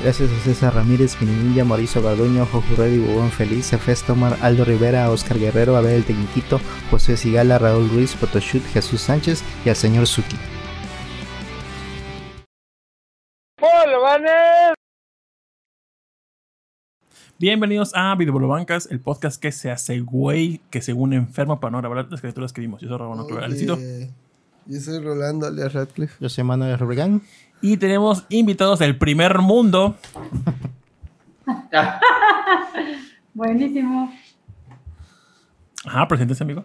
Gracias a César Ramírez, Minilla, Mauricio Garduño, Jojo Reddy, Bubón Feliz, Efes Tomar, Aldo Rivera, Oscar Guerrero, Abel el Tecniquito, José Sigala, Raúl Ruiz, Photoshoot, Jesús Sánchez y al señor Suki. Bienvenidos a Videobolobancas, el podcast que se hace güey, que según enfermo para no grabar las criaturas que vimos. Yo soy Rolando Oye, Yo soy Rolando alias Radcliffe. Yo soy Manuel Rubregán. Y tenemos invitados del primer mundo. Buenísimo. Ajá, preséntense, amigos.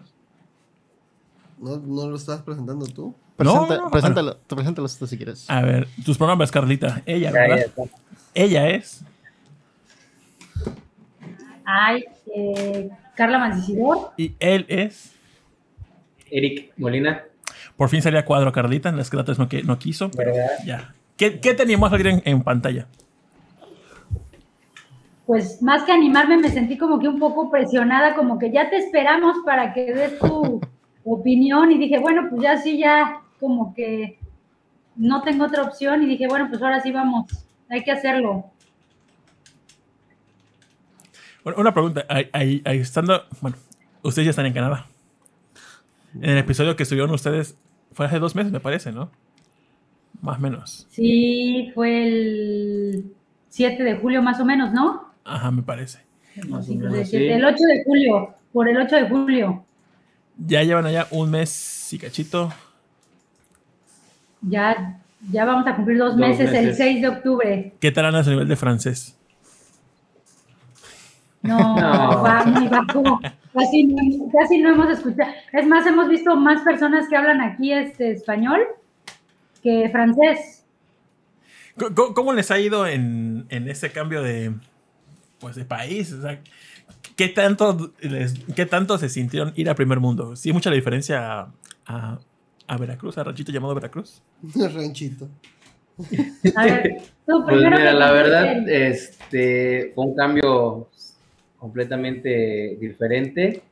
¿No, ¿No lo estás presentando tú? Presenta- no, preséntalo, tú preséntalos tú si quieres. A ver, tus pronombres, Carlita. Ella, ¿verdad? Ella es. Ay, eh, Carla Mancisidor. Y él es. Eric Molina, Por fin salía cuadro Carlita, en las que la no, que- no quiso, pero ¿verdad? ya. ¿Qué, qué teníamos a salir en, en pantalla? Pues más que animarme, me sentí como que un poco presionada, como que ya te esperamos para que des tu opinión. Y dije, bueno, pues ya sí, ya como que no tengo otra opción. Y dije, bueno, pues ahora sí vamos, hay que hacerlo. Bueno, una pregunta. Ahí, ahí- ahí estando. Bueno, ustedes ya están en Canadá. En el episodio que estuvieron ustedes fue hace dos meses, me parece, ¿no? Más o menos. Sí, fue el 7 de julio más o menos, ¿no? Ajá, me parece. Más o Sí, menos, el sí. 8 de julio, por el 8 de julio. Ya llevan allá un mes y cachito. Ya, ya vamos a cumplir dos, Dos meses, el meses. 6 de octubre. ¿Qué tal andas a nivel de francés? No, No. va muy bajo. Casi no, casi no hemos escuchado. Es más, hemos visto más personas que hablan aquí este español que francés. ¿Cómo- ¿Cómo, les ha ido en, en ese cambio de, pues, de país? O sea, ¿qué, tanto les- ¿Qué tanto se sintieron ir a primer mundo? ¿Sí mucha la diferencia a, a- a Veracruz, a ranchito llamado Veracruz? Ranchito. A ver, tú Pues mira, la verdad, este, fue un cambio completamente diferente.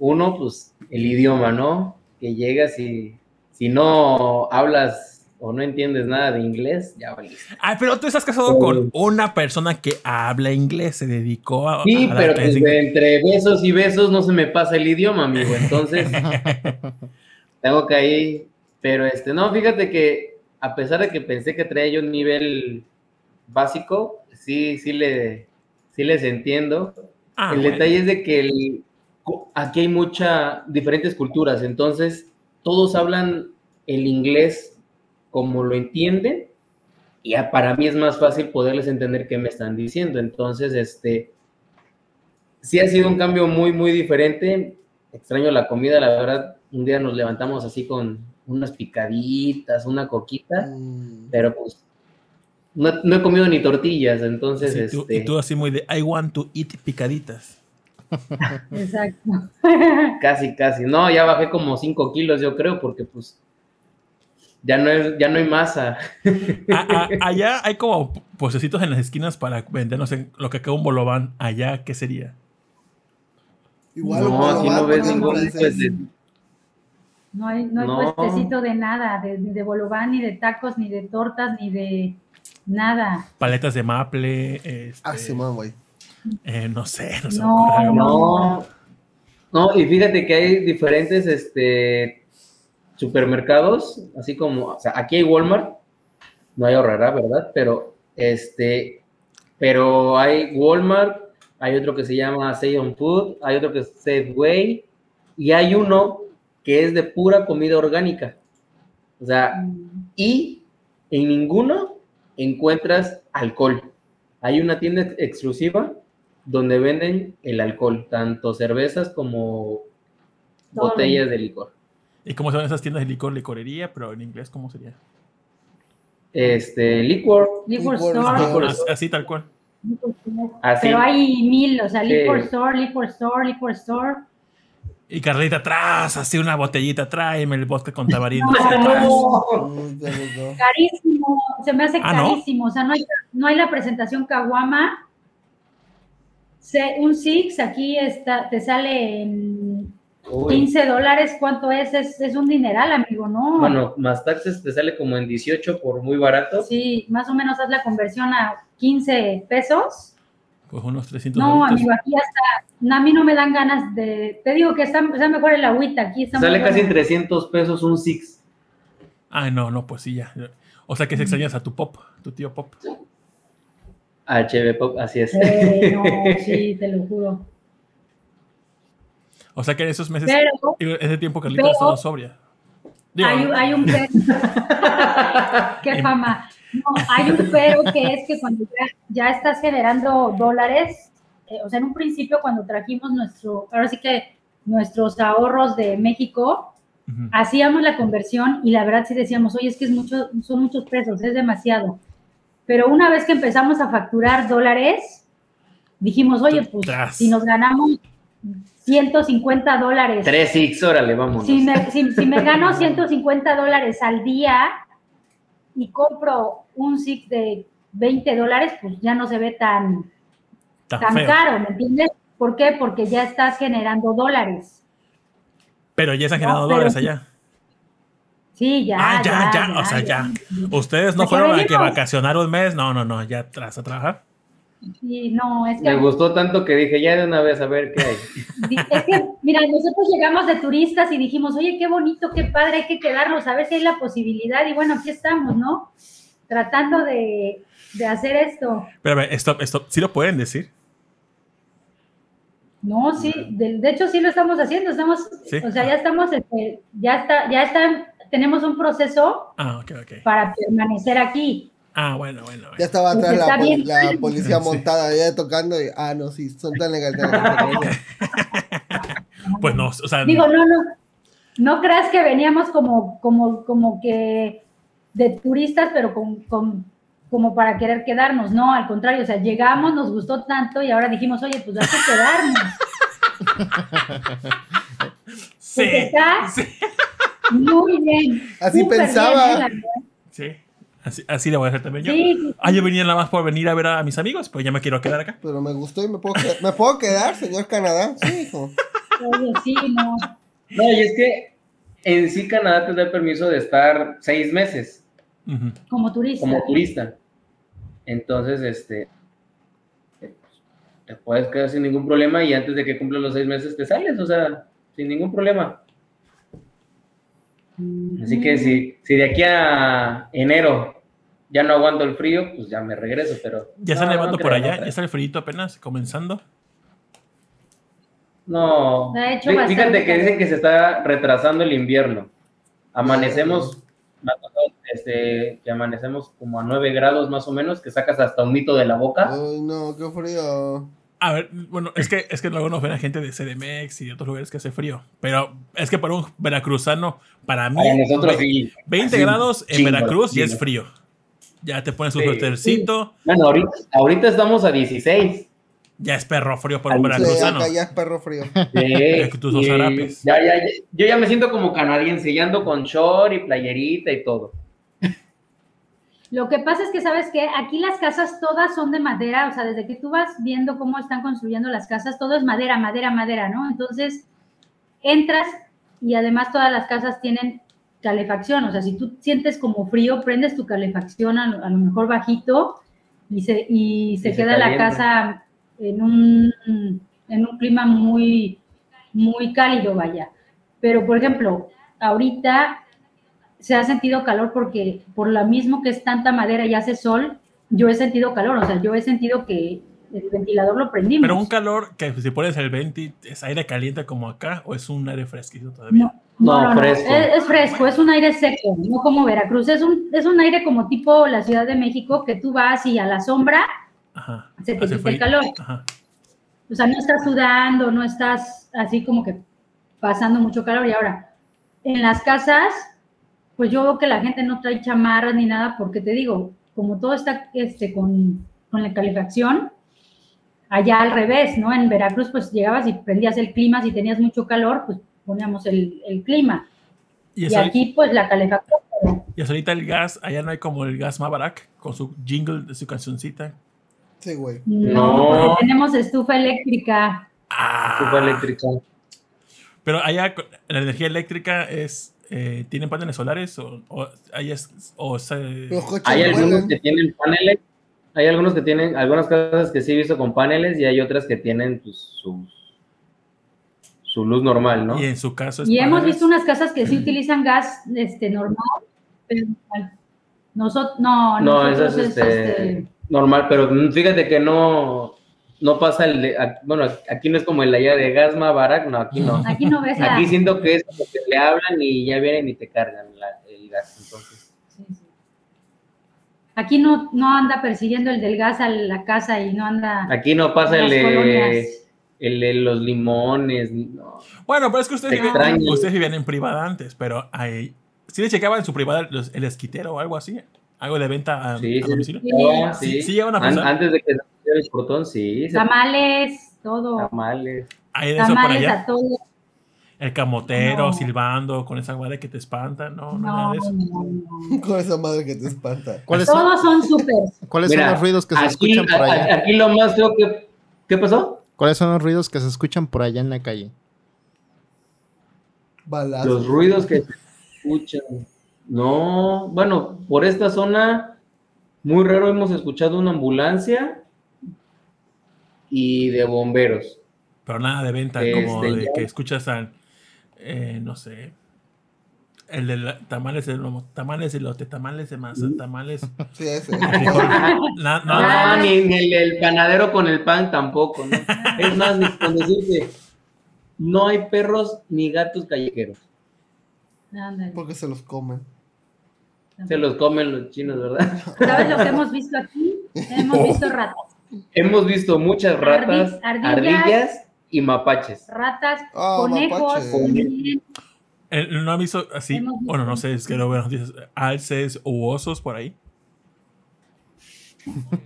Uno, pues, el idioma, ¿no? Que llegas y si no hablas o no entiendes nada de inglés, ya valiste. Ah, pero tú estás casado con una persona que habla inglés, se dedicó a... Sí, a pero darte pues, entre besos y besos no se me pasa el idioma, amigo. Entonces, tengo que ir. Pero este, no, fíjate que a pesar de que pensé que traía yo un nivel básico, sí, sí le, sí les entiendo. Ah, el bueno. detalle es de que el- aquí hay muchas diferentes culturas, entonces todos hablan el inglés como lo entienden y para mí es más fácil poderles entender qué me están diciendo. Entonces, este, sí ha sido un cambio muy, muy diferente. Extraño la comida, la verdad. Un día nos levantamos así con unas picaditas, una coquita, Mm, pero pues no, no he comido ni tortillas, entonces, Sí, tú- este, y tú así muy de, I want to eat picaditas. Exacto. Casi, casi. No, ya bajé como 5 kilos, yo creo, porque pues ya no, es, ya no hay masa. A- a- allá hay como puestecitos en las esquinas para vender, no sé, lo que acá un bolobán. Allá, ¿qué sería? Igual no, aquí no ves ningún francés. pues, de- No hay, no hay No. puestecito de nada, de- ni de bolobán, ni de tacos, ni de tortas, ni de nada. Paletas de maple, este, Ah, Simón, güey. eh, no sé, no sé. No, algo. No, no, y fíjate que hay diferentes este, supermercados, así como, o sea, aquí hay Walmart, no hay ahorrará, ¿verdad? Pero, este, pero hay Walmart, hay otro que se llama Say On Food, hay otro que es Safeway, y hay uno que es de pura comida orgánica. O sea, y en ninguno encuentras alcohol. Hay una tienda ex- exclusiva donde venden el alcohol, tanto cervezas como Todo. botellas de licor. ¿Y cómo se llaman esas tiendas de licor? Licorería, pero en inglés, ¿cómo sería? Este, liquor, Liquor Liquor store. store. Así, así tal cual. liquor store. así. Pero hay mil, o sea, Sí. liquor store, liquor store, liquor store. Y Carlita atrás, así una botellita, tráeme el vodka con tamarindo. No. Carísimo, se me hace Ah, ¿no? carísimo. O sea, no hay, no hay la presentación Caguama. Se- Un Six aquí está, te sale en Uy. 15 dólares, ¿cuánto es? es? Es un dineral, amigo, ¿no? Bueno, más taxes te sale como en 18 por muy barato. Sí, más o menos haz la conversión a 15 pesos. Pues unos 300 No, amigo, aquí hasta, a mí no me dan ganas de, te digo que está, está mejor el agüita, aquí está Sale casi en bueno. 300 pesos un Six. Ay, no, no, pues sí, ya. O sea que se extrañas a tu pop, tu tío pop. HB Pop, así es. Eh, no, sí, te lo juro. O sea que en esos meses, Pero ese tiempo Carlita ha estado sobria. Digo, hay, un- hay un pero. Qué fama. No, hay un pero que es que cuando ya, ya estás generando dólares, eh, o sea, en un principio cuando trajimos nuestro, ahora sí que nuestros ahorros de México, hacíamos la conversión y la verdad sí decíamos, oye, es que es mucho, son muchos pesos, es demasiado. Pero una vez que empezamos a facturar dólares, dijimos, oye, pues Tras. si nos ganamos 150 dólares, 3 Six, órale, vámonos. si me, si- si me gano 150 dólares al día y compro un SIC de 20 dólares, pues ya no se ve tan, Tan caro, ¿me entiendes? ¿Por qué? Porque ya estás generando dólares. Pero ya se han generado No, pero- dólares allá. Sí, ya. ah, ya, ya, o sea, ya. Ustedes no ¿A qué fueron a que vacacionar un mes, no, no, no, ya tras a trabajar. Sí, no, es Me que, gustó tanto que dije, ya de una vez a ver qué hay. es que, mira, nosotros llegamos de turistas y dijimos, oye, qué bonito, qué padre, hay que quedarnos, a ver si hay la posibilidad. Y bueno, aquí estamos, ¿no? Tratando de, de hacer esto. Pero a ver, stop, stop. ¿Sí lo pueden decir? No, sí, de, de hecho sí lo estamos haciendo, estamos, Sí. o sea, ya estamos, este, ya está, ya están, tenemos un proceso Ah, para permanecer aquí. Ah, bueno, bueno. bueno. Ya estaba atrás la, policía Sí. montada, ya tocando. Y, ah, no, sí, son tan legales. Pues no, o sea, Digo, no, no, no creas que veníamos como, como, como que de turistas, pero con, con- como para querer quedarnos, no, al contrario, o sea, llegamos, nos gustó tanto y ahora dijimos, oye, pues hay que quedarnos. sí, está sí, muy bien. Así pensaba. bien, ¿eh? Sí. Así, así le voy a hacer también yo. Sí, Ah, yo venía nada más por venir a ver a mis amigos, pues ya me quiero quedar acá. Pero me gustó y me puedo, quedar, ¿me puedo quedar, señor Canadá. Sí, hijo. oye, sí, no. No, y es que en sí Canadá te da el permiso de estar seis meses. Como turista. como turista. Entonces, este, te puedes quedar sin ningún problema y antes de que cumplan los seis meses te sales, o sea, sin ningún problema. Así que si, si de aquí a enero ya no aguanto el frío, pues ya me regreso, pero... Ya está no, nevando no por allá, ya está el frío apenas comenzando. No, Ha hecho Fí- bastante fíjate que dicen que se está retrasando el invierno. Amanecemos, este, que amanecemos como a 9 grados más o menos, que sacas hasta un mito de la boca. Ay, no, qué frío. A ver, bueno, es que, es que luego nos ven a gente de CDMX y de otros lugares que hace frío. Pero es que para un veracruzano, para mí, Para nosotros ve- sí. 20 así, grados en chingo, Veracruz ya chingo. es frío. Ya te pones un Sí. suétercito, Bueno, ahorita, ahorita estamos a 16. ya es perro frío para un veracruzano. ya es perro frío. Sí, que tus y ya, ya, ya- yo ya me siento como canadiense, ya ando con short y playerita y todo. Lo que pasa es que, ¿sabes qué? Aquí las casas todas son de madera, o sea, desde que tú vas viendo cómo están construyendo las casas, todo es madera, madera, madera, ¿no? Entonces, entras y además todas las casas tienen calefacción, o sea, si tú sientes como frío, prendes tu calefacción a, lo- a lo mejor bajito y se, y se Y se queda la calienta. casa en un, en un clima muy, muy cálido, vaya. Pero, por ejemplo, ahorita se ha sentido calor porque por lo mismo que es tanta madera y hace sol, yo he sentido calor, o sea, yo he sentido que el ventilador lo prendimos. Pero un calor que si pones el 20, ¿es aire caliente como acá o es un aire fresquito todavía? No, no, No, no, no, fresco. Es, es fresco, es un aire seco, no como Veracruz, es un, es un aire como tipo la Ciudad de México, que tú vas y a la sombra Ajá. se te hace quita el calor. Ajá. O sea, no estás sudando, no estás así como que pasando mucho calor. Y ahora, en las casas, pues yo veo que la gente no trae chamarras ni nada, porque te digo, como todo está este, con, con la calefacción, allá al revés, ¿no? En Veracruz, pues llegabas y prendías el clima, si tenías mucho calor, pues poníamos el, el clima. Y, aquí, pues la calefacción. y hasta ahorita el gas, allá no hay como el gas Maverick con su jingle de su cancioncita. Sí, güey. No, No. porque tenemos estufa eléctrica. Ah, Estufa eléctrica. Pero allá la energía eléctrica es. Eh, ¿Tienen paneles solares? ¿O, o, ahí es- o se- Los coches Hay algunos que tienen paneles, hay algunos que tienen, algunas casas que sí he visto con paneles y hay otras que tienen pues, su, su luz normal, ¿no? Y en su caso es Y hemos visto unas casas que sí utilizan gas este, normal, pero nosotros, no, No, nosotros eso es este, normal, pero fíjate que no, no pasa el de, bueno, aquí no es como el allá de Gasma, Barak, no, aquí no. aquí no ves la... Aquí siento que es como que le hablan y ya vienen y te cargan la- el gas, entonces. Sí, sí. Aquí no, no anda persiguiendo el del gas a la casa y no anda... Aquí no pasa el de, el de los limones, no. Bueno, pero es que ustedes, Te vivían, ustedes vivían en privada antes, pero ahí. ¿Sí le checaban en su privada los- el esquitero o algo así? ¿Algo de venta a, Sí, a sí, domicilio? Sí, sí. sí llegan a An- pasar. antes de que el portón, sí. se- Tamales, todo. Tamales. ¿Hay de eso por allá? a todo. El camotero No. silbando con esa madre que te espanta, no, no, nada No, de eso. no, no. Con esa madre que te espanta. ¿Cuáles son, Todos son súper. cuáles Mira, son los ruidos que se aquí, escuchan por allá? aquí lo más feo que... ¿Qué pasó? ¿Cuáles son los ruidos que se escuchan por allá en la calle? Balazo. Los ruidos que se escuchan. No, bueno, por esta zona, muy raro hemos escuchado una ambulancia y de bomberos. Pero nada de venta, Este, como de ya. que escuchas al, eh, no sé, el de la- tamales de lomo, tamales de lote, tamales de masa, tamales. Sí, ese. no, No, no, ni en el, el panadero con el pan tampoco, ¿no? Es más, ni con decirte, no hay perros ni gatos callejeros. Porque se los comen. Se los comen los chinos, ¿verdad? ¿Sabes lo que hemos visto aquí? Hemos visto ratas. Hemos visto muchas ratas, Ardi- ardillas, ardillas. y mapaches. Ratas, Ah, conejos, mapache. Eh, ¿No han visto así? Bueno, no sé, es que lo veo noticias, alces u osos por ahí.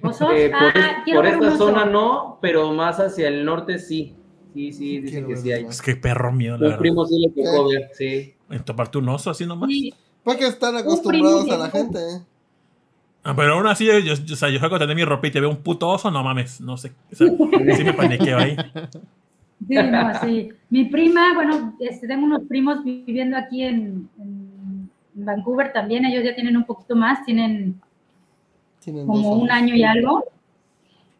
osos. Eh, por Ah, es- por esta zona no, pero más hacia el norte sí. Sí, sí, dicen que sí hay. Es que perro miedo, la Un verdad. primo sí le tocó ver, sí. En toparte un oso así nomás. Sí, Porque están acostumbrados a la gente. ¿eh? Ah, pero aún así, yo, yo, o sea, yo a tener mi ropa y te veo un puto oso, no mames, no sé. O sea, sí me paniqueo ahí. Sí, no, sí. Mi prima, bueno, este, tengo unos primos viviendo aquí en, en Vancouver también, ellos ya tienen un poquito más, tienen Tienen como un año y algo.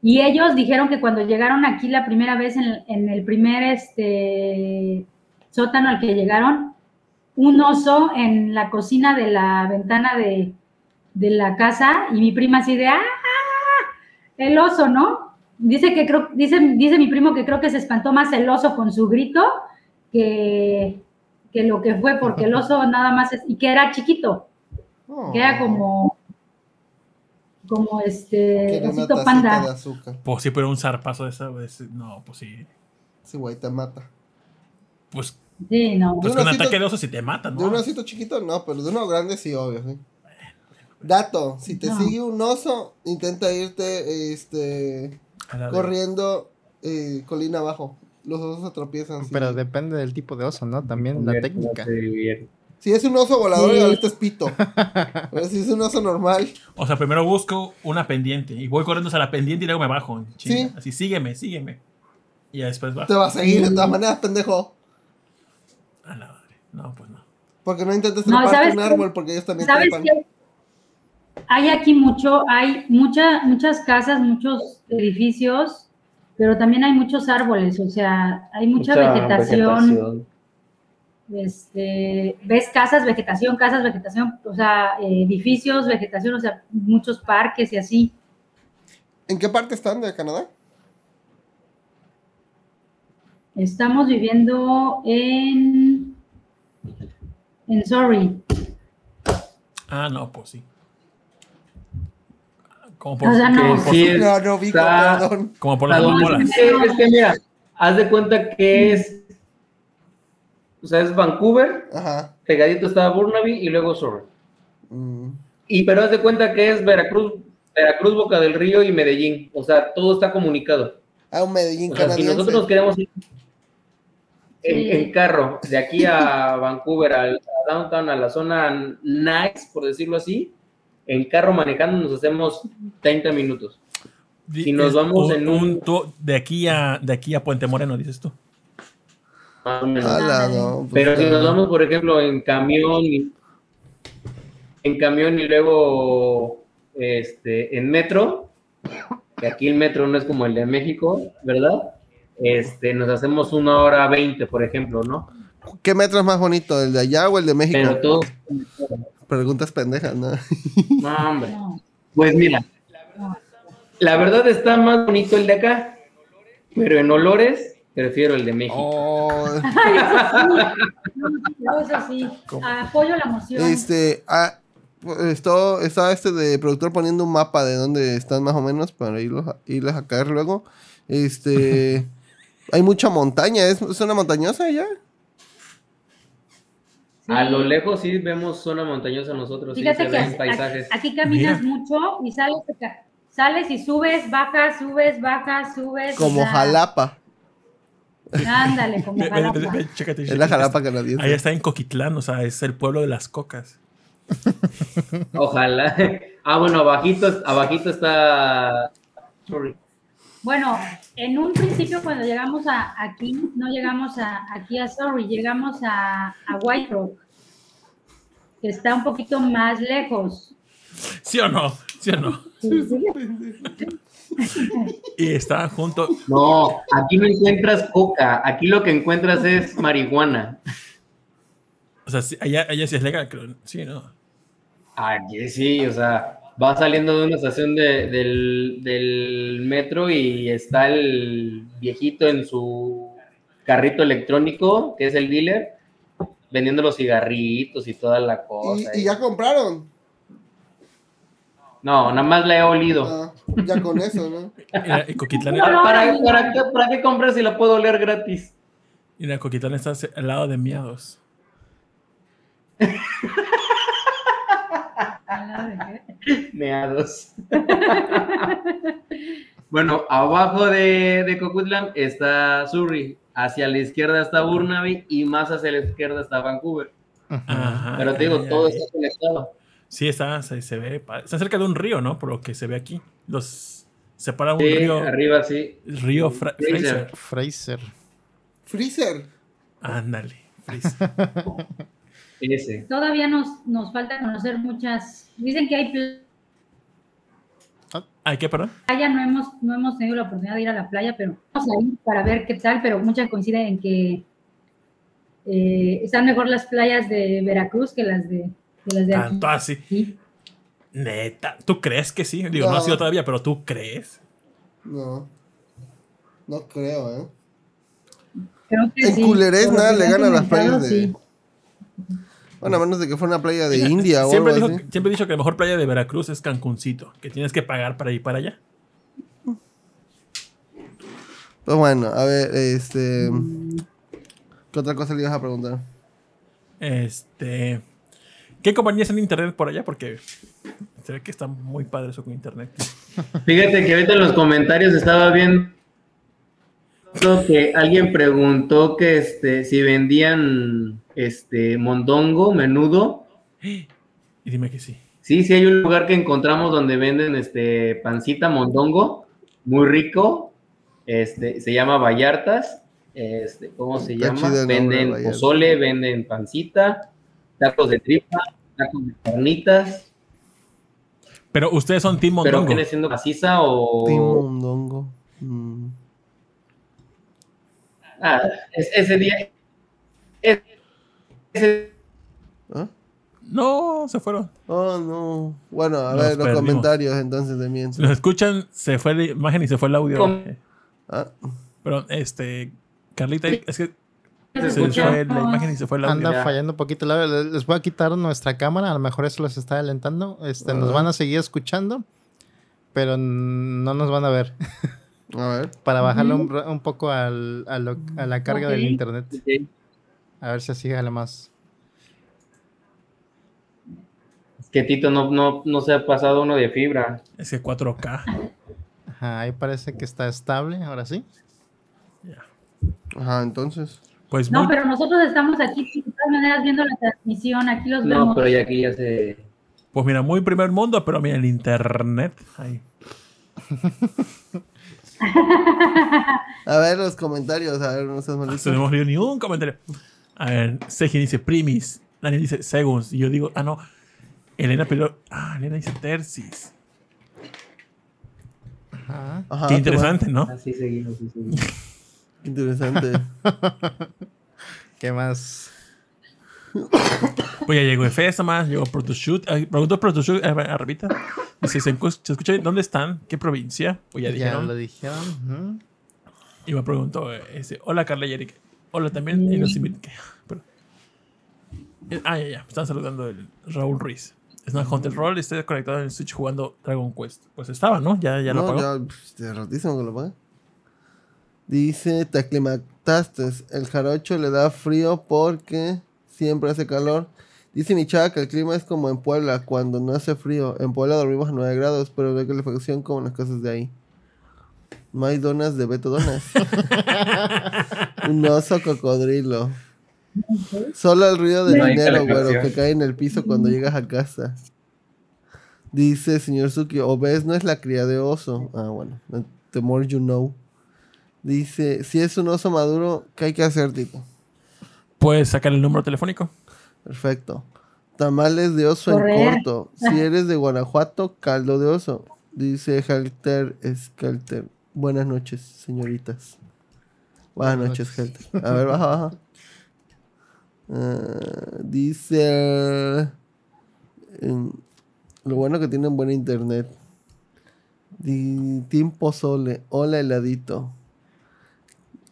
Y ellos dijeron que cuando llegaron aquí la primera vez en, en el primer este, sótano al que llegaron, un oso en la cocina de la ventana de, de la casa y mi prima así de ¡ah! El oso, ¿no? Dice que creo, dice, dice mi primo que creo que se espantó más el oso con su grito que, que lo que fue, porque el oso nada más es, y que era chiquito, Oh. que era como, como este, osito panda. de azúcar. Pues sí, pero un zarpazo de esa vez. No, pues sí. Sí, güey, te mata. Pues, Sí, no. pues De con un osito- ataque de oso si te matan, De ¿no? un osito chiquito no, pero de uno grande sí, obvio, sí. Dato, si te No. sigue un oso, intenta irte este corriendo eh, colina abajo. Los osos se tropiezan. sí. Pero depende del tipo de oso, ¿no? También la técnica. Si es un oso volador, Sí. ahorita es pito. Pero si es un oso normal, O sea, primero busco una pendiente y voy corriendo hacia la pendiente y luego me bajo. Sí. Así, sígueme, sígueme. Y ya después bajo. te va a seguir de todas maneras, pendejo. A la madre. No, pues no. Porque no intentes No, treparte ¿sabes un árbol, porque ellos también ¿Sabes trepan. qué? Hay aquí mucho, hay mucha, muchas casas, muchos edificios, pero también hay muchos árboles, o sea, hay mucha, vegetación. vegetación. Este, ves casas, vegetación, casas, vegetación, o sea, eh, edificios, vegetación, o sea, muchos parques y así. ¿En qué parte están de Canadá? Estamos viviendo en, en Surrey. Ah, no, pues sí. Como por, O sea, no. por- sí No, no está- perdón. como por ¿A las dónde? bolas. Es que, es que mira, haz de cuenta que es. O sea, es Vancouver, Ajá. pegadito está Burnaby y luego Surrey. Mm. Y pero haz de cuenta que es Veracruz, Veracruz, Boca del Río y Medellín. O sea, todo está comunicado. Ah, un Medellín O sea, si nosotros nos queremos ir en, Sí. en carro de aquí a Vancouver, al, a downtown, a la zona nice, por decirlo así, en carro manejando nos hacemos 30 minutos. Si nos es vamos en un- de aquí a de aquí a Puente Moreno dices tú. más o menos. Ala, no, pues, Pero si nos vamos, por ejemplo, en camión y en camión y luego este, en metro, que aquí el metro no es como el de México, ¿verdad? Este, nos hacemos una hora veinte, por ejemplo, ¿no? ¿Qué metro es más bonito, el de allá o el de México? Pero todo, Preguntas pendejas, ¿no? no, hombre. No. Pues mira, la verdad está más bonito el de acá, pero en olores prefiero el de México. Oh, Ay, eso sí. No, eso sí. Apoyo la moción. este, ah, esto, estaba este de productor poniendo un mapa de dónde están más o menos para irlos a- irles a caer luego. Este, hay mucha montaña, ¿es, es una montañosa allá? A lo lejos sí vemos zona montañosa nosotros, sí, se que ven aquí, paisajes. aquí caminas Mira. mucho y sales, sales y subes, bajas, subes, bajas, subes. Como Jalapa. Ándale, como Ve- Jalapa. ve- ve, chécate, Es la. Jalapa canadiense. Ahí está en Coquitlán, o sea, es el pueblo de las cocas. Ojalá. Ah, bueno, abajito, abajito está. Sorry. Bueno, en un principio cuando llegamos a aquí, no llegamos a, aquí a Sorry, llegamos a, a White Rock, que está un poquito más lejos. ¿Sí o no? ¿Sí o no? Sí, sí. Y está junto. No, aquí no encuentras coca. Aquí lo que encuentras es marihuana. O sea, sí, allá, allá sí es legal, creo. Sí, ¿no? Aquí sí, o sea, va saliendo de una estación de- del, del metro y está el viejito en su carrito electrónico, que es el dealer, vendiendo los cigarritos y toda la cosa. ¿Y, y ya compraron? No, nada más la he olido. Ah, ya con eso, ¿no? Mira, y Coquitlán, No, no. ¿Para, para qué, ¿Para qué compras si la puedo oler gratis? mira, Coquitlán está al lado de Miados. Meados. bueno, abajo de, de Coquitlam está Surrey, hacia la izquierda está Burnaby y más hacia la izquierda está Vancouver. Ajá. Pero te digo, todo está conectado. Sí, está, se, se ve. Está cerca de un río, ¿no? Por lo que se ve aquí. Los separa un Sí, río. arriba sí. El río Fra- Fraser. Fraser. Fraser. Freezer. Ándale. Fraser. Ese. Todavía nos, nos falta conocer muchas. Dicen que hay Ay, ¿qué, perdón? playa, no hemos, no hemos tenido la oportunidad de ir a la playa, pero vamos a ir para ver qué tal, pero muchas coinciden en que eh, están mejor las playas de Veracruz que las de, que las de aquí. Tanto así. Sí. Neta. ¿Tú crees que sí? Digo, no, No. ha sido todavía, pero ¿tú crees? No. No creo, ¿eh? Creo que En sí. Culerés nada le gana a las playas de- sí. Bueno, a menos de que fuera una playa de India o siempre, algo dijo- así. siempre he dicho que la mejor playa de Veracruz es Cancuncito, que tienes que pagar para ir para allá. Pues bueno, a ver, este... ¿Qué otra cosa le ibas a preguntar? Este. ¿Qué compañías en internet por allá? Porque se ve que está muy padre eso con internet. Fíjate que ahorita en los comentarios estaba viendo que alguien preguntó que este si vendían este mondongo, menudo. Y dime que sí. Sí, sí hay un lugar que encontramos donde venden este pancita mondongo, muy rico. Este, se llama Vallartas. Este, ¿cómo se Está llama? nombre, Venden pozole, venden pancita, tacos de tripa, tacos de carnitas. Pero ustedes son Team Pero Mondongo. viene siendo maciza o Timondongo. Mm. Ah, es- ese día. ¿Ah? No, se fueron. Oh, no. Bueno, a Nos ver, los perdimos. comentarios entonces también. Si los escuchan, se fue la imagen y se fue el audio. Ah, Pero, este. Carlita, es que se fue la imagen y se fue el audio. Anda fallando un poquito. la- le- Les voy a quitar nuestra cámara. A lo mejor eso los está alentando. Este, Nos van a seguir escuchando. Pero no nos van a ver. a ver. Para bajarle un, poco al- a, lo- a la carga del internet. Sí. A ver si así jala más. Es que Tito no, no, no se ha pasado uno de fibra. Es que 4K. Ajá, ahí parece que está estable. Ahora sí. Ajá, entonces. Pues No, muy- pero nosotros estamos aquí de todas maneras viendo la transmisión, aquí los No, vemos. pero ya aquí ya se. pues mira, muy primer mundo, pero mira el internet. Ahí. A ver los comentarios, a ver, no seas No malito. hemos leído ni un comentario. A ver, Seji dice primis. Daniel dice segunds. Y yo digo, ah, no. Elena pero Ah, Elena dice tercis. Ajá. Ajá, Qué te interesante, ¿no? Así seguimos, así seguimos. Interesante. ¿Qué más? Pues ya llegó Efesa más, llegó Protoshoot. Ah, Preguntó Protoshoot, eh, ah, repita. Dice, ¿se, escucha bien? ¿Dónde están? ¿Qué provincia? Pues ya Ya dijeron. lo dijeron. Y me preguntó, eh, hola Carla y Eric. Hola también. Y los ah, ya, ya. Me están saludando el Raúl Ruiz. Es una Hunter Roll. Estoy conectado en el Switch jugando Dragon Quest. Pues estaba, ¿no? Ya, ya lo no, pagó. ya, de ratísimo que lo pagué. Dice, te aclimataste. El jarocho le da frío porque siempre hace calor. Dice mi chava que el clima es como en Puebla, cuando no hace frío. En Puebla dormimos a 9 grados, pero hay calefacción como en las casas de ahí. No hay donas de Beto Donas. Un oso cocodrilo. Solo el ruido del No dinero, güero, que cae en el piso cuando llegas a casa. Dice señor Suki, Obes no es la cría de oso. Ah, bueno, the more you know. Dice, si es un oso maduro, ¿qué hay que hacer, Tito? Puedes sacar el número telefónico. Perfecto. Tamales de oso en corto. Si eres de Guanajuato, caldo de oso. Dice Halter Skelter. Buenas noches, señoritas. Buenas noches, Halter. A ver, baja, baja. Ah, dice... lo bueno que tienen buena internet. Di- Team Pozole. Hola, heladito.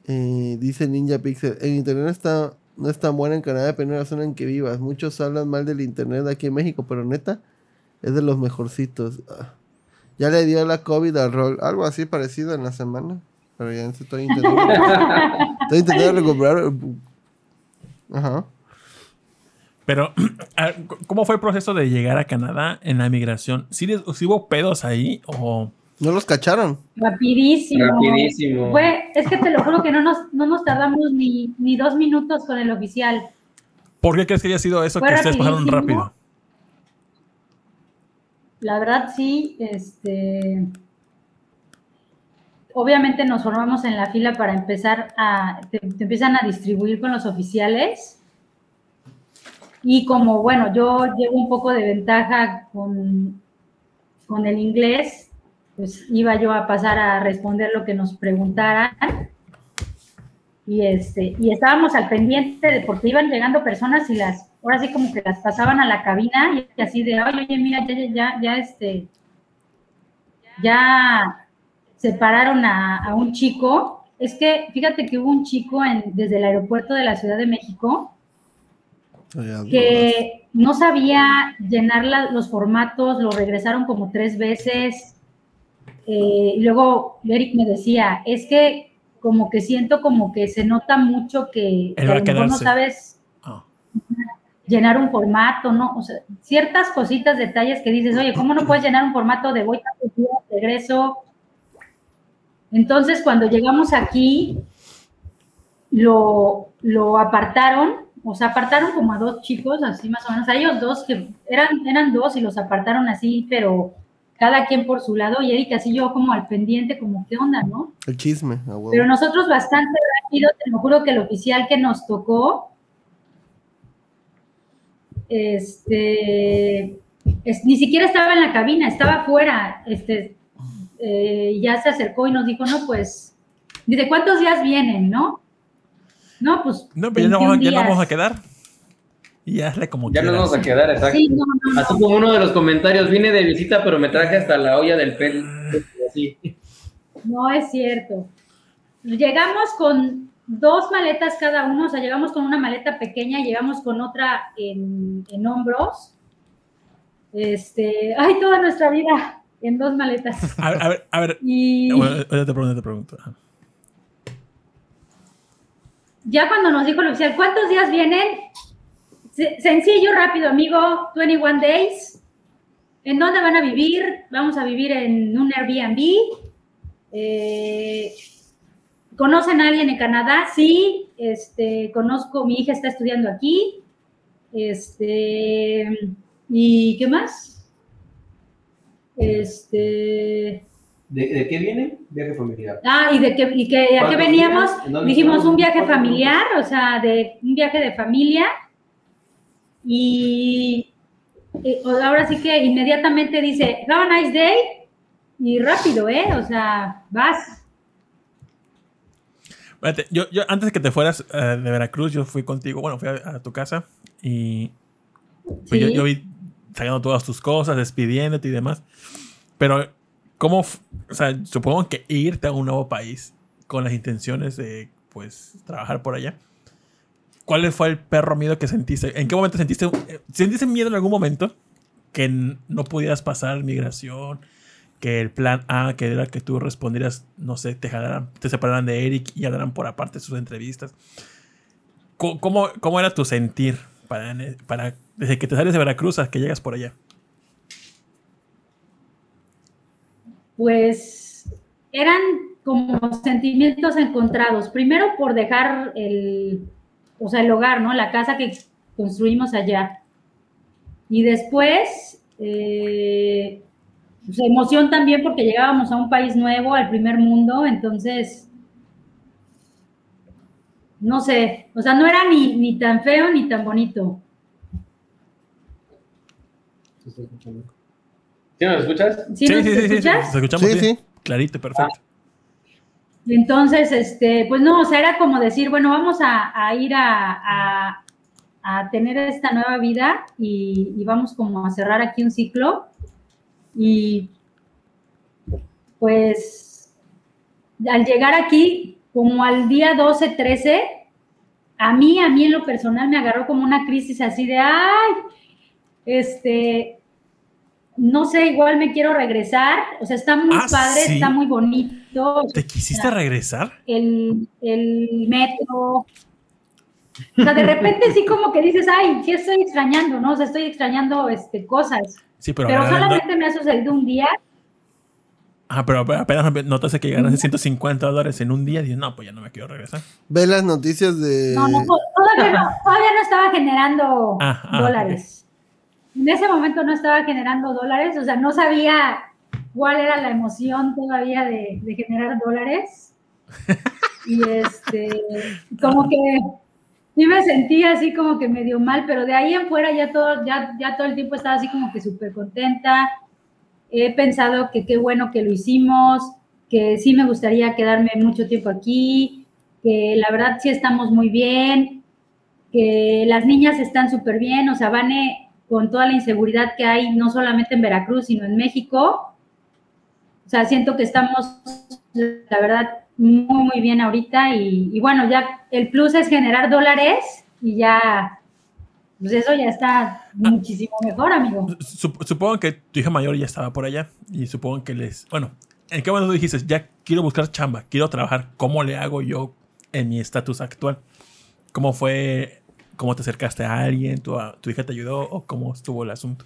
Eh, dice Ninja Pixel. El internet no está, no es tan bueno en Canadá, depende de la zona en que vivas. Muchos hablan mal del internet aquí en México, pero neta, es de los mejorcitos. Ah. Ya le dio la COVID al rol. Algo así parecido en la semana. Pero ya estoy intentando. estoy intentando recuperar. Ajá. Pero, a ver, ¿cómo fue el proceso de llegar a Canadá en la migración? ¿Sí, les- sí hubo pedos ahí? ¿O No los cacharon. Rapidísimo. Rapidísimo. Fue, es que te lo juro que no nos, no nos tardamos ni, ni dos minutos con el oficial. por qué crees que haya sido eso Fue que ustedes pasaron rápido? La verdad sí, este obviamente nos formamos en la fila para empezar a, te, empiezan a distribuir con los oficiales. Y como, bueno, yo llevo un poco de ventaja con, con el inglés, pues iba yo a pasar a responder lo que nos preguntaran. Y, este, y estábamos al pendiente de, porque iban llegando personas y las, ahora sí como que las pasaban a la cabina y así de, oye, oye, mira, ya, ya, ya, ya, este, ya separaron a, a un chico. Es que fíjate que hubo un chico en, desde el aeropuerto de la Ciudad de México que no sabía llenar la- los formatos, lo regresaron como tres veces. Eh, y luego Eric me decía, es que como que siento como que se nota mucho que, que a lo mejor no sabes Ah. Llenar un formato, ¿no? O sea, ciertas cositas, detalles que dices, oye, ¿cómo no puedes llenar un formato de voy días, regreso? Entonces, cuando llegamos aquí, lo, lo apartaron, o sea, apartaron como a dos chicos, así más o menos, a ellos dos, que eran, eran dos y los apartaron así, pero cada quien por su lado, y Erika así yo como al pendiente, como, ¿qué onda, no? El chisme, a huevo. Pero nosotros bastante rápido, te lo juro que el oficial que nos tocó, este, es- ni siquiera estaba en la cabina, estaba afuera, este, eh, ya se acercó y nos dijo, no, pues, dice, ¿cuántos días vienen, no? No, pues, No, pero ya no, vamos, 21 ya no vamos a quedar. Y hazle como Ya nos vamos a quedar, exacto. Sí, no, no, no. Así como uno de los comentarios, vine de visita, pero me traje hasta la olla del pel. Así. No es cierto. Llegamos con dos maletas cada uno, o sea, llegamos con una maleta pequeña y llegamos con otra en, en hombros. Este, ay, toda nuestra vida en dos maletas. A ver, a ver, a ver. Y Bueno, te pregunto, te pregunto. Ya cuando nos dijo el oficial, ¿cuántos días vienen? Se- Sencillo, rápido, amigo, 21 days. ¿En dónde van a vivir? Vamos a vivir en un Airbnb. Eh, ¿Conocen a alguien en Canadá? Sí, este, conozco, mi hija está estudiando aquí. Este, ¿y qué más? Este, ¿De, de qué viene? Viaje familiar. Ah, y de que, y que a qué ¿Cuántos veníamos, dijimos un viaje ¿Cuántos familiar, o sea, de un viaje de familia. Y, y ahora sí que inmediatamente dice, have a nice day, y rápido, ¿eh? O sea, vas. Yo, yo antes de que te fueras eh, de Veracruz, yo fui contigo, bueno, fui a, a tu casa y pues yo, Sí. yo vi sacando todas tus cosas, despidiéndote y demás. Pero, ¿cómo? O sea, supongo que irte a un nuevo país con las intenciones de, pues, trabajar por allá. ¿Cuál fue el perro miedo que sentiste? ¿En qué momento sentiste? eh, ¿Sentiste miedo en algún momento? Que no pudieras pasar migración, que el plan A, que era que tú respondieras, no sé, te jalaran, te separaran de Eric y hablaran por aparte sus entrevistas. ¿Cómo, cómo era tu sentir para, para desde que te sales de Veracruz hasta que llegas por allá? pues eran como sentimientos encontrados. Primero por dejar el, o sea, el hogar, ¿no? La casa que construimos allá. Y después, eh, pues, emoción también porque llegábamos a un país nuevo, al primer mundo, entonces, no sé, o sea, no era ni, ni tan feo ni tan bonito. ¿Sí me lo escuchas? ¿Sí, nos escuchas? Te escuchamos Sí, bien. sí. Clarito, perfecto. Y entonces, este, pues no, o sea, era como decir, bueno, vamos a, a ir a, a- a tener esta nueva vida y, y vamos como a cerrar aquí un ciclo. Y pues al llegar aquí, como al día 12, 13, a mí, a mí en lo personal me agarró como una crisis así de, ay, este, no sé, igual me quiero regresar. O sea, está muy Ah, padre, ¿sí? está muy bonito ¿Te quisiste regresar? el, el metro. O sea, de repente sí como que dices, ay, sí estoy extrañando, ¿no? O sea, estoy extrañando este, cosas. Sí, pero, Pero solamente me ha sucedido un día. ah, pero apenas notaste que ganaste 150 dólares en un día y dices, no, pues ya no me quiero regresar. Ve las noticias de. No, no, todavía no, todavía no estaba generando Ah, ah, dólares. En ese momento no estaba generando dólares, o sea, no sabía cuál era la emoción todavía de, de generar dólares. Y este, como que sí me sentía así como que medio mal, pero de ahí en fuera ya todo, ya, ya todo el tiempo estaba así como que súper contenta. He pensado que qué bueno que lo hicimos, que sí me gustaría quedarme mucho tiempo aquí, que la verdad sí estamos muy bien, que las niñas están súper bien, o sea, Vane, con toda la inseguridad que hay, no solamente en Veracruz, sino en México, o sea, siento que estamos, la verdad, muy, muy bien ahorita y, y bueno, ya el plus es generar dólares y ya, pues eso ya está muchísimo mejor, amigo. Sup- supongo que tu hija mayor ya estaba por allá y supongo que les... Bueno, ¿en qué momento dijiste, ya quiero buscar chamba, quiero trabajar? ¿Cómo le hago yo en mi estatus actual? ¿Cómo fue? ¿Cómo te acercaste a alguien? ¿Tu, tu hija te ayudó? ¿O cómo estuvo el asunto?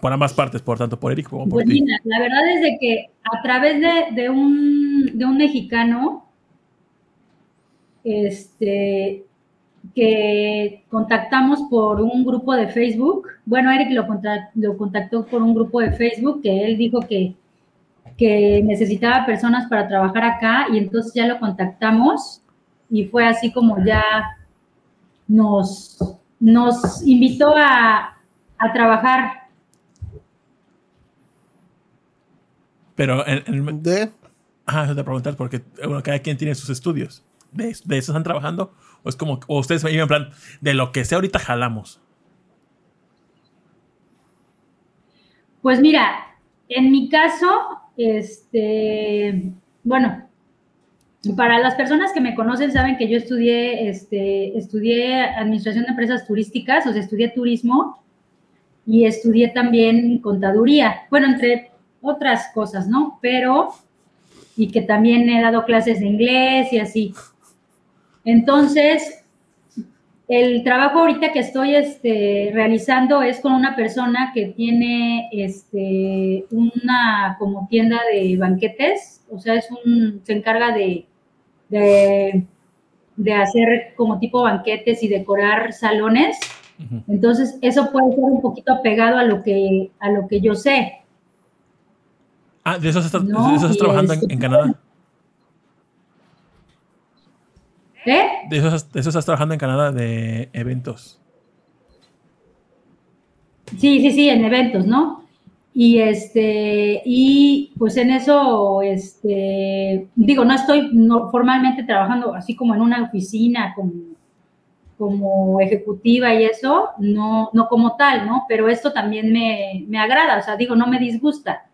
Por ambas partes, por tanto por Eric como por Pues ti. mira, la verdad es de que a través de, de un, de un mexicano, este, que contactamos por un grupo de Facebook, bueno, Eric lo, conta- lo contactó por un grupo de Facebook que él dijo que, que necesitaba personas para trabajar acá y entonces ya lo contactamos y fue así como ya nos, nos invitó a, a trabajar Pero en, en- De. Ah, eso te preguntar porque bueno, cada quien tiene sus estudios. ¿De, de eso están trabajando? ¿O es como, o ustedes me iban en plan, de lo que sea ahorita jalamos? Pues mira, en mi caso, este, bueno, para las personas que me conocen saben que yo estudié, este, estudié administración de empresas turísticas, o sea, estudié turismo y estudié también contaduría, bueno, entre otras cosas, ¿no? Pero, y que también he dado clases de inglés y así. Entonces, el trabajo ahorita que estoy este, realizando es con una persona que tiene este, una como tienda de banquetes, o sea, es un, se encarga de, de, de hacer como tipo banquetes y decorar salones. Entonces, eso puede ser un poquito apegado a lo que, a lo que yo sé. Ah, de eso estás, No, de estás trabajando en, este- en Canadá. ¿Eh? De eso, estás- de eso estás trabajando en Canadá, de eventos. Sí, sí, sí, en eventos, ¿no? Y este, y pues en eso, este, digo, no estoy no, formalmente trabajando así como en una oficina, como, como ejecutiva y eso, no, no como tal, ¿no? Pero esto también me, me agrada, o sea, digo, no me disgusta.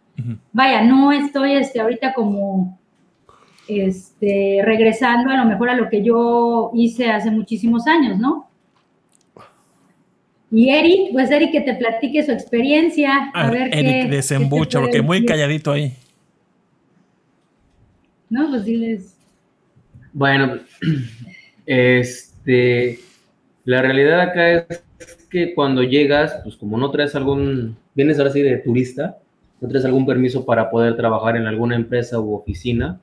Vaya, no estoy este, ahorita como este, regresando a lo mejor a lo que yo hice hace muchísimos años, ¿no? Y Eric, pues Eric que te platique su experiencia. A, A ver Eric, qué. desembucha, qué porque puede muy decir. calladito ahí. No, pues diles. Bueno, este, la realidad acá es que cuando llegas, pues como no traes algún, vienes ahora sí de turista, no traes algún permiso para poder trabajar en alguna empresa u oficina.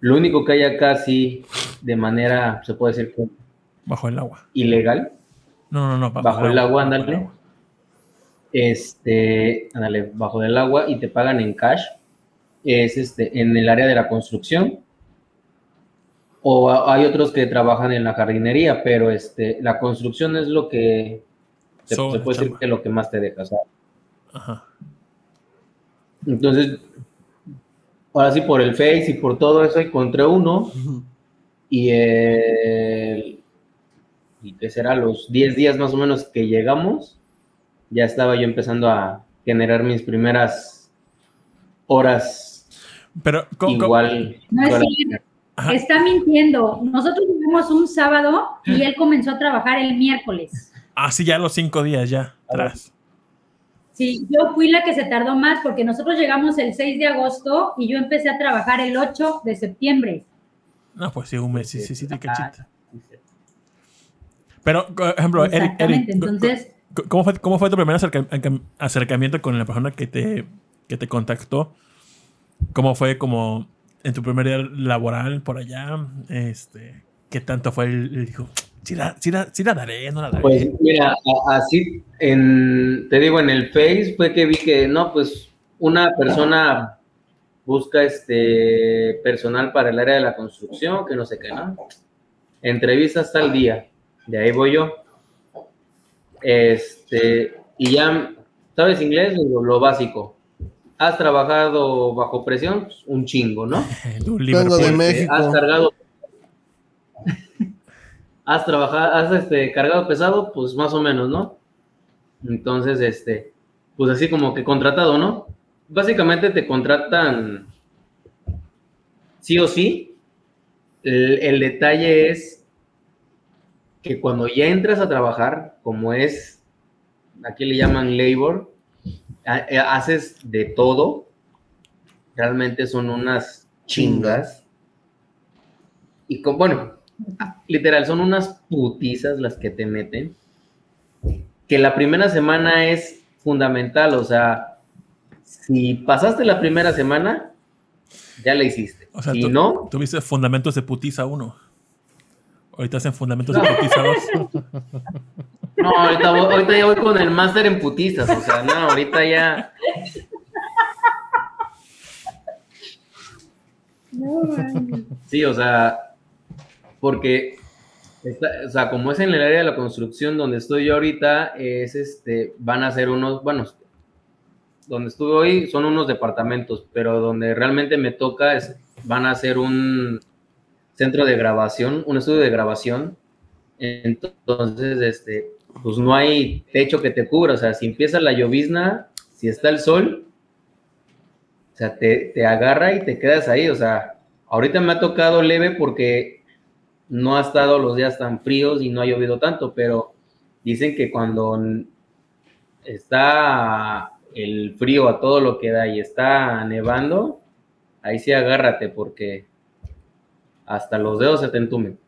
Lo único que hay acá sí, de manera, se puede decir, Bajo el agua. ilegal, No, no, no. Bajo el agua, bajo el ándale. agua. este, ándale, bajo del agua y te pagan en cash, es este, en el área de la construcción. O hay otros que trabajan en la jardinería, pero este, la construcción es lo que se, puede decir que lo que más te deja. o sea. Ajá. Entonces, ahora sí, por el Face y por todo eso encontré uno y el, y que será los 10 días más o menos que llegamos, ya estaba yo empezando a generar mis primeras horas Pero, ¿cómo- cómo- igual. No es cierto. Ajá. Está mintiendo. Nosotros llegamos un sábado y él comenzó a trabajar el miércoles. Ah, sí, ya los cinco días, ya. Atrás. Sí, yo fui la que se tardó más porque nosotros llegamos el 6 de agosto y yo empecé a trabajar el 8 de septiembre. No, pues sí, un mes, sí, sí, sí, te cachita. Pero, por ejemplo, Eric, Entonces, ¿cómo- ¿cómo fue, ¿cómo fue tu primer acerca- acerca- acercamiento con la persona que te, que te contactó? ¿Cómo fue como en tu primer día laboral por allá? Este, ¿Qué tanto fue el, el dijo? Sí la, sí, la, sí la daré, no la daré. Pues mira, así, en, te digo, en el Face fue que vi que, no, pues una persona busca este personal para el área de la construcción, que no sé qué, ¿no? Entrevista hasta el día, de ahí voy yo. Este, y ya, ¿sabes inglés? Lo, lo básico. ¿Has trabajado bajo presión? Pues, un chingo, ¿no? Vengo de. México. Has cargado. Has trabajado, has este, cargado pesado, pues más o menos, ¿no? Entonces, este, pues así como que contratado, ¿no? Básicamente te contratan sí o sí. El, detalle es que cuando ya entras a trabajar, como es, aquí le llaman labor, eh, haces de todo. Realmente son unas chingas. Y con, bueno, literal, son unas putizas las que te meten. Que la primera semana es fundamental. O sea, si pasaste la primera semana, ya la hiciste. O sea, si tú- no, Tuviste fundamentos de putiza 1. Ahorita hacen fundamentos de putiza 2. no, ahorita, voy- ahorita ya voy con el máster en putizas. O sea, no, ahorita ya. Sí, o sea, porque, o sea, como es en el área de la construcción donde estoy yo ahorita, es este, van a ser unos, bueno, donde estuve hoy son unos departamentos, pero donde realmente me toca es, van a ser un centro de grabación, un estudio de grabación. Entonces, este, pues no hay techo que te cubra, o sea, si empieza la llovizna, si está el sol, o sea, te, te agarra y te quedas ahí. O sea, ahorita me ha tocado leve porque no ha estado los días tan fríos y no ha llovido tanto, pero dicen que cuando está el frío a todo lo que da y está nevando, ahí sí agárrate porque hasta los dedos se te entumen.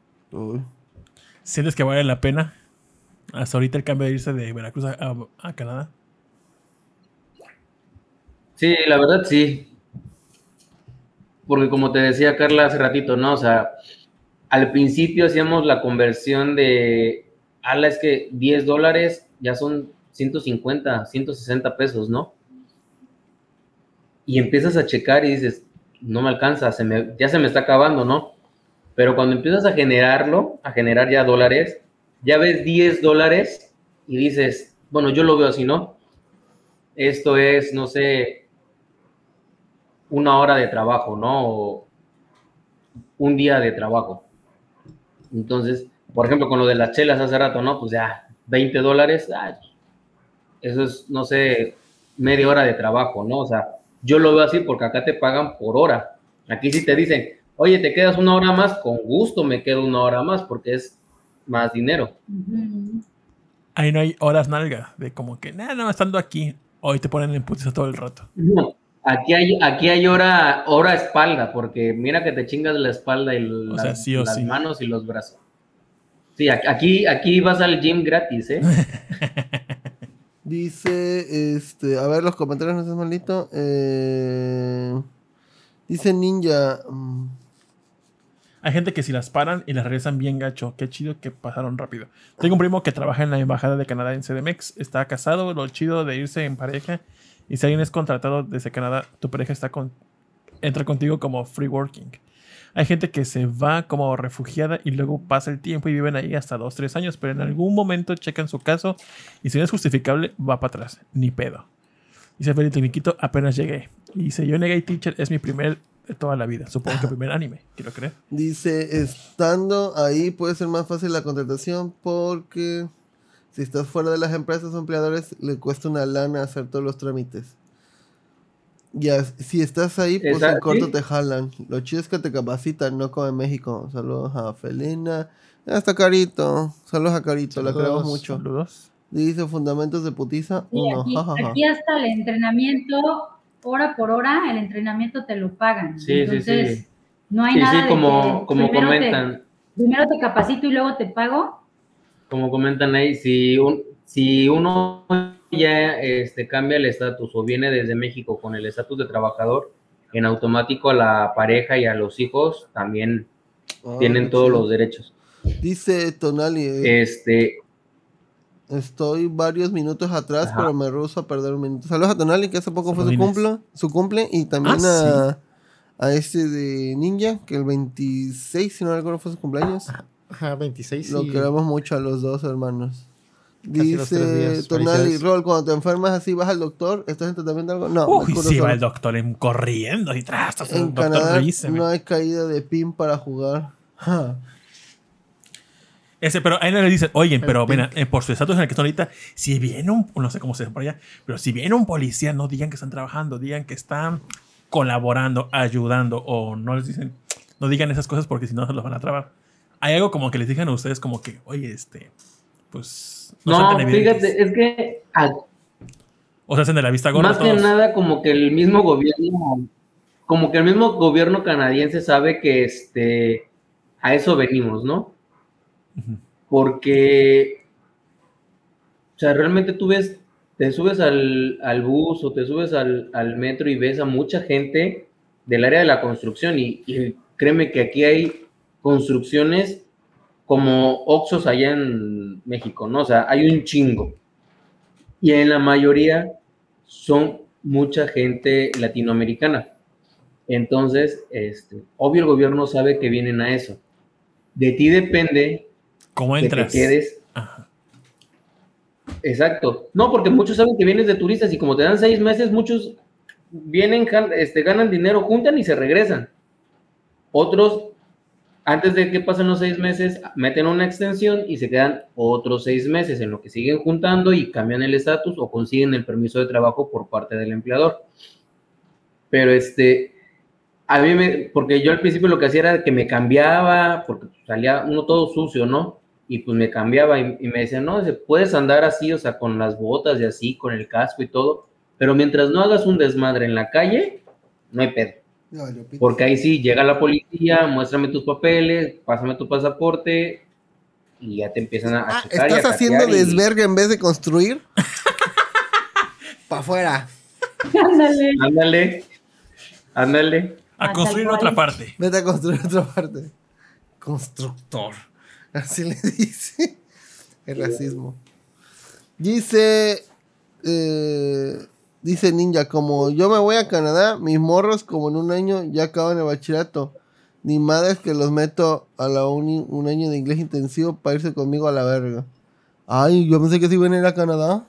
¿Sientes que vale la pena hasta ahorita el cambio de irse de Veracruz a, a- a Canadá? Sí, la verdad sí. Porque como te decía Carla hace ratito, ¿no? O sea, al principio hacíamos la conversión de, ala, es que 10 dólares ya son 150, 160 pesos, ¿no? y empiezas a checar y dices, no me alcanza, se me, ya se me está acabando, ¿no? Pero cuando empiezas a generarlo, a generar ya dólares, ya ves 10 dólares y dices, bueno, yo lo veo así, ¿no? Esto es, no sé, una hora de trabajo, ¿no? O un día de trabajo. Entonces, por ejemplo, con lo de las chelas hace rato, ¿no? Pues ya, 20 dólares, ah, eso es, no sé, media hora de trabajo, ¿no? O sea, yo lo veo así porque acá te pagan por hora. Aquí sí te dicen, oye, te quedas una hora más, con gusto me quedo una hora más porque es más dinero. Ahí no hay horas nalga, de como que, nada, no, estando aquí, hoy te ponen en putiza todo el rato. No, aquí hay, aquí hay hora, hora espalda, porque mira que te chingas la espalda y la- sea, sí o las sí. manos y los brazos. Sí, aquí, aquí vas al gym gratis, ¿eh? Dice, este, a ver los comentarios, no seas malito. Eh, dice Ninja. mm, Hay gente que si las paran y las regresan bien gacho. Qué chido que pasaron rápido. Tengo un primo que trabaja en la embajada de Canadá en CDMX. Está casado. Lo chido de irse en pareja. Y si alguien es contratado desde Canadá, tu pareja está con, entra contigo como free working. Hay gente que se va como refugiada y luego pasa el tiempo y viven ahí hasta 2, 3 años, pero en algún momento checan su caso y si no es justificable, va para atrás. Ni pedo. Dice Feli Tecniquito, apenas llegué. Y dice, yo Negate Teacher es mi primer de toda la vida. Supongo que primer anime, quiero creer. Dice, estando ahí puede ser más fácil la contratación porque si estás fuera de las empresas o empleadores le cuesta una lana hacer todos los trámites. Ya, si estás ahí, pues en corto sí. te jalan. Lo chido es que te capacitan, no como en México. Saludos a Felina. Ya está Carito. Saludos a Carito, la queremos Saludos, mucho. Saludos. Dice Fundamentos de Putiza Sí, 1. aquí, hasta el entrenamiento, hora por hora, el entrenamiento te lo pagan. Sí, sí, Entonces, sí. no hay Sí, nada sí, de como, que como primero te- comentan, primero te capacito y luego te pago. Como comentan ahí, si, un, si uno ya este, cambia el estatus o viene desde México con el estatus de trabajador, en automático a la pareja y a los hijos también Ah, tienen todos los derechos. Dice Tonali, eh, Este, estoy varios minutos atrás, Ajá. pero me ruso a perder un minuto. Saludos a Tonali, que hace poco fue su cumple, su cumple, y también Ah, a, a este de Ninja, que el 26, si no recuerdo, fue su cumpleaños. Ajá, 26. Lo sí. queremos mucho a los dos hermanos. Dice días. Tonali. Rol, cuando te enfermas así, vas al doctor, ¿estás en tratamiento de algo? No, Uy, sí, va solo. el doctor en- corriendo y tras, tras, En doctor, Canadá revíseme. no hay caída de pin para jugar. Ese, pero ahí no le dicen, oye, pero mira, eh, por su estatus en el que están ahorita, si viene un, no sé cómo se dice por allá, pero si viene un policía, no digan que están trabajando, digan que están colaborando, ayudando, o no les dicen, no digan esas cosas porque si no se los van a trabar. Hay algo como que les digan a ustedes como que, oye, este, pues, no, no, fíjate, es que O se hacen de la vista gorda más que todos. nada como que el mismo gobierno, como que el mismo gobierno canadiense sabe que este, a eso venimos, ¿no? Porque, o sea, realmente tú ves, te subes al, al bus o te subes al, al metro y ves a mucha gente del área de la construcción y, y créeme que aquí hay construcciones como Oxos allá en México, ¿no? O sea, hay un chingo. Y en la mayoría son mucha gente latinoamericana. Entonces, este, obvio el gobierno sabe que vienen a eso. De ti depende ¿Cómo entras? quedes. Ajá. Exacto. No, porque muchos saben que vienes de turistas y como te dan seis meses, muchos vienen, este, ganan dinero, juntan y se regresan. Otros, antes de que pasen los seis meses, meten una extensión y se quedan otros seis meses en lo que siguen juntando y cambian el estatus o consiguen el permiso de trabajo por parte del empleador. Pero este, a mí me, porque yo al principio lo que hacía era que me cambiaba, porque salía uno todo sucio, ¿no? Y pues me cambiaba y, me decían, no, puedes andar así, o sea, con las botas y así, con el casco y todo, pero mientras no hagas un desmadre en la calle, no hay pedo. Porque ahí sí, llega la policía, muéstrame tus papeles, pásame tu pasaporte y ya te empiezan a, Ah, checar y a ¿Estás haciendo y- desverga en vez de construir? Pa' afuera. Ándale. Ándale, ándale. A construir otra parte. Vete a construir otra parte. Constructor. Así le dice. El racismo. Dice. eh, Dice Ninja, como yo me voy a Canadá, mis morros como en un año ya acaban el bachillerato. Ni madres que los meto a la uni un año de inglés intensivo para irse conmigo a la verga. Ay, yo pensé que se iban a ir a Canadá.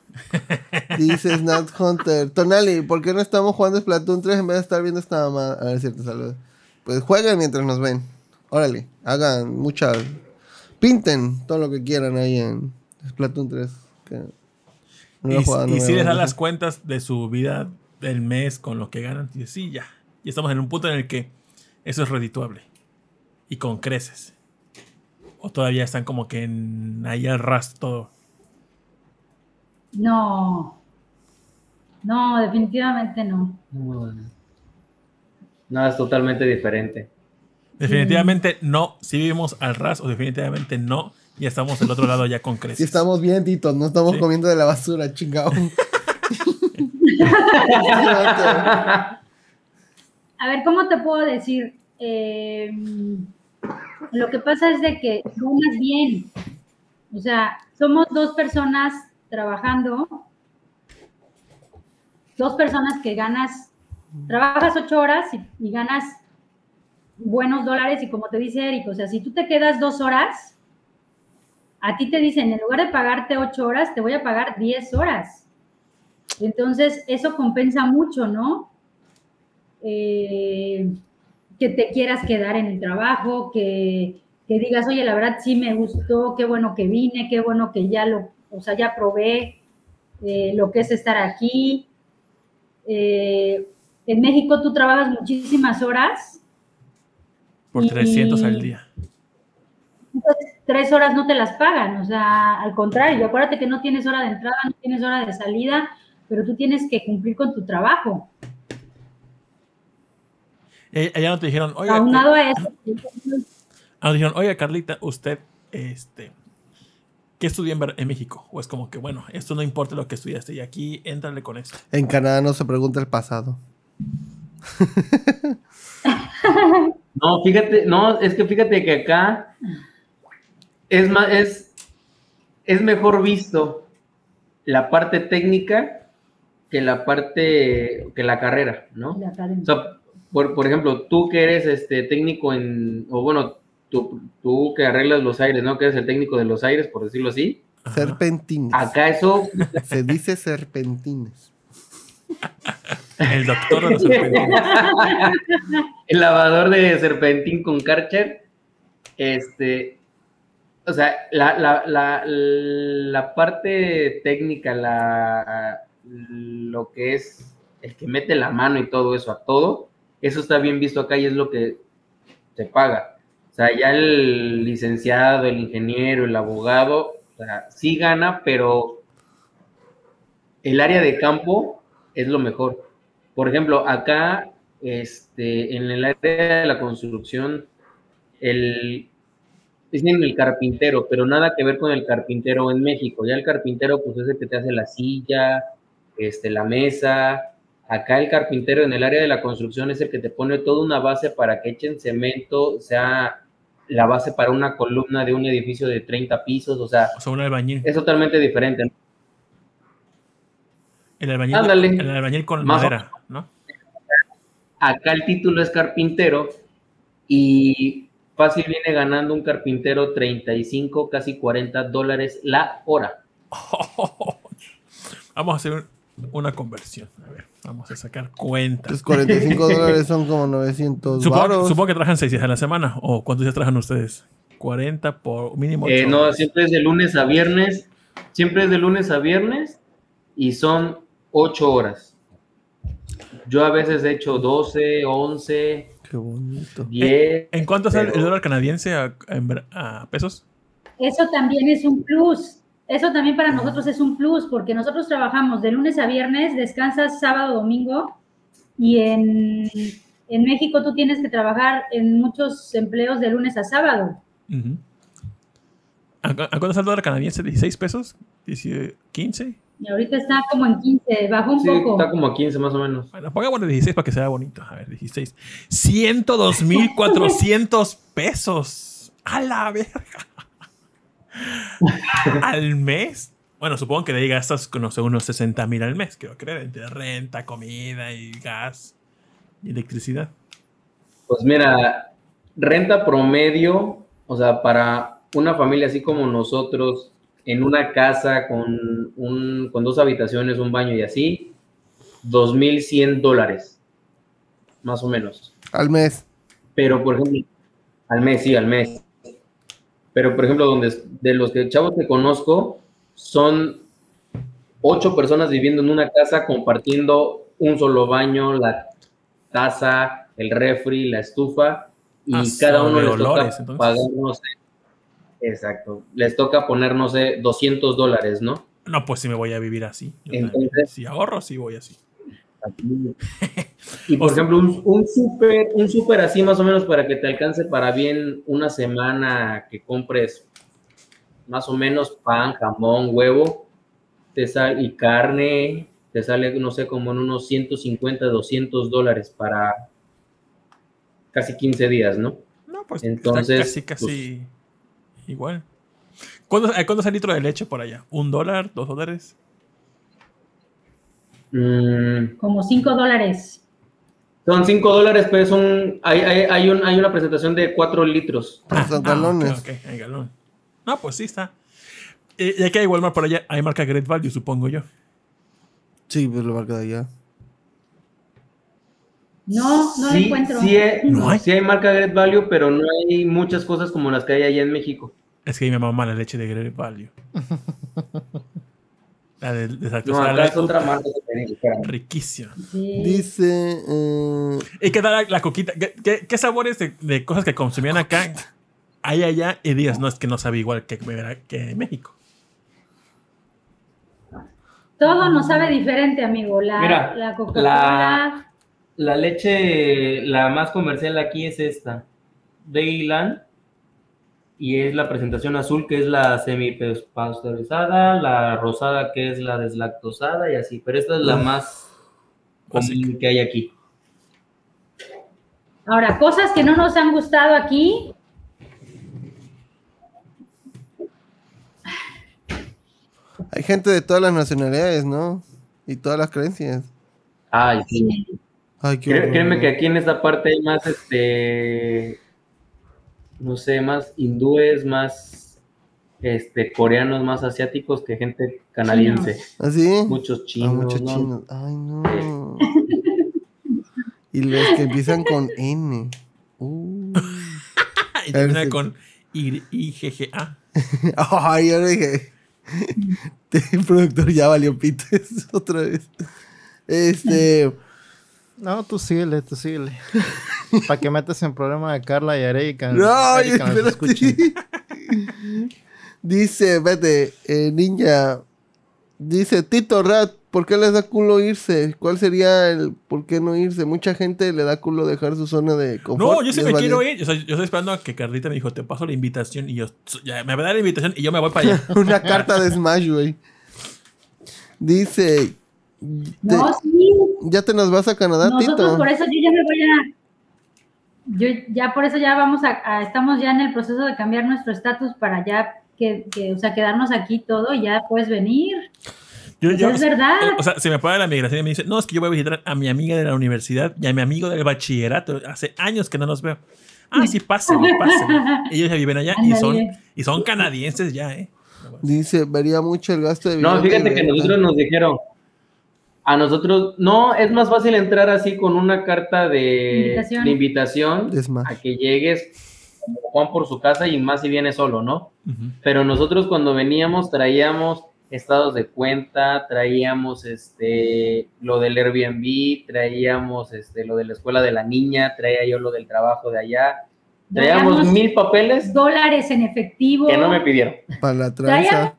Dice Snap Hunter. Tonali, ¿por qué no estamos jugando Splatoon 3 en vez de estar viendo esta mamá? A ver, cierto, saludos. Pues jueguen mientras nos ven. Órale, hagan mucha... Pinten todo lo que quieran ahí en Splatoon 3. que no lo he Y, si les dan las cuentas de su vida del mes con lo que ganan, y sí, ya. Y estamos en un punto en el que eso es redituable. Y con creces. O todavía están como que en ahí al ras todo. No. No, definitivamente no. No, es totalmente diferente. Definitivamente no. Si vivimos al ras o definitivamente no. Y estamos del otro lado ya con creces. Sí, estamos bien, Tito. No estamos Sí. comiendo de la basura, chingado. A ver, ¿cómo te puedo decir? Eh, lo que pasa es de que ganas bien. O sea, somos dos personas trabajando, dos personas que ganas, trabajas ocho horas y, y ganas buenos dólares y como te dice Eric, o sea, si tú te quedas dos horas, a ti te dicen, en lugar de pagarte ocho horas, te voy a pagar diez horas. Entonces, eso compensa mucho, ¿no? eh, que te quieras quedar en el trabajo, que, que digas, oye, la verdad sí me gustó, qué bueno que vine, qué bueno que ya lo, o sea, ya probé eh, lo que es estar aquí. Eh, en México tú trabajas muchísimas horas, Por y- 300 al día. entonces tres horas no te las pagan, o sea, al contrario, acuérdate que no tienes hora de entrada, no tienes hora de salida, pero tú tienes que cumplir con tu trabajo. Y allá no te dijeron, oiga, Aunado a eso, ah, dijeron, oiga, Carlita, usted, este, ¿qué estudió en, en México? O es como que, bueno, esto no importa lo que estudiaste y aquí éntrale con eso. En Canadá no se pregunta el pasado. No, fíjate, no, es que fíjate que acá es más, es, es mejor visto la parte técnica que la parte, que la carrera, ¿no? la academia. O sea, por, por ejemplo, tú que eres este técnico en, o bueno, tú, tú que arreglas los aires, ¿no? Que eres el técnico de los aires, por decirlo así. Serpentines. Acá eso, Se dice serpentines. El doctor de los serpentinas. el lavador de serpentín con Karcher, este, o sea, la, la, la, la parte técnica, la, lo que es el que mete la mano y todo eso a todo, eso está bien visto acá y es lo que se paga. O sea, ya el licenciado, el ingeniero, el abogado, o sea, sí gana, pero el área de campo es lo mejor. Por ejemplo, acá, este, en el área de la construcción, el, dicen el carpintero, pero nada que ver con el carpintero en México. Ya el carpintero, pues es el que te hace la silla, este, la mesa. Acá el carpintero en el área de la construcción es el que te pone toda una base para que echen cemento, sea la base para una columna de un edificio de 30 pisos, o sea, O sea, un albañil. es totalmente diferente. ¿no? El albañil, Ándale. el albañil con Más madera, ¿no? Acá el título es carpintero y fácil viene ganando un carpintero 35, casi 40 dólares la hora. Vamos a hacer un- una conversión. A ver, vamos a sacar cuentas. Pues 45 dólares son como 900 Supongo, supongo que trabajan seis días a la semana. ¿O cuántos días trabajan ustedes? 40 por mínimo. Eh, no, siempre es de lunes a viernes, siempre es de lunes a viernes y son 8 horas. Yo a veces he hecho 12, 11, Qué bonito. 10. ¿En cuánto está el- dólar canadiense a, pesos? Eso también es un plus. Eso también para nosotros es un plus, porque nosotros trabajamos de lunes a viernes, descansas sábado, domingo, y en, en México tú tienes que trabajar en muchos empleos de lunes a sábado. ¿A, a cuánto está el dólar canadiense? ¿16 pesos? ¿10, ¿15? Y ahorita está como en 15, bajó un Sí, poco. está como a 15 más o menos. Bueno, pongámosle 16 para que sea bonito. A ver, 16. 102,400 pesos. A la verga. Al mes. Bueno, supongo que de ahí gastas, no sé, unos 60 mil al mes, quiero creer, entre renta, comida y gas y electricidad. Pues mira, renta promedio, o sea, para una familia así como nosotros, en una casa con, un, con dos habitaciones, un baño y así, 2.100 dólares, más o menos. Al mes. Pero, por ejemplo, al mes, sí, al mes. Pero, por ejemplo, donde, de los que, chavos que conozco, son ocho personas viviendo en una casa compartiendo un solo baño, la taza, el refri, la estufa, y Ah, cada uno de les toca pagar, no sé, exacto, les toca poner, no sé, 200 dólares, ¿no? No, pues si me voy a vivir así. Entonces- si ahorro, sí voy así. Y por O sea- ejemplo, un, un súper, un súper así más o menos para que te alcance para bien una semana que compres más o menos pan, jamón, huevo, te sale, y carne, te sale, no sé, como en unos 150, 200 dólares para casi 15 días, ¿no? No, pues Entonces, casi, casi igual. ¿Cuánto, eh, ¿Cuánto es el litro de leche por allá? ¿Un dólar? ¿Dos dólares? Mm, Como 5 dólares. son 5 dólares, pero es un, hay, hay, hay, un, hay una presentación de 4 litros. Son galones. Ah, hay galón. No, pues sí está. Eh, Y aquí hay Walmart por allá, hay marca Great Value, supongo yo. Sí, pues lo marca de allá. No, no lo sí, encuentro. Sí hay, ¿No hay? sí hay marca Great Value, pero no hay muchas cosas como las que hay allá en México. Es que mi mamá la leche de Great Value. la de No, acá la- es otra marca que. Riquísima. Sí. Dice. eh, ¿Y qué tal la, la coquita? ¿Qué, qué, qué sabores de, de cosas que consumían acá hay allá? Y digas, no, es que no sabe igual que, que México. Todo nos sabe diferente, amigo. La, Mira, la Coca-Cola. la- La leche, la más comercial aquí es esta, Dailan, y es la presentación azul que es la semi-pasteurizada, la rosada que es la deslactosada y así, pero esta es la Uf. más común que hay aquí. Ahora, cosas que no nos han gustado aquí. hay gente de todas las nacionalidades, ¿no? Y todas las creencias. Ay, sí. Ay, qué Cré- horror. Créeme que aquí en esta parte hay más, este, no sé, más hindúes, más, este, coreanos, más asiáticos que gente canadiense. ¿Así? Muchos Ah, chinos, muchos ¿no? chinos. Ay, no. y los que empiezan con N. Uh. y termina Perfecto. con I- IGGA. Ay, yo dije. El productor ya valió pito eso otra vez. Este. No, tú síguele, tú síguele. ¿Para que metas en problema a Carla y a Erika? No, Erika. Dice, vete, eh, ninja. Dice Tito Rat, ¿por qué les da culo irse? ¿Cuál sería el por qué no irse? Mucha gente le da culo dejar su zona de confort. No, yo sí me es quiero ir. O sea, yo estoy esperando a que Carlita me dijo, te paso la invitación. Y yo, ya, me va a dar la invitación y yo me voy para allá. Una carta de Smash, güey. Dice, No, sí. ya te nos vas a Canadá, Nosotros Tito. por eso yo ya me voy a. Yo ya por eso ya vamos a, a- estamos ya en el proceso de cambiar nuestro estatus para ya que, que, o sea, quedarnos aquí todo y ya puedes venir. Yo, Pues yo- es verdad. eh, O sea, se me paga la migración y me dice, no, es que yo voy a visitar a mi amiga de la universidad y a mi amigo del bachillerato. Hace años que no los veo. Ah, sí, pásenme, pásenme. Ellos ya viven allá y son, y son canadienses ya, ¿eh? Dice, vería mucho el gasto de No, fíjate que nosotros nos dijeron, a nosotros, no, es más fácil entrar así con una carta de Invitación. de invitación Es más. a que llegues como Juan por su casa y más si viene solo, ¿no? Pero nosotros cuando veníamos traíamos estados de cuenta, traíamos este lo del Airbnb, traíamos este lo de la escuela de la niña, traía yo lo del trabajo de allá, traíamos mil papeles dólares en efectivo. que no me pidieron. Para la Traíamos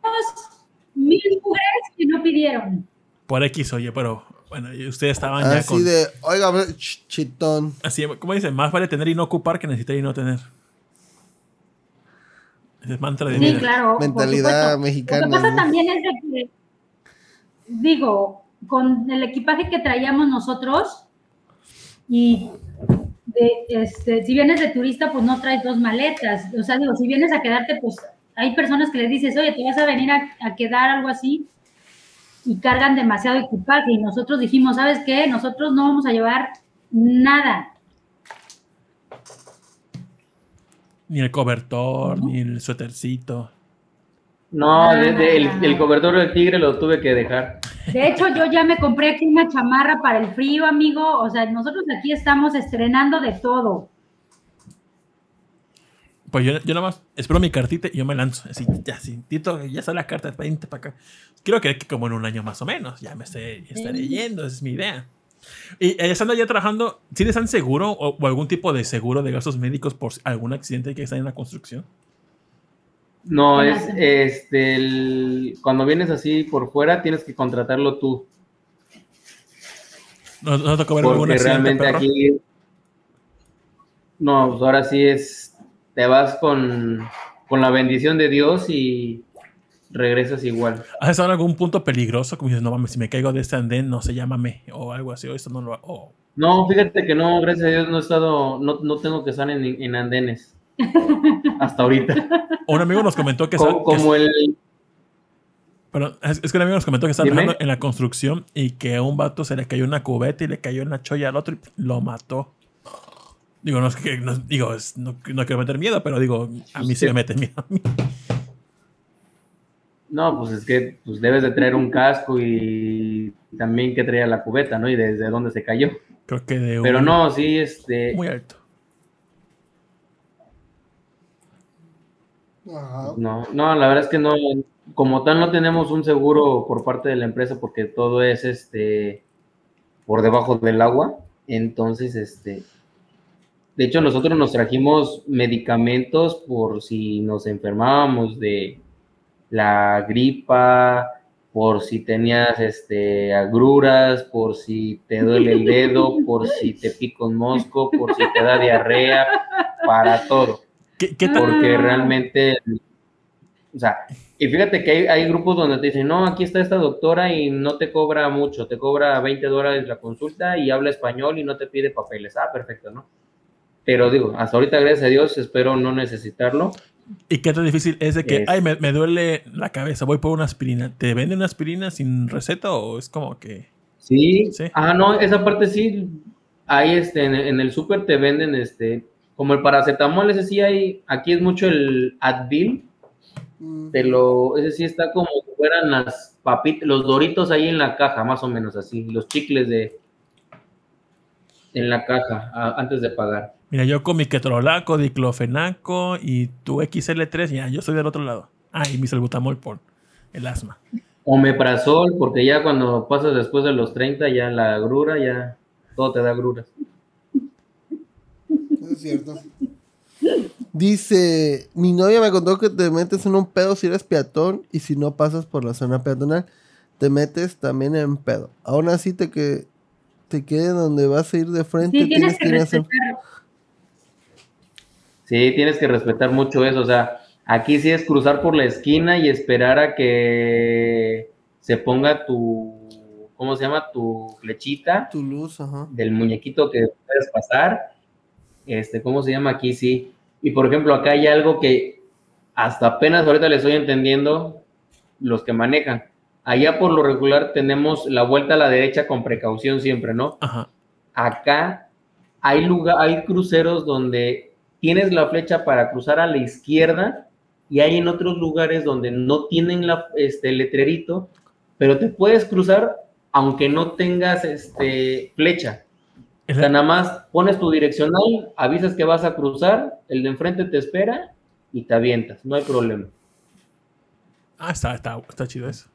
mil mujeres que no pidieron. Por X, oye, pero bueno, ustedes estaban ya Así con. de, oiga, ch- chitón. Así, ¿cómo dicen? Más vale tener y no ocupar que necesitar y no tener. Ese es mantra de Sí, vida. claro. por Mentalidad supuesto. mexicana, Lo que pasa ¿no? también es de que, digo, con el equipaje que traíamos nosotros y de, este, si vienes de turista, pues no traes dos maletas. O sea, digo, si vienes a quedarte, pues hay personas que les dices, oye, te vas a venir a, a quedar algo así y cargan demasiado equipaje y nosotros dijimos, ¿sabes qué? Nosotros no vamos a llevar nada. Ni el cobertor, ni el suétercito. No, Ah. desde el, el cobertor del tigre lo tuve que dejar. De hecho, yo ya me compré aquí una chamarra para el frío, amigo. O sea, nosotros aquí estamos estrenando de todo. Pues yo, yo nada más espero mi cartita y yo me lanzo. Así, ya, sí, Tito, ya está la carta, vente para acá. Quiero creer que como en un año más o menos, ya me esté, estaré Sí. yendo, esa es mi idea. Y eh, estando ya trabajando, ¿tienes un seguro o, o algún tipo de seguro de gastos médicos por algún accidente que está en la construcción? No, ¿Qué es este el- cuando vienes así por fuera tienes que contratarlo tú. No, no te tocó ver algún Porque accidente, realmente perro? aquí. No, pues ahora sí es. Te vas con, con la bendición de Dios y regresas igual. ¿Has estado en algún punto peligroso? Como dices, no mames, si me caigo de este andén, no sé, llámame. O algo así, o esto no lo o- No, fíjate que no, gracias a Dios no he estado, no, no tengo que estar en, en andenes. Hasta ahorita. un amigo nos comentó que, como, que- como el. Perdón, es, es que un amigo nos comentó que estaba trabajando en la construcción y que a un vato se le cayó una cubeta y le cayó una cholla al otro y lo mató. Digo, no es que, no, digo, es- no, no quiero meter miedo, pero digo, a mí sí me mete miedo. No, pues es que pues debes de traer un casco y también que traía la cubeta, ¿no? Y desde dónde se cayó. Creo que de Pero un- no, sí, este. muy alto. No, no, la verdad es que no, como tal no tenemos un seguro por parte de la empresa porque todo es este por debajo del agua. Entonces, este, de hecho nosotros nos trajimos medicamentos por si nos enfermábamos de la gripa, por si tenías este agruras, por si te duele el dedo, por si te pica un mosco, por si te da diarrea, para todo ¿Qué, qué porque realmente, o sea, y fíjate que hay, hay grupos donde te dicen, no, aquí está esta doctora y no te cobra mucho, te cobra 20 dólares la consulta y habla español y no te pide papeles. Ah, perfecto, ¿no? Pero digo, hasta ahorita, gracias a Dios, espero no necesitarlo. ¿Y qué tan difícil es de que, Es- ay, me, me duele la cabeza, voy por una aspirina? ¿Te venden una aspirina sin receta o es como que... Sí, Sí. ah, no, esa parte sí, ahí este, en, en el súper te venden, este, como el paracetamol, ese sí hay, aquí es mucho el Advil, Mm. te lo, ese sí está como si fueran las papitas, los doritos ahí en la caja, más o menos así, los chicles de en la caja a- antes de pagar. Mira, yo con mi ketorolaco, diclofenaco y tu XL3, ya, yo soy del otro lado. Ah, y mi salbutamol por el asma. Omeprazol, porque ya cuando pasas después de los 30, ya la agrura, ya todo te da agruras. Eso es cierto. Dice, mi novia me contó que te metes en un pedo si eres peatón y si no pasas por la zona peatonal, te metes también en pedo. Aún así te que te quede donde vas a ir de frente, Sí, tienes que ir a hacer-. Sí, tienes que respetar mucho eso, o sea, aquí sí es cruzar por la esquina y esperar a que se ponga tu, ¿cómo se llama? Tu flechita. tu luz, ajá. del muñequito que puedes pasar. Este, ¿cómo se llama aquí? Sí. Y por ejemplo, acá hay algo que hasta apenas ahorita le estoy entendiendo los que manejan. Allá por lo regular tenemos la vuelta a la derecha con precaución siempre, ¿no? Ajá. Acá hay lugar, hay cruceros donde tienes la flecha para cruzar a la izquierda y hay en otros lugares donde no tienen la, este letrerito, pero te puedes cruzar aunque no tengas este flecha. O sea, nada más pones tu direccional, avisas que vas a cruzar, el de enfrente te espera y te avientas, no hay problema. Ah, está, está, está chido eso.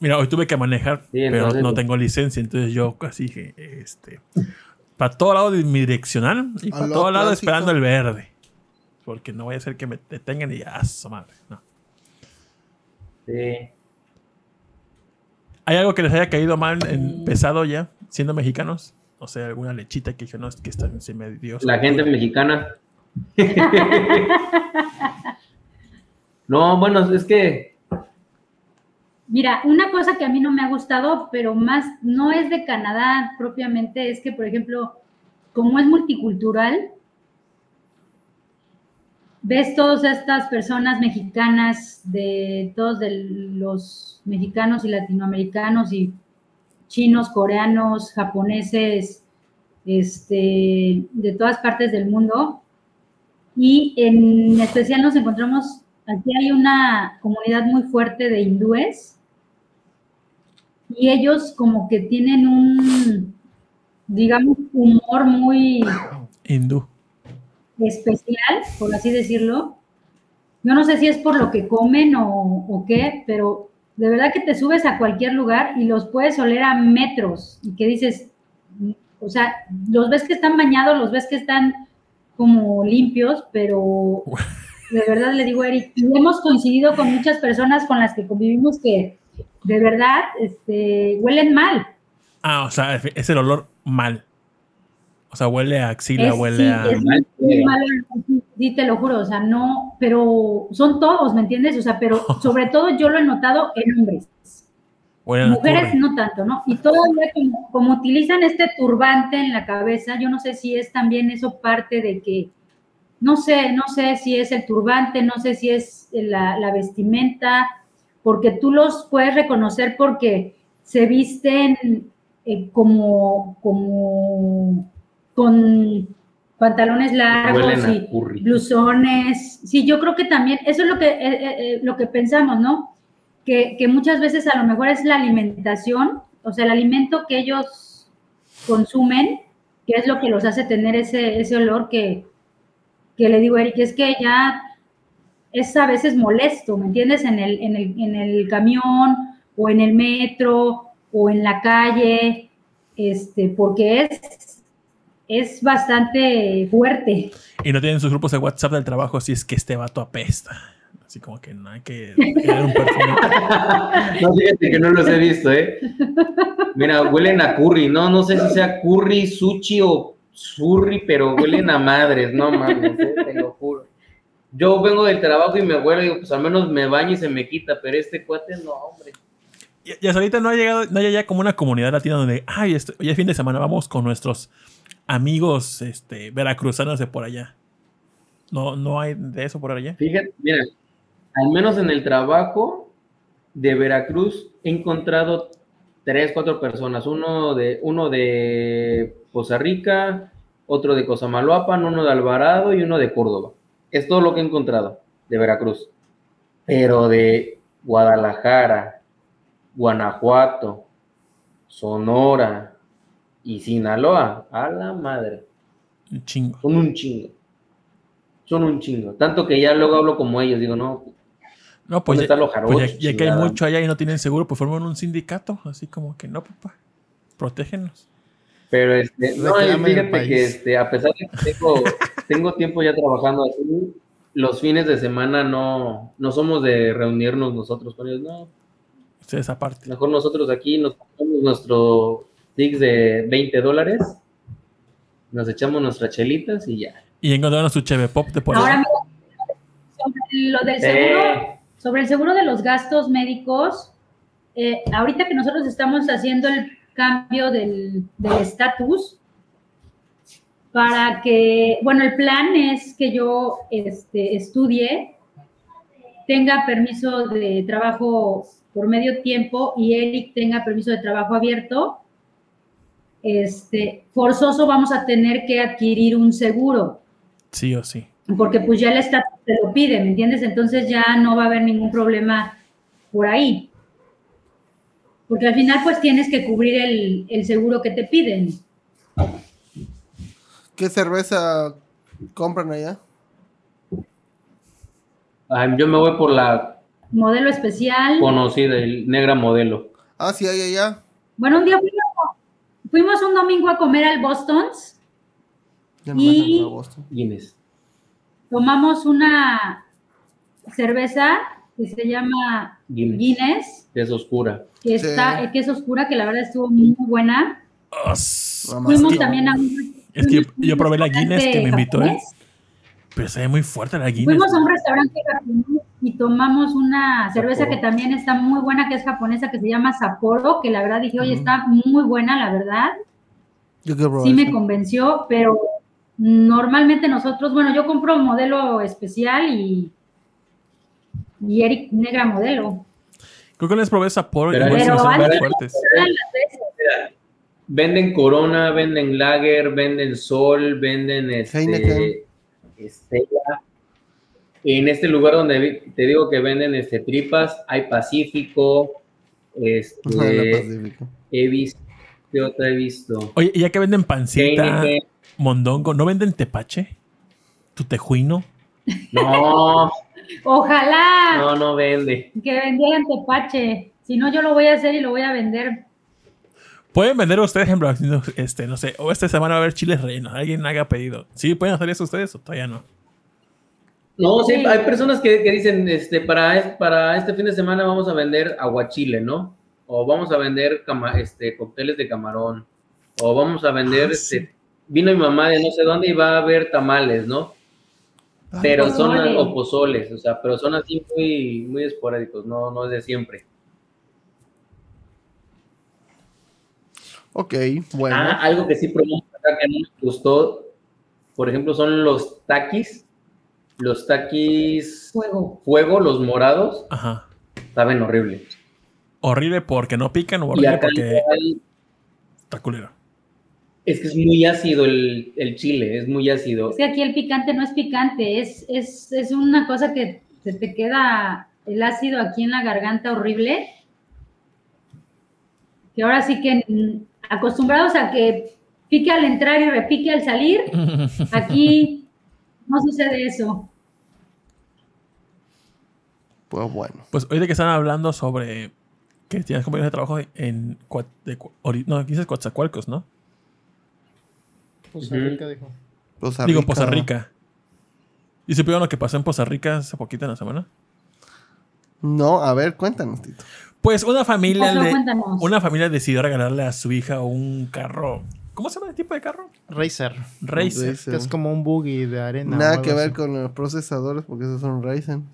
Mira, hoy tuve que manejar, Sí, pero no tengo licencia, entonces yo casi que, este, para todo lado de mi direccional y para todo lado clásico. esperando el verde. Porque no vaya a ser que me detengan y ya, su madre. No. Sí. ¿Hay algo que les haya caído mal en pesado ya, siendo mexicanos? O sea, alguna lechita que yo no, es que está, se me dio. La gente mexicana. no, bueno, es que Mira, una cosa que a mí no me ha gustado, pero más no es de Canadá propiamente, es que, por ejemplo, como es multicultural, ves todas estas personas mexicanas, de todos los mexicanos y latinoamericanos y chinos, coreanos, japoneses, este, de todas partes del mundo. Y en especial nos encontramos, aquí hay una comunidad muy fuerte de hindúes y ellos como que tienen un, digamos, humor muy Hindú. especial, por así decirlo. Yo no sé si es por lo que comen o, o qué, pero de verdad que te subes a cualquier lugar y los puedes oler a metros y que dices, o sea, los ves que están bañados, los ves que están como limpios, pero de verdad le digo, Eric, y hemos coincidido con muchas personas con las que convivimos que de verdad este, huelen mal. Ah, o sea, es el olor mal. O sea, huele a axila, Es- huele sí, a. es muy malo, sí, te lo juro, o sea, no, pero son todos, ¿me entiendes? O sea, pero sobre todo yo lo he notado en hombres. Mujeres no tanto, ¿no? Y todavía como, como utilizan este turbante en la cabeza, yo no sé si es también eso parte de que, no sé, no sé si es el turbante, no sé si es la, la vestimenta, porque tú los puedes reconocer porque se visten eh, como, como con pantalones largos y blusones. Sí, yo creo que también, eso es lo que, eh, eh, lo que pensamos, ¿no? Que, que muchas veces a lo mejor es la alimentación, o sea, el alimento que ellos consumen, que es lo que los hace tener ese, ese olor que, que le digo, Eric, es que ya es a veces molesto, ¿me entiendes? En el, en el, en el camión o en el metro o en la calle, este, porque es, es bastante fuerte. Y no tienen sus grupos de WhatsApp del trabajo, así es que este vato apesta. Así como que no hay que tener un perfume. No, fíjate que no los he visto, ¿eh? Mira, huelen a curry. No, no sé si sea curry, sushi o surri, pero huelen a madres. No mames, ¿eh? te lo juro. Yo vengo del trabajo y me y digo, pues al menos me baño y se me quita, pero este cuate no, hombre. Y, y hasta ahorita no ha llegado, no hay ya como una comunidad latina donde, ay, este, hoy es fin de semana, vamos con nuestros amigos este, veracruzanos de por allá. No, no hay de eso por allá. Fíjate, mira, al menos en el trabajo de Veracruz he encontrado tres, cuatro personas. Uno de, uno de Poza Rica, otro de Cosamaloapan, uno de Alvarado y uno de Córdoba. Es todo lo que he encontrado de Veracruz. Pero de Guadalajara, Guanajuato, Sonora y Sinaloa, a la madre. Un chingo. Son un chingo. Son un chingo. Tanto que ya luego hablo como ellos. Digo, no, No, pues ¿Dónde ya, están los pues jarochos, ya- ya que hay mucho allá y no tienen seguro, pues forman un sindicato. Así como que no, papá. Protégenos. Pero este, no, fíjate que este, a pesar de que tengo, tengo tiempo ya trabajando así, los fines de semana no, no somos de reunirnos nosotros con ellos, no. Ustedes aparte. Mejor nosotros aquí nos compramos nuestro Dix de 20 dólares, nos echamos nuestras chelitas y ya. Y encontraron su cheve pop de por Ahora, sobre lo del Eh. seguro, sobre el seguro de los gastos médicos, eh, ahorita que nosotros estamos haciendo el cambio del del estatus, para que, bueno, el plan es que yo este, estudie, tenga permiso de trabajo por medio tiempo y Eric tenga permiso de trabajo abierto. Este, forzoso vamos a tener que adquirir un seguro Sí o sí. porque pues ya el estatus te lo pide, ¿me entiendes? Entonces ya no va a haber ningún problema por ahí. Porque al final pues tienes que cubrir el, el seguro que te piden. ¿Qué cerveza compran allá? Ah, yo me voy por la Modelo especial. conocida, el negra modelo. Ah, sí, hay allá. Bueno, un día fuimos, fuimos un domingo a comer al Boston's, Ya no Y- Boston. Guinness. tomamos una cerveza que se llama Guinness. Guinness, Es oscura. que, Sí. está, que es oscura, que la verdad estuvo muy buena. Fuimos también a un... Es que yo, probé la Guinness que me invitó él. japonés. Pero se ve muy fuerte la Guinness. Fuimos a un restaurante japonés y tomamos una cerveza Sapporo. que también está muy buena, que es japonesa, que se llama Sapporo, que la verdad dije, oye, está muy buena, la verdad. Yo quiero Sí me convenció, pero normalmente nosotros, bueno, yo compro modelo especial y, y Eric negra modelo. Creo que les probé Sapporo y Pero- me Pero vale. fuertes. Todas las veces. Mira, venden Corona, venden Lager, venden Sol, venden este. Estela. En este lugar donde vi- te digo que venden este, tripas, hay Pacífico, este, Pacífico. he visto, ¿qué otra he visto? Oye, y ya que venden pancita, Heineken. mondongo, ¿no venden tepache? ¿Tu tejuino? No, Ojalá no, no vende. que vendieran tepache. Si no, yo lo voy a hacer y lo voy a vender. Pueden vender ustedes, ejemplo, haciendo, este, no sé, o esta semana va a haber chiles rellenos, alguien haga pedido. ¿Sí pueden hacer eso ustedes o todavía no? No, sí, hay personas que, que dicen, este, para, es- para este fin de semana vamos a vender aguachile, ¿no? O vamos a vender cama- este, cócteles de camarón. O vamos a vender, Ah, sí. este, vino mi mamá de no sé dónde y va a haber tamales, ¿no? Pero son o pozoles, o sea, pero son así muy, muy esporádicos, no, no es de siempre. Ok, bueno. Ah, algo que sí probamos acá que no me gustó, por ejemplo, son los taquis. Los taquis Fuego. fuego, los morados, Ajá. saben horrible. Horrible porque no pican o horrible porque igual, está culero. es que es muy ácido el, el chile, es muy ácido. Es que aquí el picante no es picante, es, es, es una cosa que se te queda el ácido aquí en la garganta horrible. Que ahora sí que acostumbrados a que pique al entrar y repique al salir, aquí no sucede eso. Pues bueno. Pues hoy de que están hablando sobre que tienes compañeros de trabajo en de no, dices Coatzacoalcos, ¿no? Costa Rica, dijo. Poza Digo Rica. Poza Rica. ¿Y supieron lo que pasó en Poza Rica hace poquito en la semana? No, a ver, cuéntanos, Tito. Pues una familia, le- una familia decidió regalarle a su hija un carro. ¿Cómo se llama el tipo de carro? Racer. Racer. Racer. Que es como un buggy de arena. Nada que ver así. con los procesadores porque esos son Ryzen.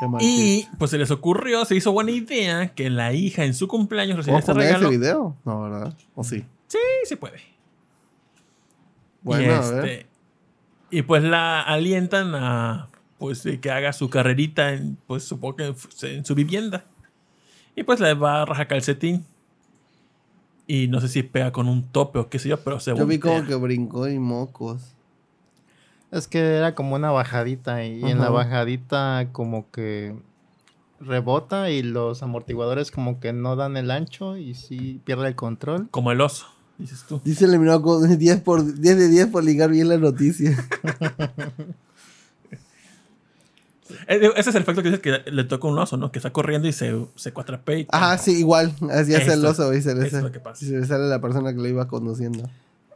Qué mal Y pues se les ocurrió, se hizo buena idea que la hija en su cumpleaños recibió ¿Puedo este poner ese regalo. video? No, ¿verdad? ¿O sí? Sí, sí puede. Bueno, y, a ver. este, y pues la alientan a pues de que haga su carrerita en, pues supongo que en su vivienda. Y pues le va a rajar calcetín. Y no sé si pega con un tope o qué sé yo, pero se Yo vi como que brincó y mocos. Es que era como una bajadita y en la bajadita como que rebota y los amortiguadores como que no dan el ancho y sí pierde el control. Como el oso, dices tú. Dice el eliminado con 10, por, 10 de 10 por ligar bien la noticia. Eh, Ese es el efecto que dices que le toca un oso, ¿no? Que está corriendo y se, se cuatrapea y Ajá, sí, igual. Así hace el oso y se le, es sale, lo que pasa. se le sale la persona que lo iba conduciendo.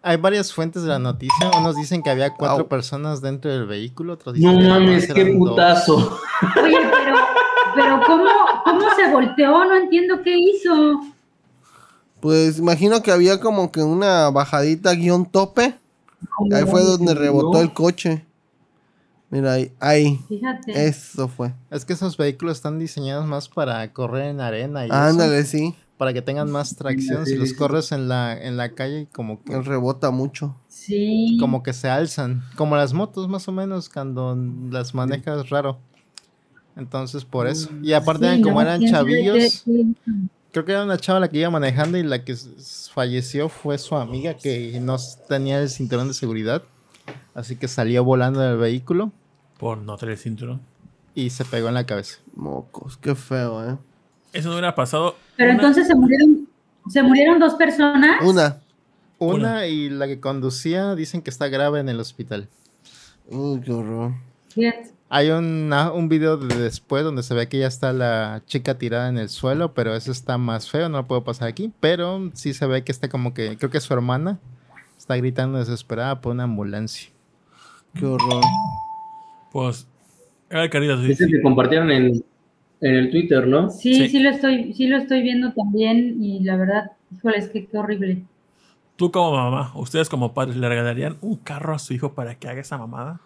Hay varias fuentes de la noticia. Unos dicen que había cuatro personas dentro del vehículo. Otros No dicen que mames, qué dos. putazo. Oye, pero, pero ¿cómo, ¿cómo se volteó? No entiendo qué hizo. Pues imagino que había como que una bajadita guion tope. Ahí fue donde rebotó el coche. Mira, ahí, ahí. Fíjate. Eso fue. Es que esos vehículos están diseñados más para correr en arena y eso, Ándale, sí. para que tengan más tracción. Sí, si los sí. corres en la, en la calle, como que, rebota mucho. Sí. como que se alzan. Como las motos, más o menos, cuando las manejas raro. Entonces, por eso. Y aparte, Sí, eran como eran chavillos. Creo que era una chava la que iba manejando y la que falleció fue su amiga que no tenía el cinturón de seguridad. Así que salió volando del vehículo por no tener el cinturón. y se pegó en la cabeza. Mocos, qué feo, ¿eh? Eso no hubiera pasado. Pero una- entonces se murieron, se murieron dos personas. Una. Una, Una. y la que conducía dicen que está grave en el hospital. Uy, qué horror. Hay una- un video de después donde se ve que ya está la chica tirada en el suelo, pero eso está más feo, no lo puedo pasar aquí. Pero sí se ve que está como que, creo que su hermana está gritando desesperada por una ambulancia. Qué horror. Pues. Era carita, sí, Ese que compartieron en, en el Twitter, ¿no? Sí, Sí. sí, lo estoy, sí lo estoy viendo también y la verdad, híjole, es que qué horrible. Tú como mamá, ustedes como padres, ¿le regalarían un carro a su hijo para que haga esa mamada?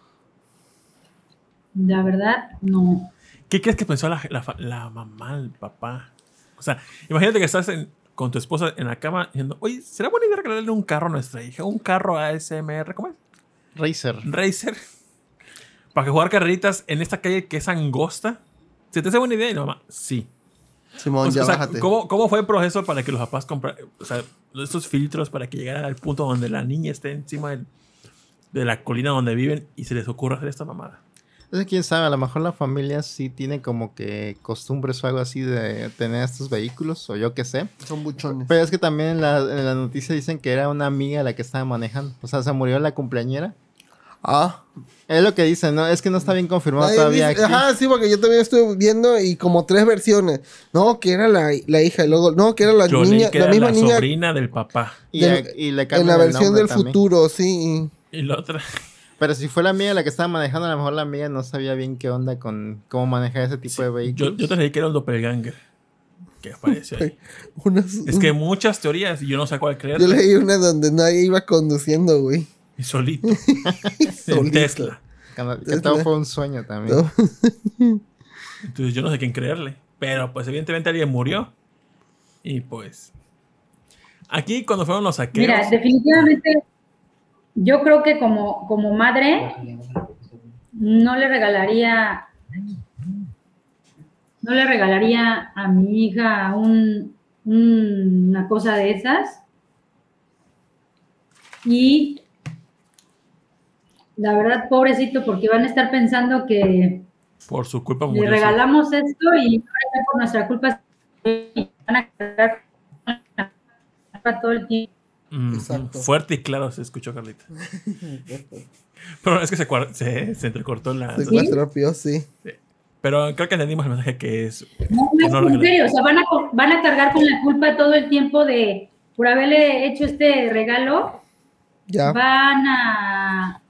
La verdad, no. ¿Qué crees que pensó la, la mamá, el papá? O sea, imagínate que estás en- con tu esposa en la cama diciendo, oye, ¿será buena idea regalarle un carro a nuestra hija? Un carro ASMR, ¿cómo es? Racer. Racer. Para que jugar carreritas en esta calle que es angosta. ¿Se te hace buena idea? Y la mamá, sí. Simón, O ya sea, bájate. ¿cómo, cómo fue el proceso para que los papás compraran, o sea, estos filtros para que llegaran al punto donde la niña esté encima del- de la colina donde viven y se les ocurra hacer esta mamada? Entonces, quién sabe, a lo mejor la familia sí tiene como que costumbres o algo así de tener estos vehículos, o yo qué sé. Son buchones. Pero es que también en la, en la noticia dicen que era una amiga la que estaba manejando. O sea, se murió la cumpleañera. Ah. Es lo que dicen, ¿no? Es que no está bien confirmado Nadie todavía dice- aquí. Ajá, sí, porque yo también estuve viendo y como tres versiones. No, que era la, la hija, y luego, no, que era la Yo leí niña, que la era misma la niña sobrina del papá. Y, del- y le en la el versión del también. futuro, sí. Y la otra. Pero si fue la amiga la que estaba manejando, a lo mejor la amiga no sabía bien qué onda con cómo manejar ese tipo de Yo, vehículos. yo te leí que era un doppelganger. Que apareció ahí. Unas- Es que hay muchas teorías y yo no sé cuál creer. Yo leí una donde nadie iba conduciendo, güey. Y solito. en Solito. Tesla. Que, que todo fue un sueño también. No. Entonces yo no sé quién creerle. Pero pues evidentemente alguien murió. Y pues. Aquí cuando fueron los saqueos. Mira, definitivamente, yo creo que como, como madre no le regalaría, no le regalaría a mi hija un, un- una cosa de esas. Y la verdad, pobrecito, porque van a estar pensando que por su culpa le murió. regalamos esto y ahora por nuestra culpa y van a cargar con la culpa todo el tiempo. Exacto. Fuerte y claro se escuchó, Carlita. Pero es que se, se, se entrecortó la. Se cuatropió, sí. Pero creo que entendimos el mensaje que es. No, Que es no en serio, o sea, van a, van a cargar con la culpa todo el tiempo de, por haberle hecho este regalo, Ya. van a,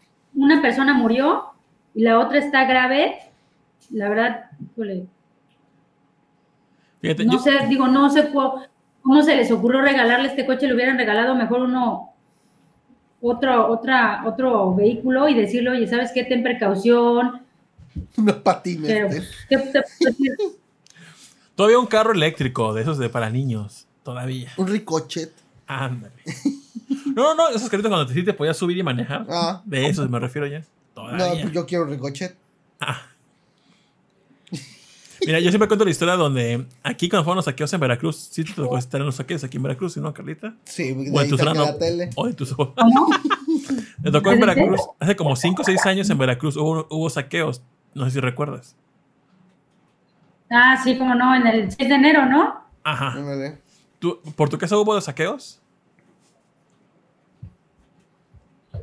una persona murió y la otra está grave, la verdad, híjole, Fíjate, no yo- sé, digo, no sé cu- cómo se les ocurrió regalarle este coche, le hubieran regalado mejor uno, otro, otra, otro vehículo y decirle, oye, ¿sabes qué? Ten precaución, Unos patines. pero, eh. Todavía un carro eléctrico de esos de para niños. Todavía. Un ricochet. Ándale. No, no, esos carritos cuando te, sí te podías subir y manejar. Ah. De esos me refiero ya. No, Todavía. yo quiero ricochet. Ah. Mira, yo siempre cuento la historia donde aquí cuando fueron los saqueos en Veracruz, sí te tocó estar en los saqueos aquí en Veracruz, ¿sí ¿no, Carlita? Sí, de O en ahí tu zona no. la tele. O de tu zona. Me tocó en ¿En Veracruz. Hace como 5 o 6 años en Veracruz hubo, hubo saqueos. No sé si recuerdas. Ah, sí, como no, en el 6 de enero, ¿no? Ajá. ¿Tú- ¿Por tu casa hubo saqueos?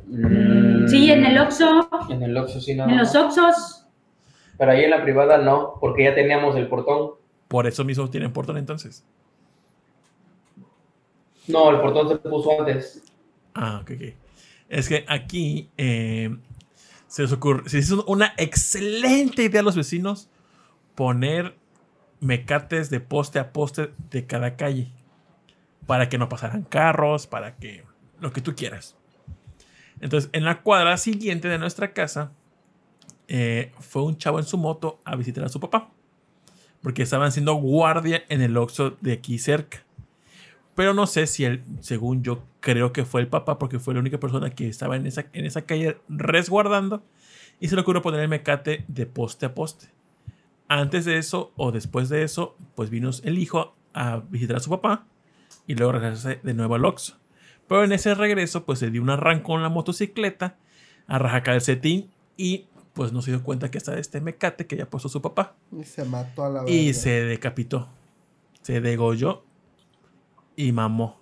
Mm, Sí, en el Oxxo, En el Oxxo sí, nada en los. Oxxos. Pero ahí en la privada no, porque ya teníamos el portón. Por eso mismo tienen portón entonces. No, el portón se puso antes. Ah, ok, ok. Es que aquí eh, se les ocurre, se hizo una excelente idea a los vecinos poner mecates de poste a poste de cada calle para que no pasaran carros, para que lo que tú quieras. Entonces, en la cuadra siguiente de nuestra casa eh, fue un chavo en su moto a visitar a su papá porque estaban haciendo guardia en el Oxxo de aquí cerca. Pero no sé si él, según yo creo que fue el papá, porque fue la única persona que estaba en esa, en esa calle resguardando. Y se le ocurrió poner el mecate de poste a poste. Antes de eso, o después de eso, pues vino el hijo a visitar a su papá. Y luego regresarse de nuevo al Oxxo. Pero en ese regreso, pues se dio un arranco en la motocicleta, a raja calcetín. Y pues no se dio cuenta que estaba este mecate que había puesto su papá. Y se mató a la Y verga. se decapitó. Se degolló y mamó.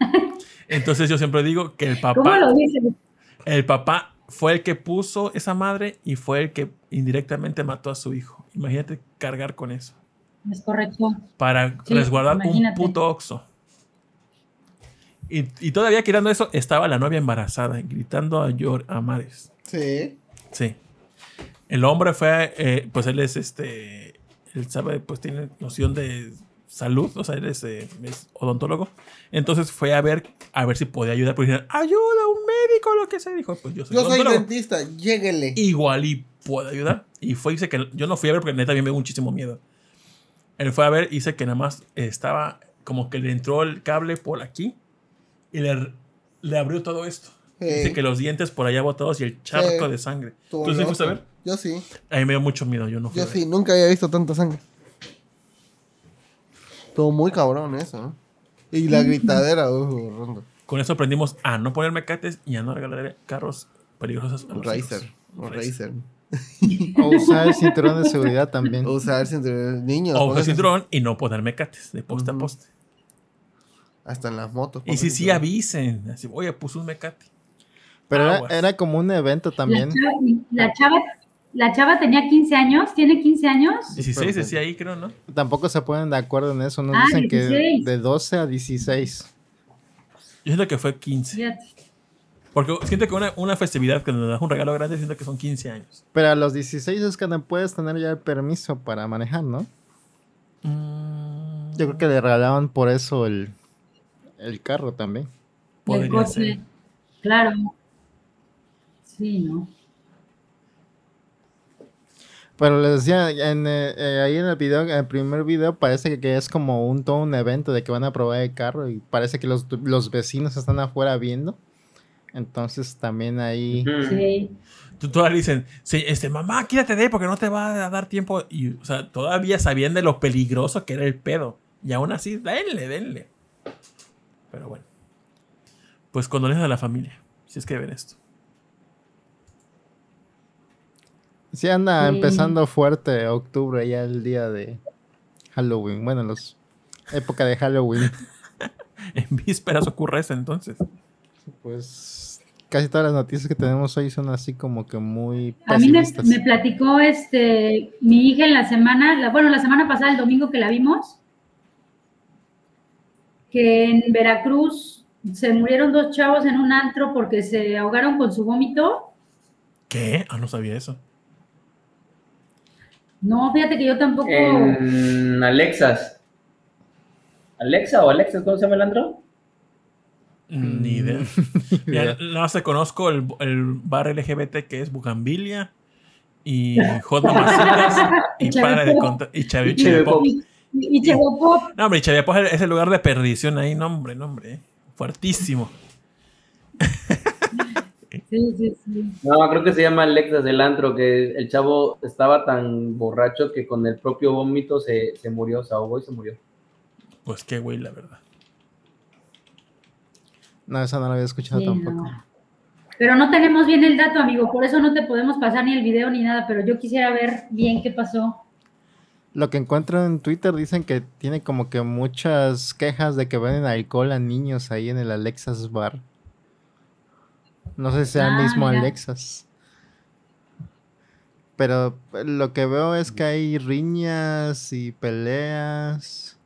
Entonces yo siempre digo que el ¿Cómo papá, lo dices? el papá fue el que puso esa madre y fue el que indirectamente mató a su hijo. Imagínate cargar con eso. Es correcto. Para Sí, resguardar imagínate. un puto oxo. Y, y todavía quitando eso, estaba la novia embarazada, gritando a, llor a mares. Sí. Sí. El hombre fue, eh, pues él es este, él sabe, pues tiene noción de salud, o sea, él es, eh, es odontólogo. Entonces fue a ver, a ver si podía ayudar, porque dijeron, ayuda, un médico, lo que sea. Dijo, pues yo soy Yo soy odontólogo. dentista, lléguele. Igual y puedo ayudar. Y fue, dice que yo no fui a ver porque neta mí me dio muchísimo miedo. Él fue a ver y dice que nada más estaba como que le entró el cable por aquí y le, le abrió todo esto. Dice que los dientes por allá botados y el charco Sí. de sangre. estuvo ¿Tú sí fuiste a ver? Yo sí, A mí me dio mucho miedo, yo no fui. yo a ver. sí, nunca había visto tanta sangre. Estuvo muy cabrón eso, ¿no? Y la gritadera, uh, rondo. Con eso aprendimos a no poner mecates y a no regalar carros peligrosos a los Racer, o Racer. O usar el cinturón de seguridad también. Usar cinturón, niños. O usar pónganse- cinturón y no poner mecates de poste a poste. Hasta en las motos. Y sí, pónganse sí, cinturón. avisen. Así, oye, puse un mecate. Pero era, era como un evento también. La chava, la chava, la chava tenía 15 años, tiene 15 años. 16 decía ahí, creo, ¿no? Tampoco se ponen de acuerdo en eso. Nos Ah, dicen que 16. de 12 a 16. Yo siento que fue 15. Fíjate. Porque siento que una, una festividad que nos das un regalo grande, siento que son 15 años. Pero a los 16 es cuando puedes tener ya el permiso para manejar, ¿no? Mm, Yo creo que le regalaban por eso el, el carro también. El coche. ser. Claro. Sí, ¿no? Pero les decía, en, eh, eh, ahí en el video, en el primer video, parece que, que es como un todo un evento de que van a probar el carro y parece que los, los vecinos están afuera viendo. Entonces también ahí... Sí. Tú todavía dicen, sí, este, mamá, quítate de ahí porque no te va a dar tiempo. Y, o sea, todavía sabían de lo peligroso que era el pedo. Y aún así, denle, denle. Pero bueno. Pues condolencias a la familia, si es que ven esto. Sí anda Sí. empezando fuerte octubre, ya el día de Halloween. Bueno, los época de Halloween. En vísperas ocurre eso entonces. Pues casi todas las noticias que tenemos hoy son así como que muy A mí me, pesimistas. me platicó este mi hija en la semana, la- bueno, la semana pasada, el domingo que la vimos, que en Veracruz se murieron dos chavos en un antro porque se ahogaron con su vómito. ¿Qué? Ah, no sabía eso. No, fíjate que yo tampoco. En Alexas. ¿Alexa o Alexas? ¿Cómo se llama el antro? Mm, Ni idea. Mira, nada más te conozco el, el bar LGBT que es Bugambilia y Hot Mamacitas y Y para de Chavepop. contar. Y Chavi- Y. Y. No, hombre, Chavepop es el lugar de perdición ahí, no, hombre, no, hombre. eh. Fuertísimo. Sí, sí, sí. No, creo que se llama Alexas el antro, que el chavo estaba tan borracho que con el propio vómito se, se murió, se ahogó y se murió. Pues qué güey, la verdad. No, esa no la había escuchado Sí, tampoco. no. Pero no tenemos bien el dato, amigo, por eso no te podemos pasar ni el video ni nada, pero yo quisiera ver bien qué pasó. Lo que encuentro en Twitter dicen que tiene como que muchas quejas de que venden alcohol a niños ahí en el Alexas Bar. No sé si sea Ah, el mismo mira. Alexas. Pero lo que veo es que hay riñas y peleas.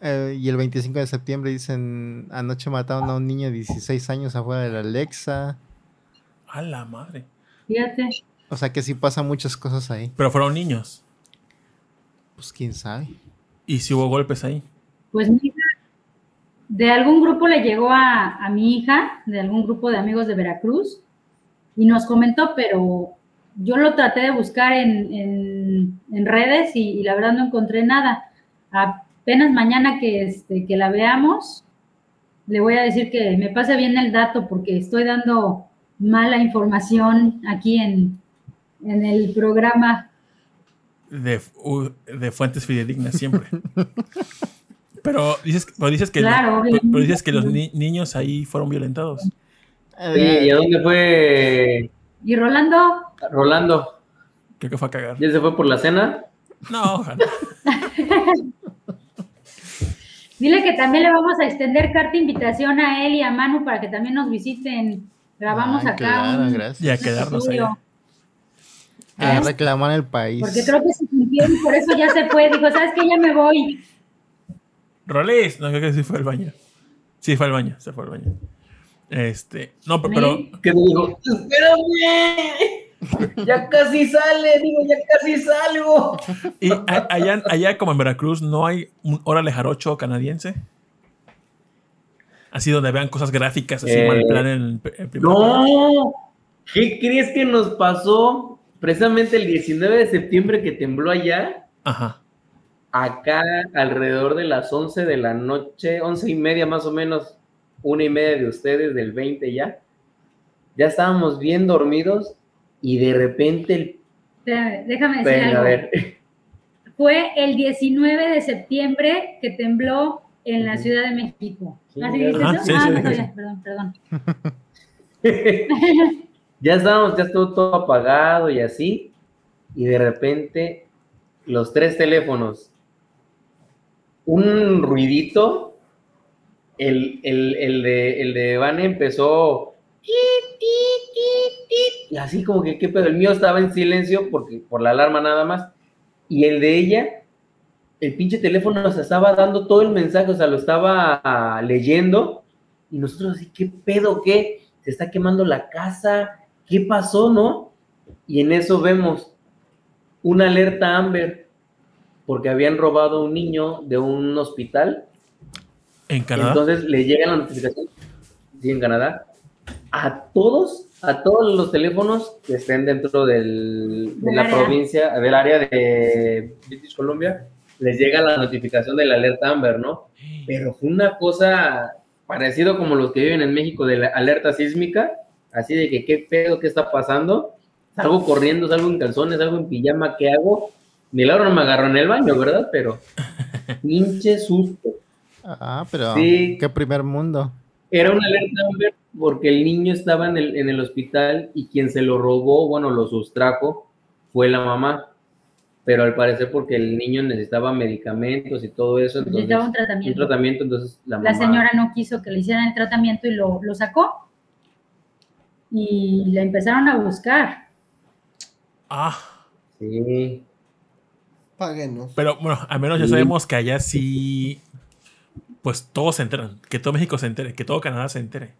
Eh, y el 25 de septiembre dicen, anoche mataron a un niño de 16 años afuera del Alexa. A la madre. Fíjate. O sea que sí pasan muchas cosas ahí. Pero fueron niños. Pues quién sabe. Y si hubo golpes ahí. Pues mi hija, de algún grupo le llegó a, a mi hija, de algún grupo de amigos de Veracruz, y nos comentó, pero yo lo traté de buscar en, en- en redes y, y la verdad no encontré nada. Apenas mañana que, este, que la veamos, le voy a decir que me pase bien el dato porque estoy dando mala información aquí en, en el programa. De, de fuentes fidedignas siempre. pero dices, pero dices que, Claro, pero- pero dices que los ni- niños ahí fueron violentados. Eh, ¿Y a dónde fue Y Rolando, Rolando? Creo que fue a cagar. ¿Ya se fue por la cena? No, ojalá. Dile que también le vamos a extender carta de invitación a él y a Manu para que también nos visiten. Grabamos Ah, acá claro, un gracias. Y a quedarnos ahí. Estudio. A reclamar el país. Porque creo que se sintió y por eso ya se fue. Dijo, ¿sabes qué? Ya me voy. Rolis. No, creo que sí fue al baño. Sí, fue al baño. Se fue al baño. Este. No, pero. pero- ¿Qué te dijo? ¡Espérame! Ya casi sale, digo, ya casi salgo. y a- allá, allá, como en Veracruz, no hay un órale jarocho canadiense. Así donde vean cosas gráficas, así Eh, mal plan en el, el primer. No, ¿qué crees que nos pasó precisamente el 19 de septiembre que tembló allá? Ajá. Acá alrededor de las 11 de la noche, 11 y media más o menos, una y media de ustedes, del 20 ya, ya estábamos bien dormidos y de repente el... Espérame, déjame decir algo. a ver. Fue el 19 de septiembre que tembló en la. Ciudad de México. Sí, ¿Así eso? sí, ah, sí, no sí, sabía, sí. perdón, perdón. ya estábamos, ya estuvo todo apagado y así, y de repente los tres teléfonos, un ruidito, el, el, el de, el de Vane empezó, y así como que, ¿qué pedo? El mío estaba en silencio porque, por la alarma nada más, y el de ella, el pinche teléfono se estaba dando todo el mensaje, o sea, lo estaba leyendo, y nosotros así, ¿qué pedo? ¿Qué? Se está quemando la casa, ¿qué pasó, no? Y en eso vemos una alerta Amber, porque habían robado a un niño de un hospital En Canadá. entonces le llega la notificación, sí, en Canadá, a todos, a todos los teléfonos que estén dentro del, de la área. provincia, del área de British Columbia, les llega la notificación de la alerta Amber, ¿no? Pero fue una cosa parecido como los que viven en México de la alerta sísmica, así de que qué pedo, qué está pasando, salgo corriendo, salgo en calzones, salgo en pijama, ¿qué hago? Milagro no me agarró en el baño, ¿verdad? Pero pinche susto. Ah, pero Sí. qué primer mundo. Era una alerta porque el niño estaba en el, en el hospital y quien se lo robó, bueno, lo sustrajo, fue la mamá. Pero al parecer porque el niño necesitaba medicamentos y todo eso, entonces Necesitaba un un tratamiento. tratamiento, entonces la mamá... La señora no quiso que le hicieran el tratamiento y lo, lo sacó. Y la empezaron a buscar. Ah, Sí, Páguenos. pero bueno, al menos ya sabemos que allá sí. Pues todos se enteran. Que todo México se entere. Que todo Canadá se entere.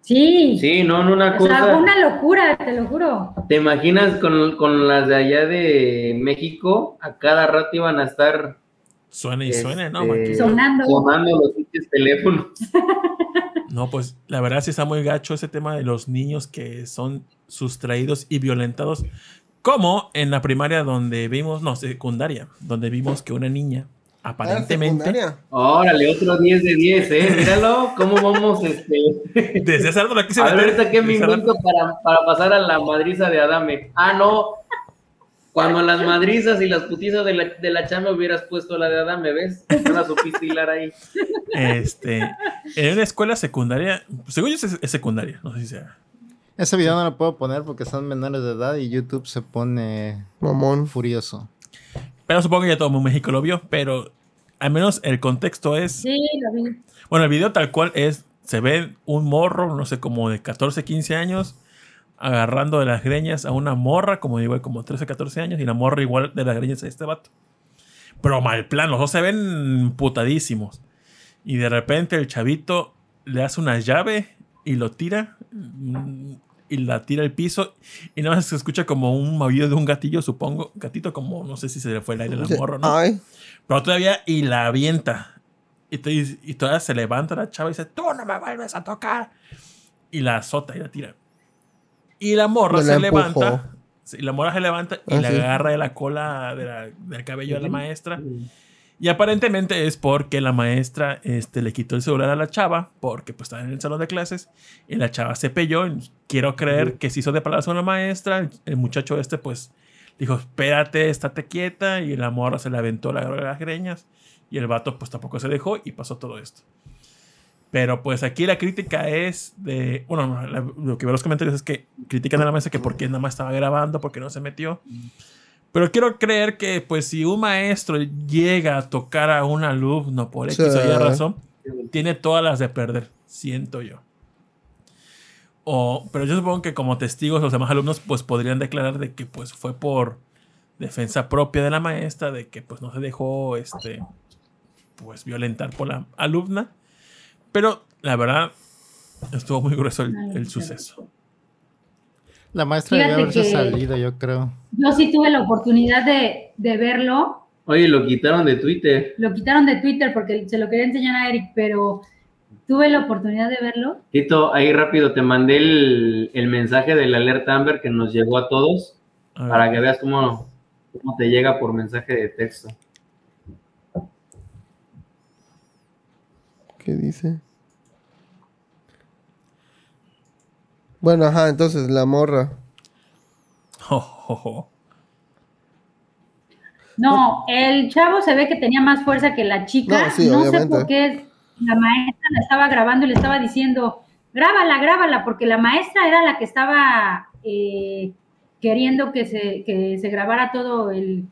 Sí. sí, no, no una O cosa... una locura, te lo juro. ¿Te imaginas con, con las de allá de México? A cada rato iban a estar Suena y suena, ¿no? Este? Sonando. sonando los teléfonos. No, pues la verdad sí está muy gacho ese tema de los niños que son sustraídos y violentados. Como en la primaria donde vimos, no, secundaria, donde vimos que una niña Ah, aparentemente. Órale, otro 10 de 10, ¿eh? Míralo, cómo vamos, este... desde hace rato la quise A ver, ahorita qué me invento para, para pasar a la madriza de Adame. Ah, no. Cuando las madrizas y las putizas de la, de la chamba hubieras puesto la de Adame, ¿ves? No la supiste hilar ahí. Este, en una escuela secundaria, según yo es, es secundaria, no sé si sea. Ese video no lo puedo poner porque son menores de edad y YouTube se pone Mamón. furioso. Pero supongo que ya todo México lo vio, pero al menos el contexto es, Sí, lo vi. bueno, el video tal cual es, se ve un morro, no sé, como de 14, 15 años, agarrando de las greñas a una morra, como igual como 13, 14 años, y la morra igual de las greñas a este vato. Pero mal plan, los dos se ven putadísimos. Y de repente el chavito le hace una llave y lo tira. mm, Y la tira al piso. Y nada más se escucha como un maullido de un gatillo, supongo. Gatito como, no sé si se le fue el aire a la morra, ¿no? Ay, Pero todavía, y la avienta. Y, te- y todavía se levanta la chava y dice, tú no me vuelves a tocar. Y la azota y la tira. Y la morra la se levanta. sí, la morra se levanta y Ah, le sí. agarra de la cola de la- del cabello a la maestra. Y aparentemente es porque la maestra este, le quitó el celular a la chava, porque pues estaba en el salón de clases, y la chava se pelló. y Quiero creer que se hizo de palabras con la maestra. El, el muchacho este pues dijo, espérate, estate quieta, y la morra se le aventó la agarró de las greñas, y el vato pues tampoco se dejó, y pasó todo esto. Pero pues aquí la crítica es de, bueno, no, la- lo que veo en los comentarios es que critican a la maestra que por qué nada más estaba grabando, porque no se metió. Pero quiero creer que, pues, si un maestro llega a tocar a un alumno por X Sí. o Y razón, tiene todas las de perder, siento yo. O, pero yo supongo que como testigos los demás alumnos, pues, podrían declarar de que, pues, fue por defensa propia de la maestra, de que, pues, no se dejó, este, pues, violentar por la alumna. Pero, la verdad, estuvo muy grueso el, el suceso. La maestra Fíjate debió haberse salido, yo creo. Yo sí tuve la oportunidad de, de verlo. Oye, lo quitaron de Twitter. Lo quitaron de Twitter porque se lo quería enseñar a Eric, pero tuve la oportunidad de verlo. Tito, ahí rápido te mandé el, el mensaje de la alerta Amber que nos llegó a todos A para que veas cómo como te llega por mensaje de texto. ¿Qué dice? Bueno, ajá, entonces la morra. Oh, oh, oh. No, el chavo se ve que tenía más fuerza que la chica. No, sí, no sé por qué la maestra la estaba grabando y le estaba diciendo, grábala, grábala, porque la maestra era la que estaba eh, queriendo que se, que se grabara todo el,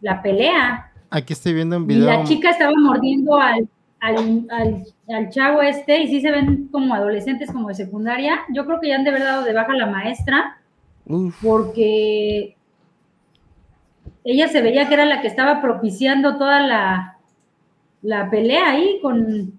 la pelea. Aquí estoy viendo un Y video. la chica estaba mordiendo al, al, al, al chavo este y sí se ven como adolescentes como de secundaria. Yo creo que ya han de haber dado de baja a la maestra Uf, porque ella se veía que era la que estaba propiciando toda la, la pelea ahí con...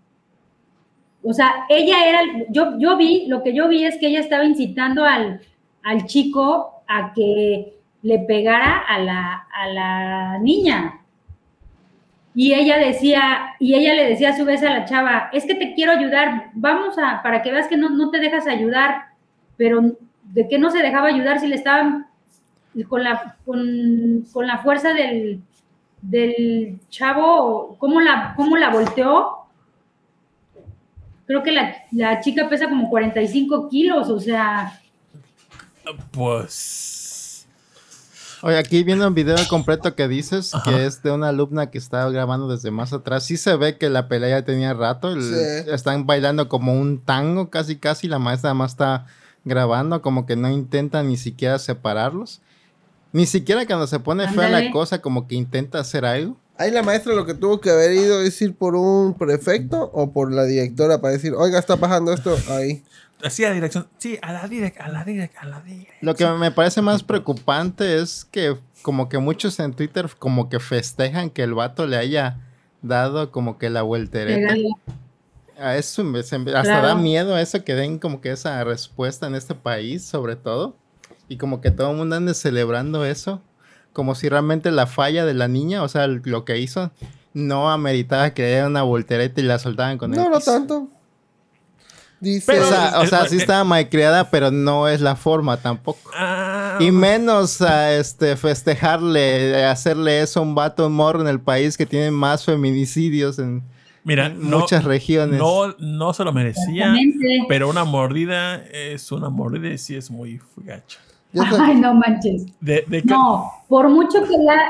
O sea, ella era, yo, yo vi, lo que yo vi es que ella estaba incitando al, al chico a que le pegara a la, a la niña. Y ella decía, y ella le decía a su vez a la chava, es que te quiero ayudar, vamos a, para que veas que no, no te dejas ayudar, pero ¿de qué no se dejaba ayudar si le estaban con la, con, con la fuerza del, del chavo, ¿cómo la, cómo la volteó? Creo que la, la chica pesa como 45 kilos, o sea, Pues. Oye, aquí viendo un video completo que dices, Ajá. que es de una alumna que estaba grabando desde más atrás. Sí se ve que la pelea ya tenía rato. el- Sí. Están bailando como un tango casi casi. La maestra además está grabando, como que no intenta ni siquiera separarlos. Ni siquiera cuando se pone fea la cosa, como que intenta hacer algo. Ahí la maestra lo que tuvo que haber ido es ir por un prefecto o por la directora para decir, oiga, está pasando esto ahí. Así a la dirección. Sí, a la direct, a la direct, a la direct. Lo que me parece más preocupante es que como que muchos en Twitter como que festejan que el vato le haya dado como que la voltereta. pégale. A eso me- se me- hasta Claro. da miedo eso que den como que esa respuesta en este país, sobre todo. Y como que todo el mundo ande celebrando eso. Como si realmente la falla de la niña, o sea, lo que hizo, no ameritaba que le dieran una voltereta y la soltaban con No, el no piso. tanto. Dice, o sea, o sea, sí estaba malcriada, pero no es la forma tampoco. Ah, Y menos a este festejarle, hacerle eso a un vato morro en el país que tiene más feminicidios en mira, no, muchas regiones. no, no se lo merecía. Pero una mordida es una mordida y sí es muy gacha. Ay, no manches. De, de que- No, por mucho que la,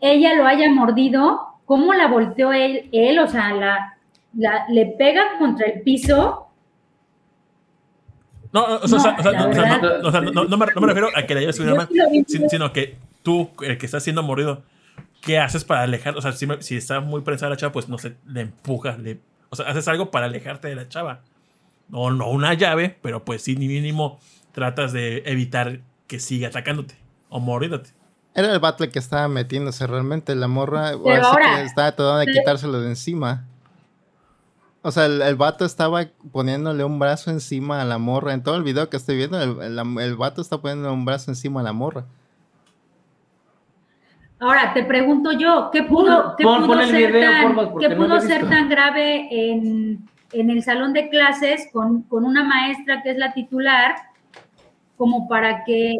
ella lo haya mordido, ¿cómo la volteó él? él o sea, la, la- le pega contra el piso. No, o sea, No, o sea, o sea, la no, o sea, no, verdad- no, o sea, no- no me, refiero a que lo vi. sin- sino que tú, el que está siendo mordido, ¿qué haces para alejar? O sea, si, me- si está muy prensada la chava, pues no sé, le empujas, le, o sea, haces algo para alejarte de la chava. No, no una llave, pero pues sí, ni mínimo tratas de evitar que siga atacándote o moriéndote. Era el el que estaba metiéndose realmente. La morra Pero así ahora- que estaba tratando de quitárselo de encima. O sea, el, el vato estaba poniéndole un brazo encima a la morra. En todo el video que estoy viendo, el, el- el vato está poniendo un brazo encima a la morra. Ahora, te pregunto yo, ¿qué pudo, qué Pon- pudo pon ser, video, tan, porfa, qué pudo ser tan grave en, en el salón de clases con, con una maestra que es la titular, como para que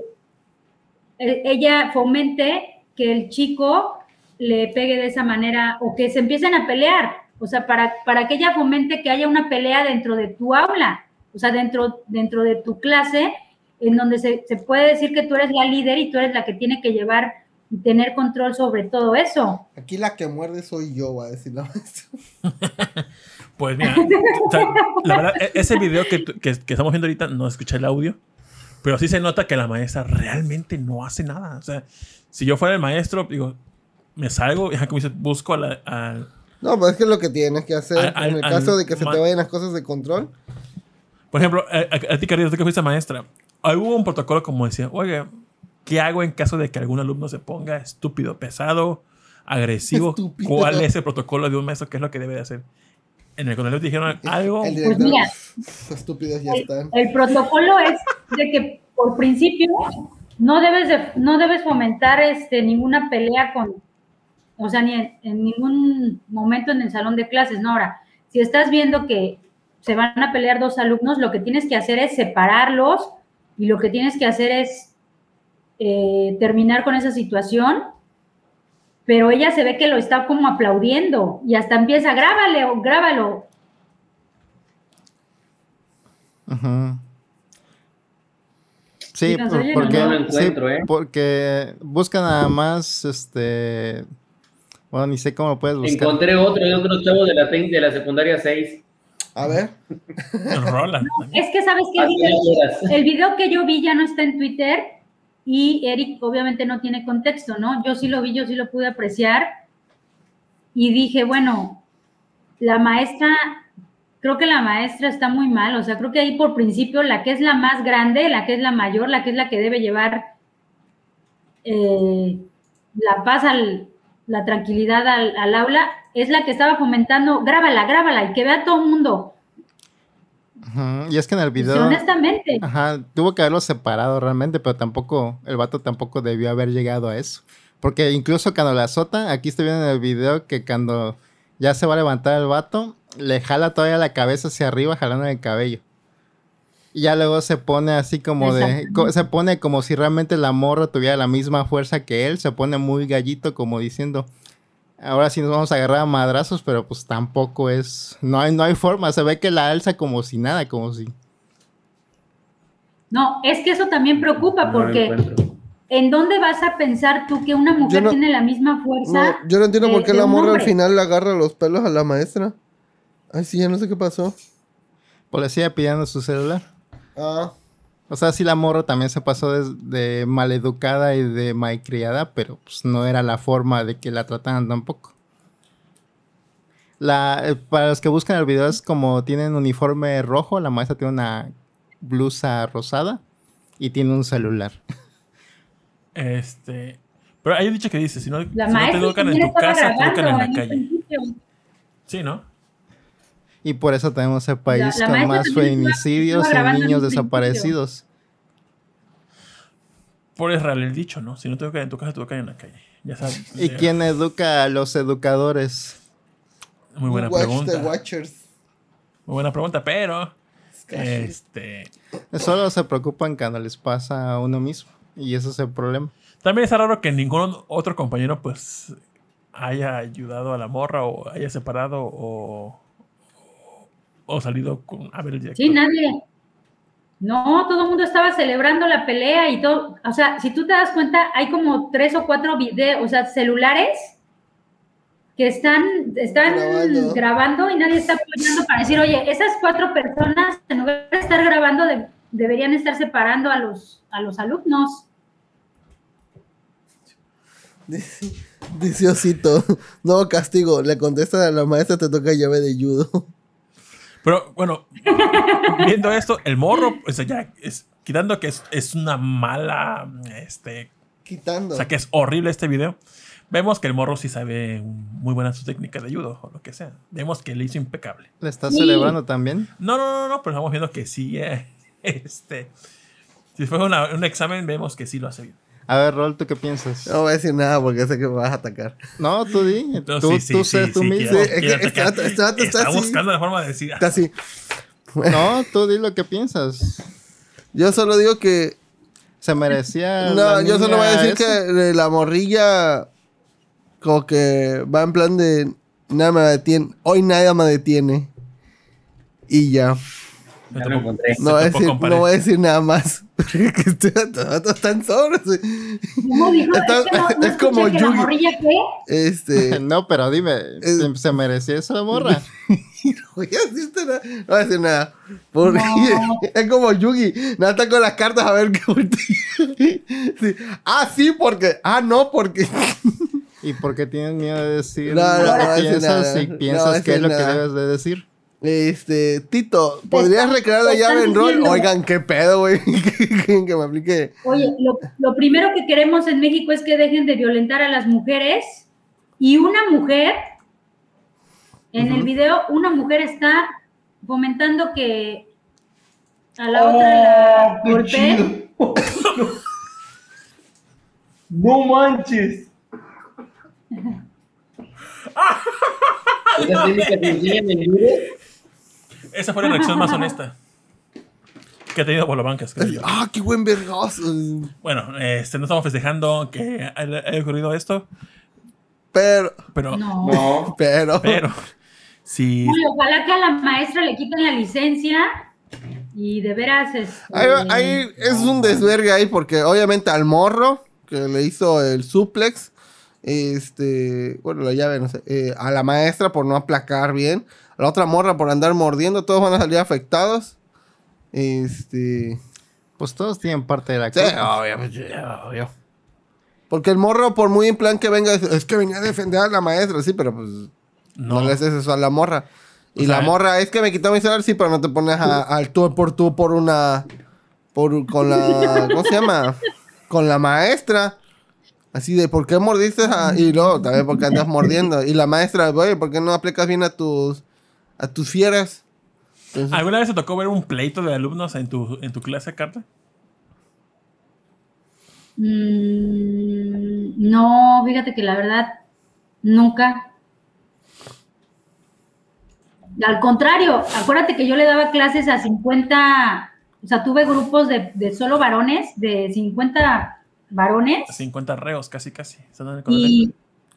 eh, ella fomente que el chico le pegue de esa manera o que se empiecen a pelear? O sea, para, para que ella fomente que haya una pelea dentro de tu aula, o sea, dentro, dentro de tu clase, en donde se, se puede decir que tú eres la líder y tú eres la que tiene que llevar y tener control sobre todo eso. Aquí la que muerde soy yo, va a decir la maestra. Pues mira, o sea, la verdad, e- ese video que, que, que estamos viendo ahorita, no escuché el audio, pero sí se nota que la maestra realmente no hace nada. O sea, si yo fuera el maestro, digo, me salgo, y busco a la, al- No, pues es que es lo que tienes que hacer Al- al- en el al caso de que se te vayan las cosas de control. Por ejemplo, a, a- a ti, Carlos, tú que fuiste maestra, hubo un protocolo como decía, oye, ¿qué hago en caso de que algún alumno se ponga estúpido, pesado, agresivo? Estúpido. ¿Cuál es el protocolo de un maestro? ¿Qué es lo que debe de hacer? En el colegio dijeron algo. El Pues mira, estúpidos ya el, están. el protocolo es de que por principio no debes de- no debes fomentar este ninguna pelea con o sea ni en, en ningún momento en el salón de clases no ahora si estás viendo que se van a pelear dos alumnos lo que tienes que hacer es separarlos y lo que tienes que hacer es eh, terminar con esa situación, pero ella se ve que lo está como aplaudiendo y hasta empieza, grábale o grábalo. Sí, por- porque, no lo sí, encuentro, ¿eh? porque buscan nada más, este, bueno, ni sé cómo puedes buscar. Encontré otro, de otro chavo de la, de la secundaria 6. A ver. Roland. Es que sabes que video, el video que yo vi ya no está en Twitter y Eric obviamente no tiene contexto, ¿no? Yo sí lo vi, yo sí lo pude apreciar y dije, bueno, la maestra, creo que la maestra está muy mal, o sea, creo que ahí por principio la que es la más grande, la que es la mayor, la que es la que debe llevar eh, la paz, al, la tranquilidad al, al aula, es la que estaba fomentando, grábala, grábala y que vea todo el mundo. Y es que en el video, honestamente. ajá, tuvo que haberlo separado realmente, pero tampoco, el vato tampoco debió haber llegado a eso. Porque incluso cuando la azota, aquí estoy viendo en el video que cuando ya se va a levantar el vato, le jala todavía la cabeza hacia arriba, jalando el cabello. Y ya luego se pone así como de, se pone como si realmente la morra tuviera la misma fuerza que él, se pone muy gallito como diciendo, ahora sí nos vamos a agarrar a madrazos, pero pues tampoco es, no hay, no hay forma, se ve que la alza como si nada, como si... No, es que eso también preocupa porque. ¿en dónde vas a pensar tú que una mujer no- tiene la misma fuerza? No, yo no entiendo de- por qué la morra al final le agarra los pelos a la maestra. Ay, sí, ya no sé qué pasó. Policía pidiendo su celular. Ah, O sea, sí la morra también se pasó de, de maleducada y de malcriada, pero pues no era la forma de que la trataran tampoco. La, eh, para los que buscan el video es como tienen uniforme rojo, la maestra tiene una blusa rosada y tiene un celular. Este. Pero hay un dicho que dice: si no, La si no te educan en tu casa, te educan en la calle. Sí, ¿no? Y por eso tenemos el país la con más feminicidios en niños desaparecidos. Por Israel el dicho, ¿no? Si no te educan en tu casa, te educan en la calle. Ya sabes. ¿Y ya. quién educa a los educadores? Muy buena watch pregunta. the Watchers. Muy buena pregunta, pero. Este. Solo se preocupan cuando les pasa a uno mismo. Y ese es el problema. También está raro que ningún otro compañero, pues, haya ayudado a la morra o haya separado o. o salido con, a ver el director. Sí, nadie. No, todo el mundo estaba celebrando la pelea y todo. O sea, si tú te das cuenta, hay como tres o cuatro videos, o sea, celulares que están, están Grabando. grabando. y nadie está apoyando para decir, oye, esas cuatro personas, en lugar de estar grabando, de- deberían estar separando a los, a los alumnos. Dice, dice Osito, nuevo castigo. Le contestan a la maestra, te toca llave de judo. Pero bueno, viendo esto, el morro, o sea, ya es, quitando que es, es una mala, este, Quitando. o sea, que es horrible este video, vemos que el morro sí sabe muy buena su técnica de judo o lo que sea. Vemos que le hizo impecable. ¿Le estás Sí. celebrando también? No, no, no, no, pero estamos viendo que sí, eh, este, si fue una- un examen, vemos que sí lo hace bien. A ver, Rol, ¿tú qué piensas? No voy a decir nada porque sé que me vas a atacar. No, tú di. Entonces, tú sí, tú sí, sé sí, tú sí, mismo. está Está así. buscando la forma de decir. Está así. No, tú di lo que piensas. Yo solo digo que. Se merecía. No, la yo solo voy a decir eso? que la morrilla. Como que va en plan de. Nada me detiene. Hoy nada me detiene. Y ya. Ya No voy, a decir, no voy a decir nada más. Porque este vato- vato está en sobres. ¿Cómo dijo? Está- es, que no- no es como Yugi. morrilla qué? Este. No, pero dime, ¿se, se merecía eso la morra? No voy a decirte nada. No voy a decir nada. Porque No. es como Yugi. Nada está con las cartas a ver qué. Sí. Ah, sí, porque. Ah, no, porque. ¿Y por qué tienes miedo de decir No, no, lo no que voy a decir piensas nada. si No piensas que es lo que debes de decir? Este, Tito, ¿podrías recrear la llave en rol? Oigan, qué pedo, güey. que me aplique. Oye, lo, lo primero que queremos en México es que dejen de violentar a las mujeres y una mujer, en el video, una mujer está fomentando que a la otra la qué golpeen. No manches. Esas técnicas que enseñan en judo. Esa fue la reacción más honesta. que ha tenido Bolobancas, creo yo. ¡Ah, qué buen vergazo! Bueno, este, no estamos festejando que haya haya ocurrido esto, Pero, pero, No. No. pero. pero, si Uy, ojalá que a la maestra le quiten la licencia y de veras este, Ahí, ahí es un desvergue ahí porque obviamente al morro que le hizo el suplex, este, bueno, la llave, no sé, eh, a la maestra por no aplacar bien, la otra morra por andar mordiendo, todos van a salir afectados. Este, Pues todos tienen parte de la sí, culpa. obvio, pues, obvio. Porque el morro, por muy en plan que venga, es- que venía a defender a la maestra, sí, pero pues no, no. le haces eso a la morra. Y O sea, la morra, es que me quitó mi celular, sí, pero no te pones al tú por tú por una. Por, con la. ¿Cómo se llama? Con la maestra. Así de, ¿por qué mordiste a.? Y luego, también porque andas mordiendo. Y la maestra, oye, ¿por qué no aplicas bien a tus. A tus fieras? Entonces, ¿Alguna vez te tocó ver un pleito de alumnos en tu, en tu clase, Carta? Mm, no, fíjate que la verdad, nunca. Al contrario, acuérdate que yo le daba clases a 50, o sea, tuve grupos de, de solo varones, de 50 varones, 50 reos, casi, casi. Y,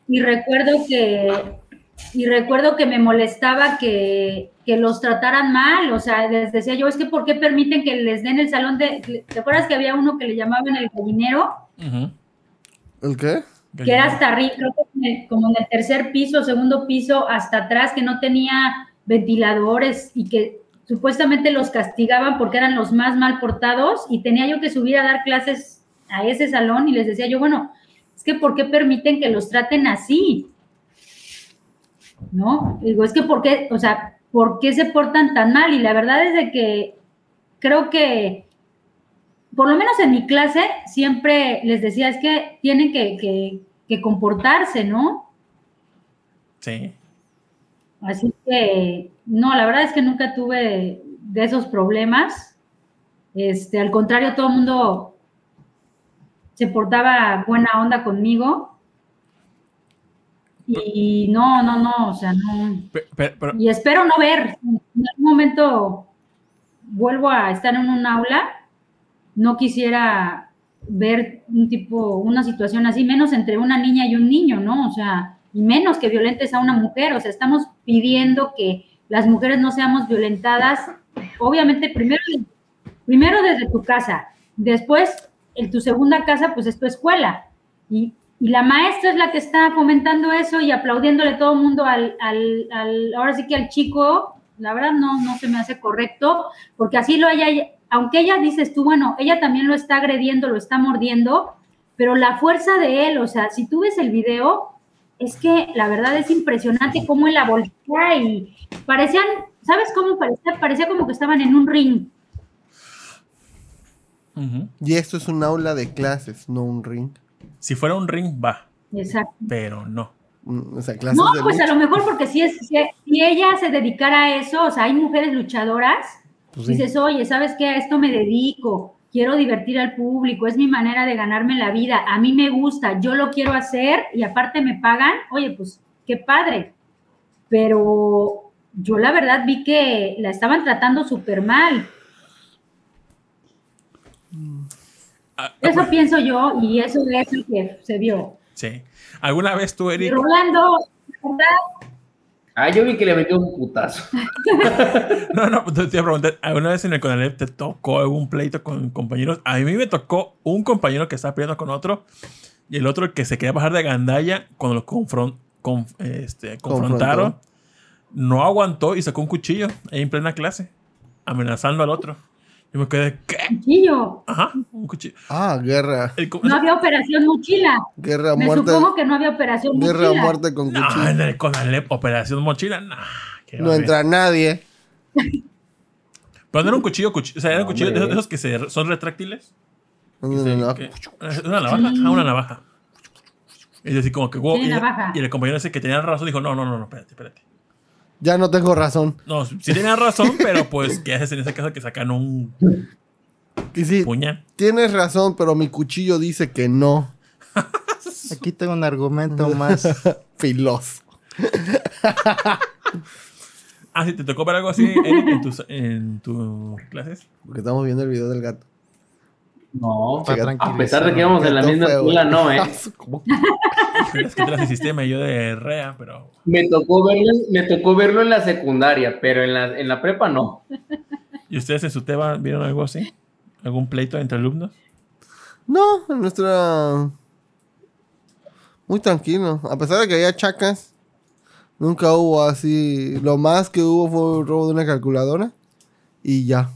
y recuerdo que, y recuerdo que me molestaba que, que los trataran mal, o sea, les decía yo, es que ¿por qué permiten que les den el salón de, ¿te acuerdas que había uno que le llamaban el gallinero? ¿El qué? que era hasta arriba, creo que en el- como en el tercer piso, segundo piso, hasta atrás, que no tenía ventiladores y que supuestamente los castigaban porque eran los más mal portados y tenía yo que subir a dar clases a ese salón y les decía yo, bueno, es que ¿por qué permiten que los traten así? ¿No? Digo, es que ¿por qué, o sea, ¿por qué se portan tan mal? Y la verdad es de que creo que por lo menos en mi clase, siempre les decía, es que tienen que, que- que comportarse, ¿no? Sí. Así que, no, la verdad es que nunca tuve de esos problemas. Este, al contrario, todo el mundo se portaba buena onda conmigo. Y no, no, no, o sea, no. Pe- pe- Pero, Y espero no ver, en algún momento vuelvo a estar en un aula, no quisiera ver un tipo, una situación así, menos entre una niña y un niño, ¿no? O sea, y menos que violentes a una mujer, o sea, estamos pidiendo que las mujeres no seamos violentadas, obviamente primero, primero desde tu casa, después en tu segunda casa, pues es tu escuela, y, y la maestra es la que está fomentando eso y aplaudiéndole todo el mundo al, al, al- ahora sí que al chico, la verdad no, no se me hace correcto, porque así lo haya, aunque ella dices tú, bueno, ella también lo está agrediendo, lo está mordiendo, pero la fuerza de él, o sea, si tú ves el video, es que la verdad es impresionante cómo él la voltea y parecían, ¿sabes cómo parecía? Parecía como que estaban en un ring. Y esto es un aula de clases, no un ring. Si fuera un ring, va. Exacto. Pero no. Mm, O sea, clases No, de pues a lucha. lo mejor porque si, es, si, si ella se dedicara a eso, o sea, hay mujeres luchadoras, Pues sí. dices, oye, ¿sabes qué? A esto me dedico, quiero divertir al público, es mi manera de ganarme la vida, a mí me gusta, yo lo quiero hacer y aparte me pagan, oye, pues qué padre. Pero yo la verdad vi que la estaban tratando súper mal. Ah, Eso pienso yo y eso es lo que se vio. Sí. ¿Alguna vez tú, Y Eric, Rolando, ¿verdad? Ah, yo vi que le metió un putazo. No, no, te iba a preguntar, ¿alguna vez en el Conalep te tocó algún pleito con compañeros? A mí me tocó un compañero que estaba peleando con otro y el otro que se quería bajar de gandalla cuando lo confron- con- este, confrontaron. Confrontó. No aguantó y sacó un cuchillo ahí en plena clase, amenazando al otro. Yo me quedé, ¿qué? Cuchillo. Ajá, un cuchillo. Ah, guerra. El No había operación mochila. Guerra, Me muerte. supongo que no había operación Guerra, mochila. muerte con No, cuchillo. en el Conalep, Operación Mochila, nah, No barbaridad. entra nadie. Pero no era un cuchillo, cuchillo o sea, era un No, cuchillo de esos, de esos que se- son retráctiles. No, no, no. que- una navaja, ajá, una navaja. Es decir, como que wow, Sí, y, navaja. y el compañero ese que tenía razón dijo, no, no, no, no, espérate, espérate. Ya no tengo razón. No, sí tenía razón, pero pues, ¿qué haces en ese caso que sacan un Y sí, puñal? tienes razón, pero mi cuchillo dice que no. Aquí tengo un argumento más. Filoso. Ah, sí, ¿te tocó ver algo así en tus en tus clases? Porque estamos viendo el video del gato. No, a pesar de que íbamos en la misma feo, escuela, no, ¿eh? ¿Cómo? Es que las hiciste me yo de rea, pero. Me tocó verlo, me tocó verlo en la secundaria, pero en la, en la prepa no. ¿Y ustedes en su tema vieron algo así? ¿Algún pleito entre alumnos? No, en nuestra. Muy tranquilo. A pesar de que había chacas, nunca hubo así. Lo más que hubo fue el robo de una calculadora. Y ya.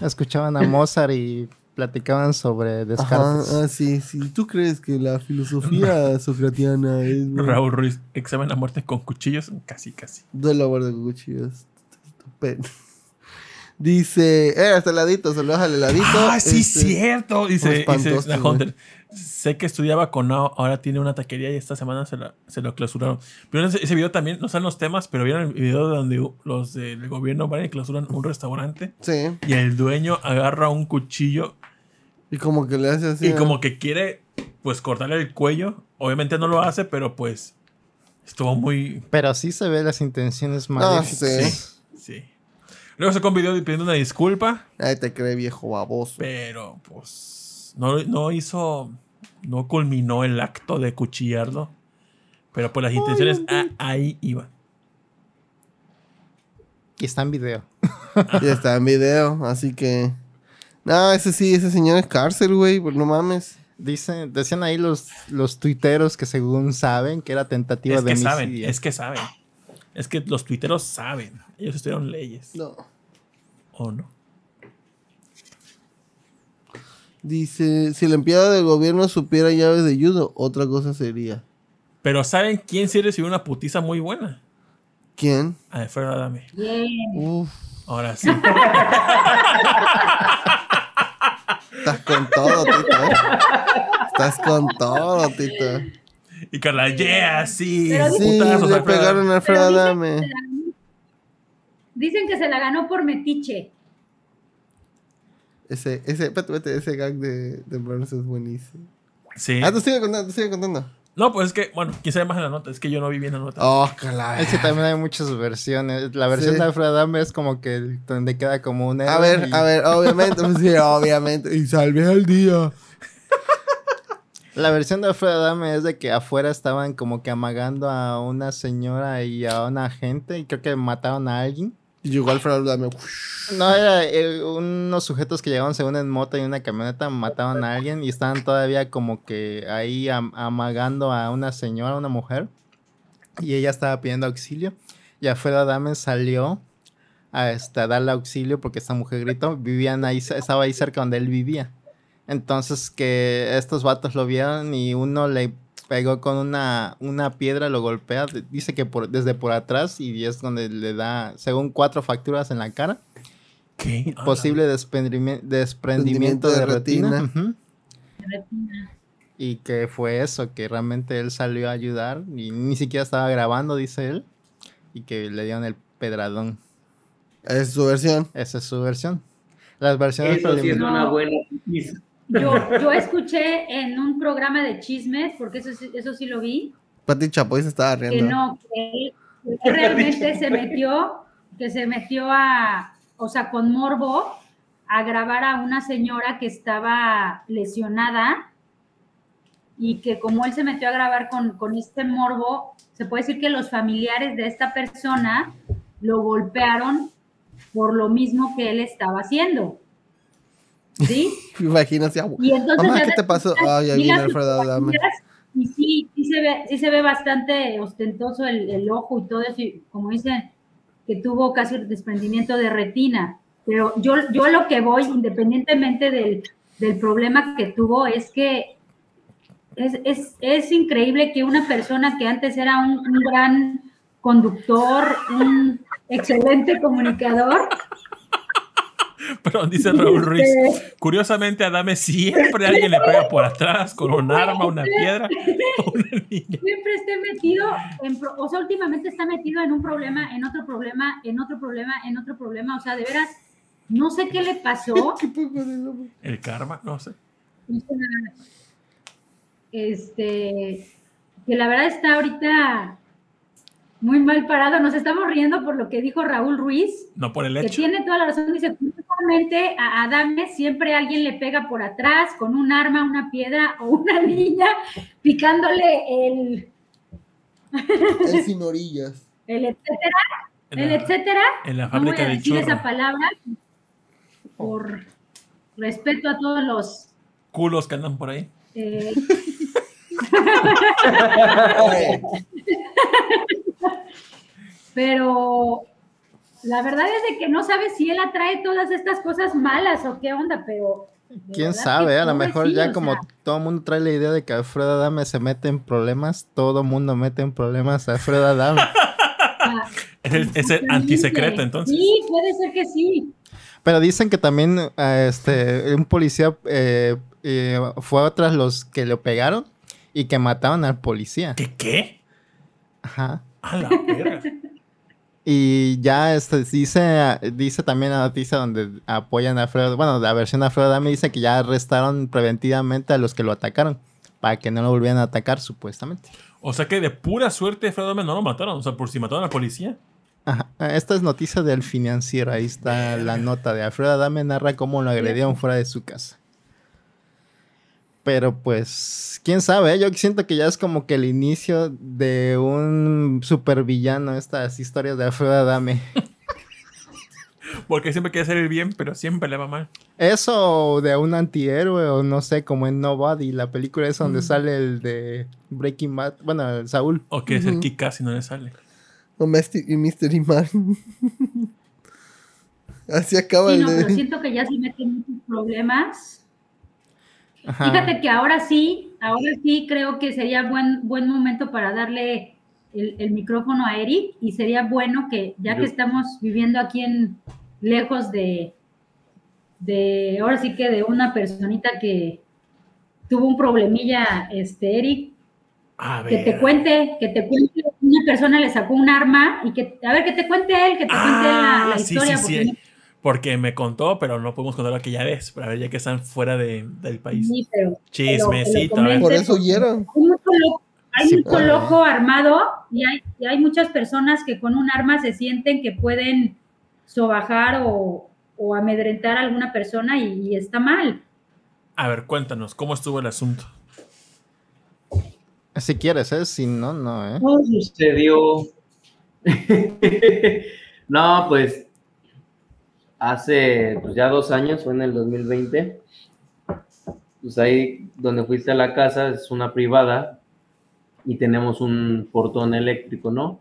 Escuchaban a Mozart y platicaban sobre Ajá, Descartes. ah, sí, sí. ¿Tú crees que la filosofía socratiana es. muy- Raúl Ruiz, examen a muerte con cuchillos, casi, casi. Duelo a guarda con cuchillos. Estupendo. Dice, eh, hasta el ladito, se lo deja al heladito. Ah, sí, Este, cierto. Dice, dice la. Hunter. Sé que estudiaba con Nao, ahora tiene una taquería y esta semana se, la, se lo clausuraron. Vieron ese, ese video también, no saben los temas, pero vieron el video donde los del gobierno van y clausuran un restaurante Sí. y el dueño agarra un cuchillo Y como que le hace así. y como que quiere, pues, cortarle el cuello. Obviamente no lo hace, pero pues estuvo muy... Pero sí se ve las intenciones No, maléficas. sí. Sí. Luego sacó un video pidiendo una disculpa. Nadie te cree viejo baboso. Pero, pues, no, no hizo, no culminó el acto de cuchillarlo. Pero pues las intenciones ah, ahí iban. Y está en video. Y está en video, así que. No, ese sí, ese señor es cárcel, güey, pues no mames. Dicen, decían ahí los, los tuiteros que según saben que era tentativa Es de que saben, es que saben. Es que los tuiteros saben. Ellos estudiaron leyes. No. ¿O no? Dice, si el empleado del gobierno supiera llaves de judo, otra cosa sería. Pero ¿saben quién sí recibió una putiza muy buena? ¿Quién? Alfredo Adame. Bien. Uf, Ahora sí. estás con todo, Tito. ¿eh? Estás con todo, Tito. y Carla, yeah, sí. Pero Sí, putazos, le pegaron a Alfredo Adame. que se la ganó- Dicen que se la ganó por metiche. Ese, ese, espérate, espérate, ese gag de, de Burns es buenísimo. Sí. Ah, te sigue contando, te sigue contando. No, pues es que, bueno, quién sabe más en la nota. Es que yo no vi bien la nota. Oh, cala. Es que también hay muchas versiones. La versión Sí. de Alfred Adame es como que donde queda como un A ver, y- a ver, obviamente, pues sí, obviamente. Y salve al día. La versión de Alfred Adame es de que afuera estaban como que amagando a una señora y a una gente y creo que mataron a alguien. Y llegó Alfredo Adame. No, era unos sujetos que llegaban según en moto y una camioneta, mataron a alguien y estaban todavía como que ahí am- amagando a una señora, una mujer. Y ella estaba pidiendo auxilio. Y Alfredo Adame salió a este, a darle auxilio porque esta mujer gritó. Vivían ahí, estaba ahí cerca donde él vivía. Entonces que estos vatos lo vieron y uno le pegó con una, una piedra, lo golpea. Dice que por, desde por atrás y es donde le da, según cuatro fracturas en la cara ¿Qué? Posible desprendimi- desprendimiento de, de retina. retina. Y que fue eso, que realmente él salió a ayudar y ni siquiera estaba grabando, dice él, y que le dieron el pedradón. Es su versión. Esa es su versión. Las versiones Eso sí es una buena noticia. Yo, yo escuché en un programa de chismes, porque eso, sí- eso sí lo vi, Pati Chapoy se estaba que riendo. no, que él, que él realmente se metió, que se metió a, o sea, con morbo, a grabar a una señora que estaba lesionada y que como él se metió a grabar con, con este morbo, se puede decir que los familiares de esta persona lo golpearon por lo mismo que él estaba haciendo. ¿Sí? Imagínate. Y entonces Mamá, ya ¿qué te pasó? Ay, vi viene Alfredo Adame. Y sí, sí se ve, sí se ve bastante ostentoso el, el ojo y todo eso, y como dicen, que tuvo casi desprendimiento de retina. Pero yo, yo lo que voy, independientemente del, del problema que tuvo, es que es, es, es increíble que una persona que antes era un, un gran conductor, un excelente comunicador, Pero dice Raúl Ruiz. Curiosamente, a Dame siempre alguien le pega por atrás con un arma, una piedra una siempre esté metido, en, pro- o sea, últimamente está metido en un problema, en otro problema, en otro problema, en otro problema, o sea, de veras, no sé qué le pasó, El karma, no sé. este, que la verdad está ahorita muy mal parado. Nos estamos riendo por lo que dijo Raúl Ruiz, No por el que hecho. tiene toda la razón. Dice, a Adame siempre alguien le pega por atrás con un arma, una piedra o una niña picándole el, El sin orillas. el etcétera, En el la, etcétera. en la No voy fábrica a de decir esa churro. palabra por respeto a todos los Culos que andan por ahí. eh, pero la verdad es de que no sabe si él atrae todas estas cosas malas o qué onda, pero Quién sabe, a lo mejor sí, ya como sea, todo el mundo trae la idea de que Alfredo Adame se mete en problemas, todo mundo mete en problemas a Alfredo Adame. ah, Es el, es el antisecreto, entonces. Sí, puede ser que sí. Pero dicen que también eh, este, un policía eh, eh, fue tras los que lo pegaron y que mataron al policía. ¿Qué qué? Ajá. A la verga. Y ya este, dice, dice también la noticia donde apoyan a Alfredo, bueno, la versión de Alfredo Adame dice que ya arrestaron preventivamente a los que lo atacaron para que no lo volvieran a atacar supuestamente. O sea que de pura suerte Fredo Adame no lo mataron. O sea, por si mataron al policía. Ajá. Esta es noticia del financiero, ahí está la nota de Alfredo Adame narra cómo lo agredieron fuera de su casa. Pero pues, quién sabe, ¿eh? yo siento que ya es como que el inicio de un supervillano, estas historias de Alfredo Adame. Porque siempre quiere hacer el bien, pero siempre le va mal. Eso o de un antihéroe o no sé, como en Nobody, la película esa donde sale el de Breaking Bad, bueno, el Saúl. O quiere ser Ujú. Kikas y no le sale. Domestic y Mystery Man. Así acaba Sí, el no, pero siento que ya se meten muchos problemas. Ajá. Fíjate que ahora sí, ahora sí creo que sería buen, buen momento para darle el, el micrófono a Eric y sería bueno que ya que estamos viviendo aquí en lejos de, de ahora sí que de una personita que tuvo un problemilla, este Eric, A que te cuente, que te cuente, una persona le sacó un arma y que, a ver, que te cuente él, que te cuente la, la Ah, sí, historia. sí, porque sí. Porque me contó, pero no podemos contarlo aquella vez. Para ver, ya que están fuera de- del país. Sí, pero Chismecito. pero ver. Por eso huyeron. hay mucho loco, hay Sí, mucho puede. loco armado y hay, y hay muchas personas que con un arma se sienten que pueden sobajar o, o amedrentar a alguna persona y, y está mal. A ver, cuéntanos, ¿cómo estuvo el asunto? Si quieres, ¿eh? Si no, no, ¿eh? ¿Cómo sucedió? no, pues hace pues, ya dos años, fue en el 2020. Pues ahí donde fuiste a la casa es una privada y tenemos un portón eléctrico, ¿no?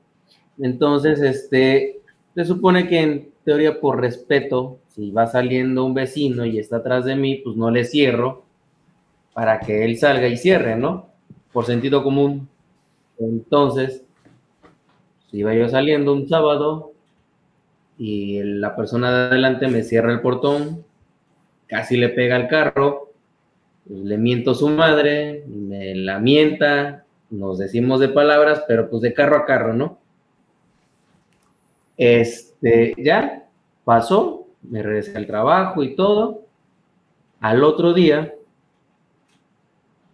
Entonces, este, se supone que en teoría por respeto, si va saliendo un vecino y está atrás de mí, pues no le cierro para que él salga y cierre, ¿no? Por sentido común. Entonces, si iba yo saliendo un sábado y la persona de adelante me cierra el portón, casi le pega al carro, pues, le miento a su madre, me la mienta, nos decimos de palabras, pero pues de carro a carro, ¿no? Este, ya pasó, me regresé al trabajo y todo. Al otro día,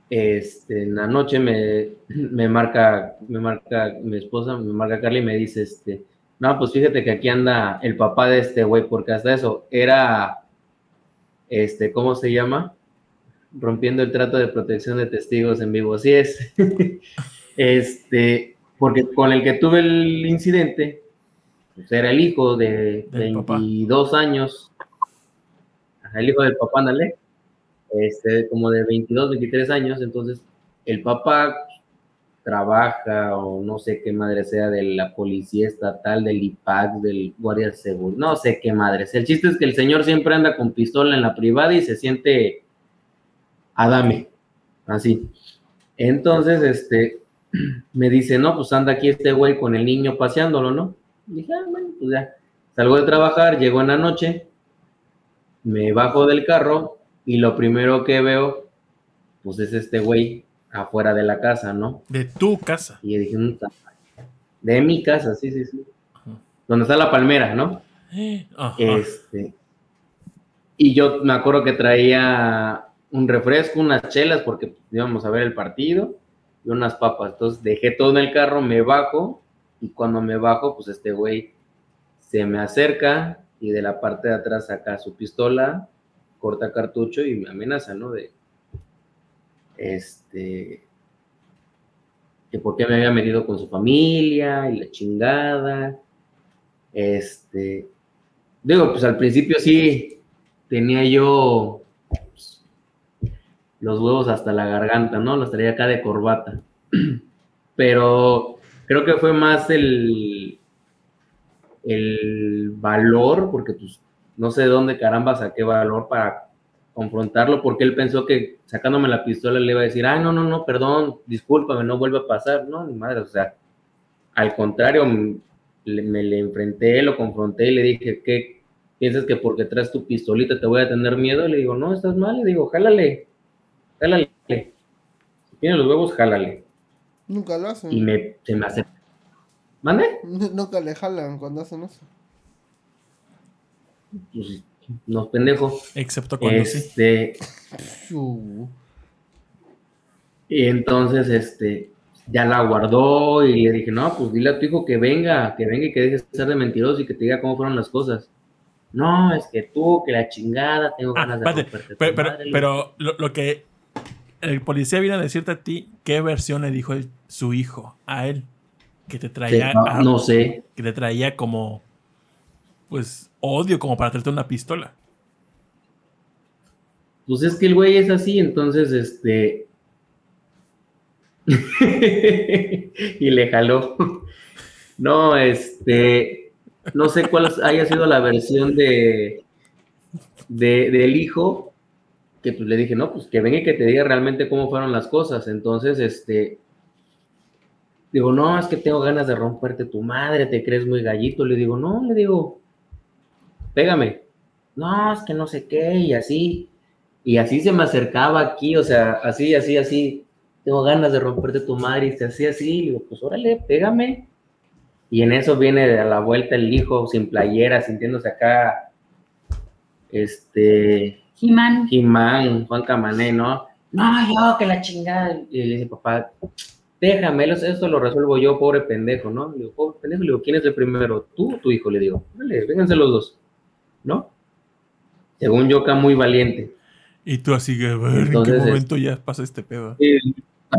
este, en la noche me, me marca, me marca mi esposa, me marca Carly y me dice, este, no, pues fíjate que aquí anda el papá de este güey, porque hasta eso era, este, ¿cómo se llama? Rompiendo el trato de protección de testigos en vivo, sí es. este, porque con el que tuve el incidente, pues era el hijo de Del papá. 22 años, el hijo del papá, ándale, este, como de 22, 23 años, entonces el papá trabaja o no sé qué madre sea de la policía estatal, del IPAC, del guardia seguro, no sé qué madre. El chiste es que el señor siempre anda con pistola en la privada y se siente Adame, así. Entonces, este, me dice, no, pues anda aquí este güey con el niño paseándolo, ¿no? Y dije, ah, bueno, pues ya. Salgo de trabajar, llego en la noche, me bajo del carro y lo primero que veo, pues es este güey afuera de la casa, ¿no? De tu casa. Y yo dije, "Mm, de mi casa, sí, sí, sí. Ajá. Donde está la palmera, ¿no? Ajá. Este. Y yo me acuerdo que traía un refresco, unas chelas, porque íbamos a ver el partido, y unas papas. Entonces dejé todo en el carro, me bajo Y cuando me bajo, pues este güey se me acerca y de la parte de atrás saca su pistola, corta cartucho y me amenaza, ¿no? De, este, que por qué me había metido con su familia y la chingada. Este, digo, pues al principio sí tenía yo pues, los huevos hasta la garganta, ¿no? Los traía acá de corbata. Pero creo que fue más el, el valor, porque pues no sé de dónde caramba saqué valor para confrontarlo, porque él pensó que sacándome la pistola le iba a decir, ay, no, no, no, perdón, discúlpame, no vuelve a pasar. No, ni madre, o sea, al contrario, me, me le enfrenté, lo confronté y le dije, ¿qué piensas que porque traes tu pistolita te voy a tener miedo? Le digo, no, estás mal, le digo, jálale, jálale. Si tienes los huevos, jálale. Nunca lo hacen. Y me, se me hace... ¿Mande? Nunca le jalan cuando hacen eso. Pues, no, pendejo. Excepto cuando sí. Este, Uh, Y entonces, este, ya la guardó y le dije, no, pues dile a tu hijo que venga, que venga y que deje de ser de mentiroso y que te diga cómo fueron las cosas. No, es que tú, que la chingada, tengo Ah, ganas de pero, pero, madre". pero lo, lo que el policía viene a decirte a ti, ¿qué versión le dijo el- su hijo a él? Que te Sí, traía, no, a- no sé. que te traía como, pues, odio como para traerte una pistola. Pues es que el güey es así, entonces, este... y le jaló. No, este... No sé cuál haya sido la versión de, de- del hijo, que pues le dije, no, pues que venga y que te diga realmente cómo fueron las cosas. Entonces, este... Digo, no, es que tengo ganas de romperte tu madre, te crees muy gallito. Le digo, no, le digo, pégame. No, es que no sé qué, y así. Y así se me acercaba aquí, o sea, así, así, así. Tengo ganas de romperte tu madre, y se hacía así. Y digo, pues órale, pégame. Y en eso viene a la vuelta el hijo sin playera, sintiéndose acá, este, Jimán. Jimán, Juan Camané, ¿no? No, yo, que la chingada. Y le dice, papá, déjame, esto lo resuelvo yo, pobre pendejo, ¿no? Le digo, pobre pendejo, le digo, ¿quién es el primero? ¿Tú o tu hijo? Le digo, órale, vénganse los dos, ¿no? Según yo, acá muy valiente. Y tú así, que, a ver, ¿en qué es- momento ya pasa este pedo?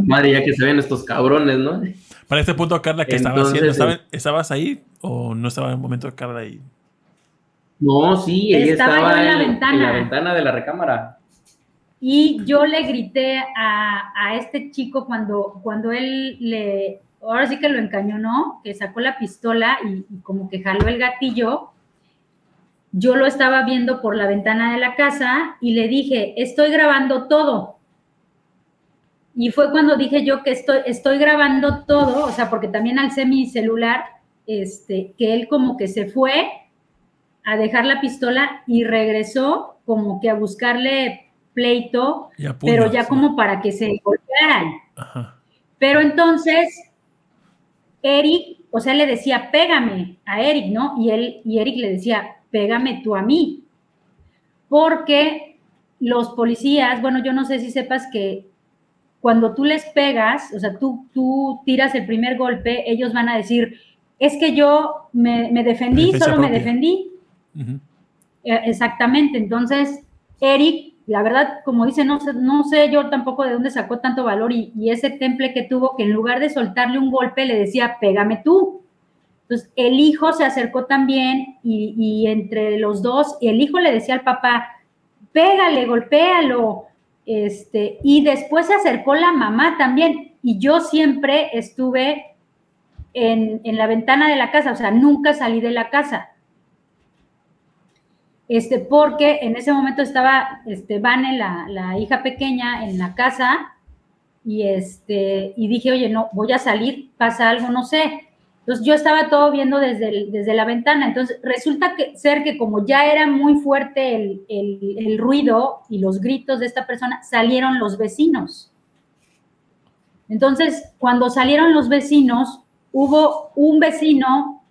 Madre, ya que se ven estos cabrones, ¿no? Para este punto, Carla, ¿qué estaba Entonces, haciendo? ¿Estaba- ¿Estabas ahí o no estaba en el momento de Carla ahí? No, sí, ella Estaba en la en, ventana. en la ventana de la recámara. Y yo le grité a, a este chico cuando, cuando él le, ahora sí que lo encañonó, que sacó la pistola y, y como que jaló el gatillo. Yo lo estaba viendo por la ventana de la casa y le dije, estoy grabando todo. Y fue cuando dije yo que estoy, estoy grabando todo, o sea, porque también alcé mi celular, este, que él como que se fue a dejar la pistola y regresó como que a buscarle pleito, Ya pero ya como para que se golpearan. Ajá. Pero entonces, Eric, o sea, le decía, pégame a Eric, ¿no? Y él, y Eric le decía, pégame tú a mí. Porque los policías, bueno, yo no sé si sepas que cuando tú les pegas, o sea, tú, tú tiras el primer golpe, ellos van a decir, es que yo me, me defendí, solo me defendí. Eh, Exactamente, entonces Eric, la verdad, como dice, no sé, no sé yo tampoco de dónde sacó tanto valor y, y ese temple que tuvo que en lugar de soltarle un golpe le decía, pégame tú. Entonces el hijo se acercó también y, entre los dos, el hijo le decía al papá, pégale, golpéalo. Este, y después se acercó la mamá también y yo siempre estuve en, en la ventana de la casa, o sea, nunca salí de la casa este, porque en ese momento estaba este, Vane, la, la hija pequeña, en la casa, y, este, y dije, oye, no, voy a salir, pasa algo, no sé. Entonces yo estaba todo viendo desde, desde la ventana, entonces resulta que, ser que como ya era muy fuerte el, el- el ruido y los gritos de esta persona, salieron los vecinos. Entonces, cuando salieron los vecinos, hubo un vecino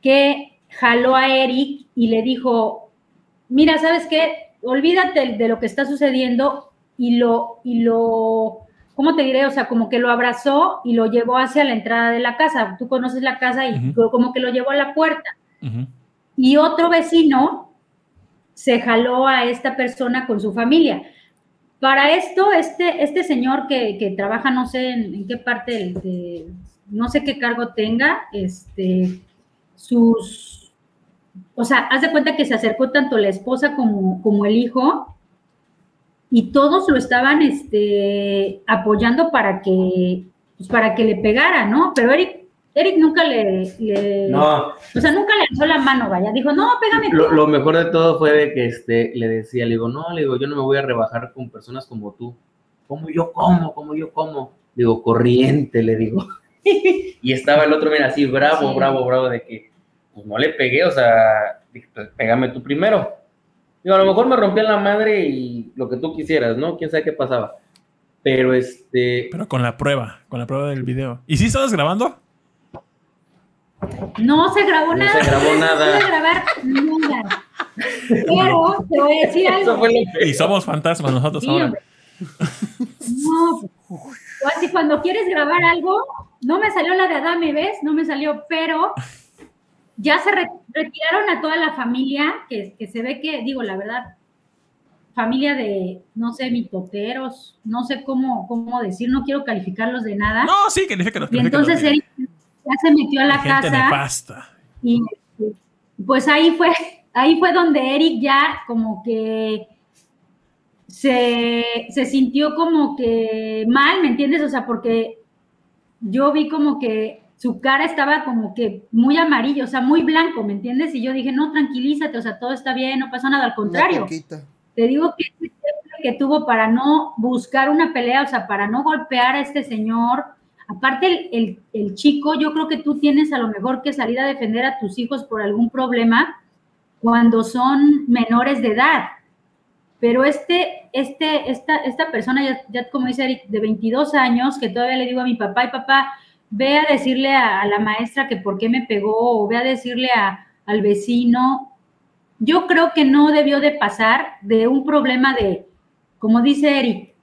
que jaló a Eric y le dijo, mira, ¿sabes qué? Olvídate de lo que está sucediendo y lo, y lo ¿cómo te diré? O sea, como que lo abrazó y lo llevó hacia la entrada de la casa. Tú conoces la casa y como que lo llevó a la puerta. Y otro vecino se jaló a esta persona con su familia. Para esto, este, este señor que, que trabaja, no sé en, en qué parte, del- de- no sé qué cargo tenga, este, sus, o sea, haz de cuenta que se acercó tanto la esposa como, como el hijo y todos lo estaban este, apoyando para que, pues, para que le pegara, ¿no? Pero Eric, Eric nunca le, le- No, o sea, nunca le alzó la mano, vaya, dijo, no, pégame lo, lo mejor de todo fue de que este, le decía, le digo, no, le digo, yo no me voy a rebajar con personas como tú. ¿Cómo yo como? ¿Cómo yo como? Digo, corriente, le digo. y estaba el otro, mira, así, bravo, Sí. bravo, bravo, de que, pues no le pegué, o sea, pues, pégame tú primero. Digo, a lo mejor me rompía la madre y lo que tú quisieras, ¿no? Quién sabe qué pasaba. Pero este, Pero con la prueba, con la prueba del video. ¿Y si estabas grabando? No se grabó No nada. se grabó no nada. pude grabar nada. Pero te voy a decir algo. Y somos fantasmas nosotros Sí, ahora. hombre. No, o así cuando quieres grabar algo, no me salió la de Adame, ¿ves? No me salió, pero ya se re- retiraron a toda la familia, que, que se ve que, digo, la verdad, familia de, no sé, mitoteros, no sé cómo, cómo decir, no quiero calificarlos de nada. No, sí, califícalos. y entonces. Eric ya se metió a la Gente casa. nefasta. Y pues ahí fue, ahí fue donde Eric ya como que se, se sintió como que mal, ¿me entiendes? O sea, porque yo vi como que su cara estaba como que muy amarillo, o sea, muy blanco, ¿me entiendes? Y yo dije, no, tranquilízate, o sea, todo está bien, no pasó nada, al contrario. Te digo que que tuvo para no buscar una pelea, o sea, para no golpear a este señor. Aparte, el, el- el chico, yo creo que tú tienes a lo mejor que salir a defender a tus hijos por algún problema cuando son menores de edad. Pero este, este, esta, esta persona, ya, ya como dice Eric, de 22 años, que todavía le digo a mi papá, y papá, ve a decirle a, la maestra que por qué me pegó, o ve a decirle a- al vecino, yo creo que no debió de pasar de un problema de, como dice Eric,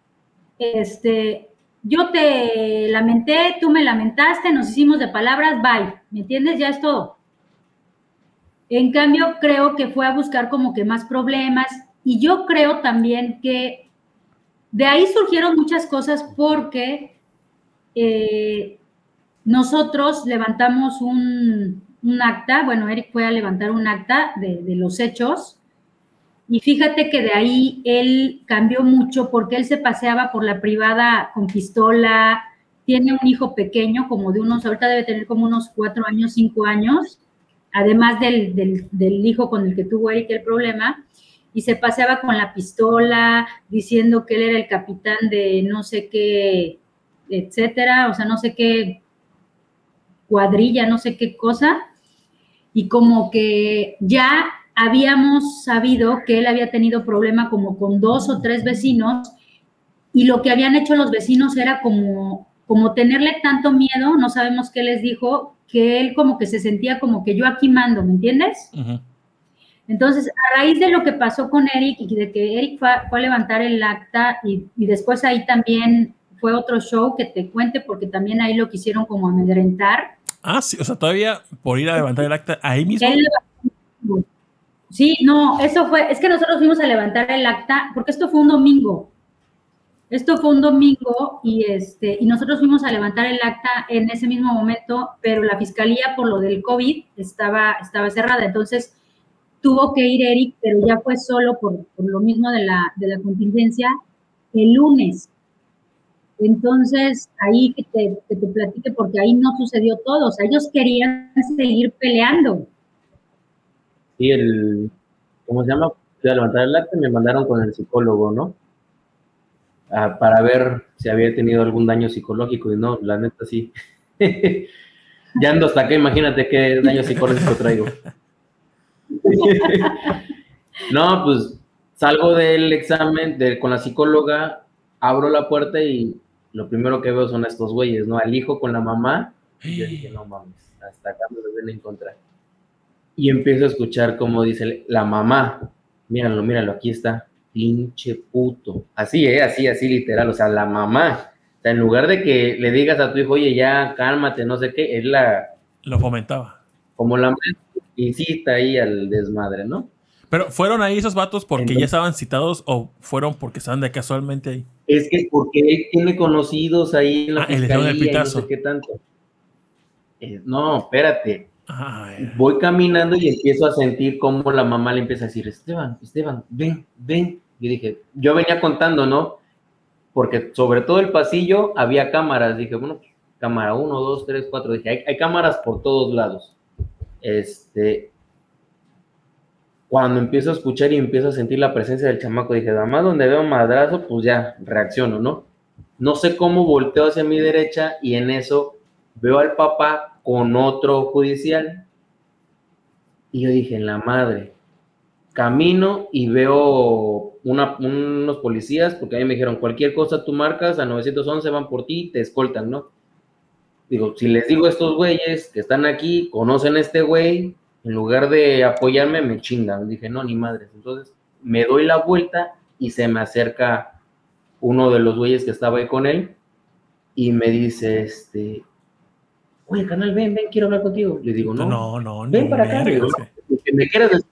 este, yo te lamenté, tú me lamentaste, nos hicimos de palabras, bye, ¿me entiendes? Ya es todo. En cambio, creo que fue a buscar como que más problemas y yo creo también que de ahí surgieron muchas cosas porque eh, nosotros levantamos un, acta, bueno, Eric fue a levantar un acta de, los hechos. Y fíjate que de ahí él cambió mucho porque él se paseaba por la privada con pistola, tiene un hijo pequeño, como de unos, ahorita debe tener como unos cuatro años, cinco años, además del hijo con el que tuvo Eric el problema, y se paseaba con la pistola, diciendo que él era el capitán de no sé qué, etcétera, o sea, no sé qué cuadrilla, no sé qué cosa, y como que ya habíamos sabido que él había tenido problema como con dos o tres vecinos, y lo que habían hecho los vecinos era como, como tenerle tanto miedo, no sabemos qué les dijo, que él como que se sentía como que yo aquí mando, ¿me entiendes? Entonces, a raíz de lo que pasó con Eric y de que Eric fue, a- fue a levantar el acta y, y después ahí también fue otro show que te cuente porque también ahí lo quisieron como amedrentar. Ah, sí, o sea, todavía por ir a levantar el acta ahí mismo. Sí, no, eso fue, es que nosotros fuimos a levantar el acta porque esto fue un domingo. Esto fue un domingo y este y nosotros fuimos a levantar el acta en ese mismo momento, pero la fiscalía por lo del COVID estaba estaba cerrada, entonces tuvo que ir Eric, pero ya fue solo por, por lo mismo de la, de la contingencia el lunes. Entonces, ahí que te, que te platique, porque ahí no sucedió todo, o sea, ellos querían seguir peleando. Sí, el, ¿cómo se llama? Fui a levantar el acta y me mandaron con el psicólogo, ¿no? Ah, para ver si había tenido algún daño psicológico y no, la neta sí. ya ando hasta acá, imagínate qué daño psicológico traigo. no, pues salgo del examen de, con la psicóloga, abro la puerta y lo primero que veo son estos güeyes, ¿no? Al hijo con la mamá. Y yo dije, no mames, hasta acá me ven a encontrar. Y empiezo a escuchar como dice la mamá, míralo, míralo, aquí está, pinche puto. Así, ¿eh? Así, así literal, o sea, la mamá. O sea, en lugar de que le digas a tu hijo, oye, ya cálmate, no sé qué, es la, Lo fomentaba. como la incita ahí al desmadre, ¿no? Pero ¿fueron ahí esos vatos porque Entonces- ya estaban citados o fueron porque estaban de casualmente ahí? Es que porque él tiene conocidos ahí en la Ah, dieron el fiscalía y no pitazo. sé qué tanto. Eh, no, espérate. Ah. Voy caminando y empiezo a sentir cómo la mamá le empieza a decir, Esteban, Esteban, ven, ven. Y dije, yo venía contando, ¿no? Porque sobre todo el pasillo había cámaras. Dije, bueno, cámara 1, 2, 3, 4. Dije, hay, hay cámaras por todos lados. Este, cuando empiezo a escuchar y empiezo a sentir la presencia del chamaco, dije, nada más donde veo madrazo, pues ya reacciono, ¿no? No sé cómo volteo hacia mi derecha y en eso veo al papá con otro judicial. Y yo dije, en la madre. Camino y veo unos policías, porque a mí me dijeron, cualquier cosa tú marcas, a 911 van por ti, te escoltan, ¿no? Digo, si les digo a estos güeyes que están aquí, conocen a este güey, en lugar de apoyarme, me chingan. Dije, no, ni madres. Entonces, me doy la vuelta y se me acerca uno de los güeyes que estaba ahí con él y me dice, este, oye, canal, ven, ven, quiero hablar contigo. Le digo, no, No, no, Ven para acá, digo, que me quieras decir,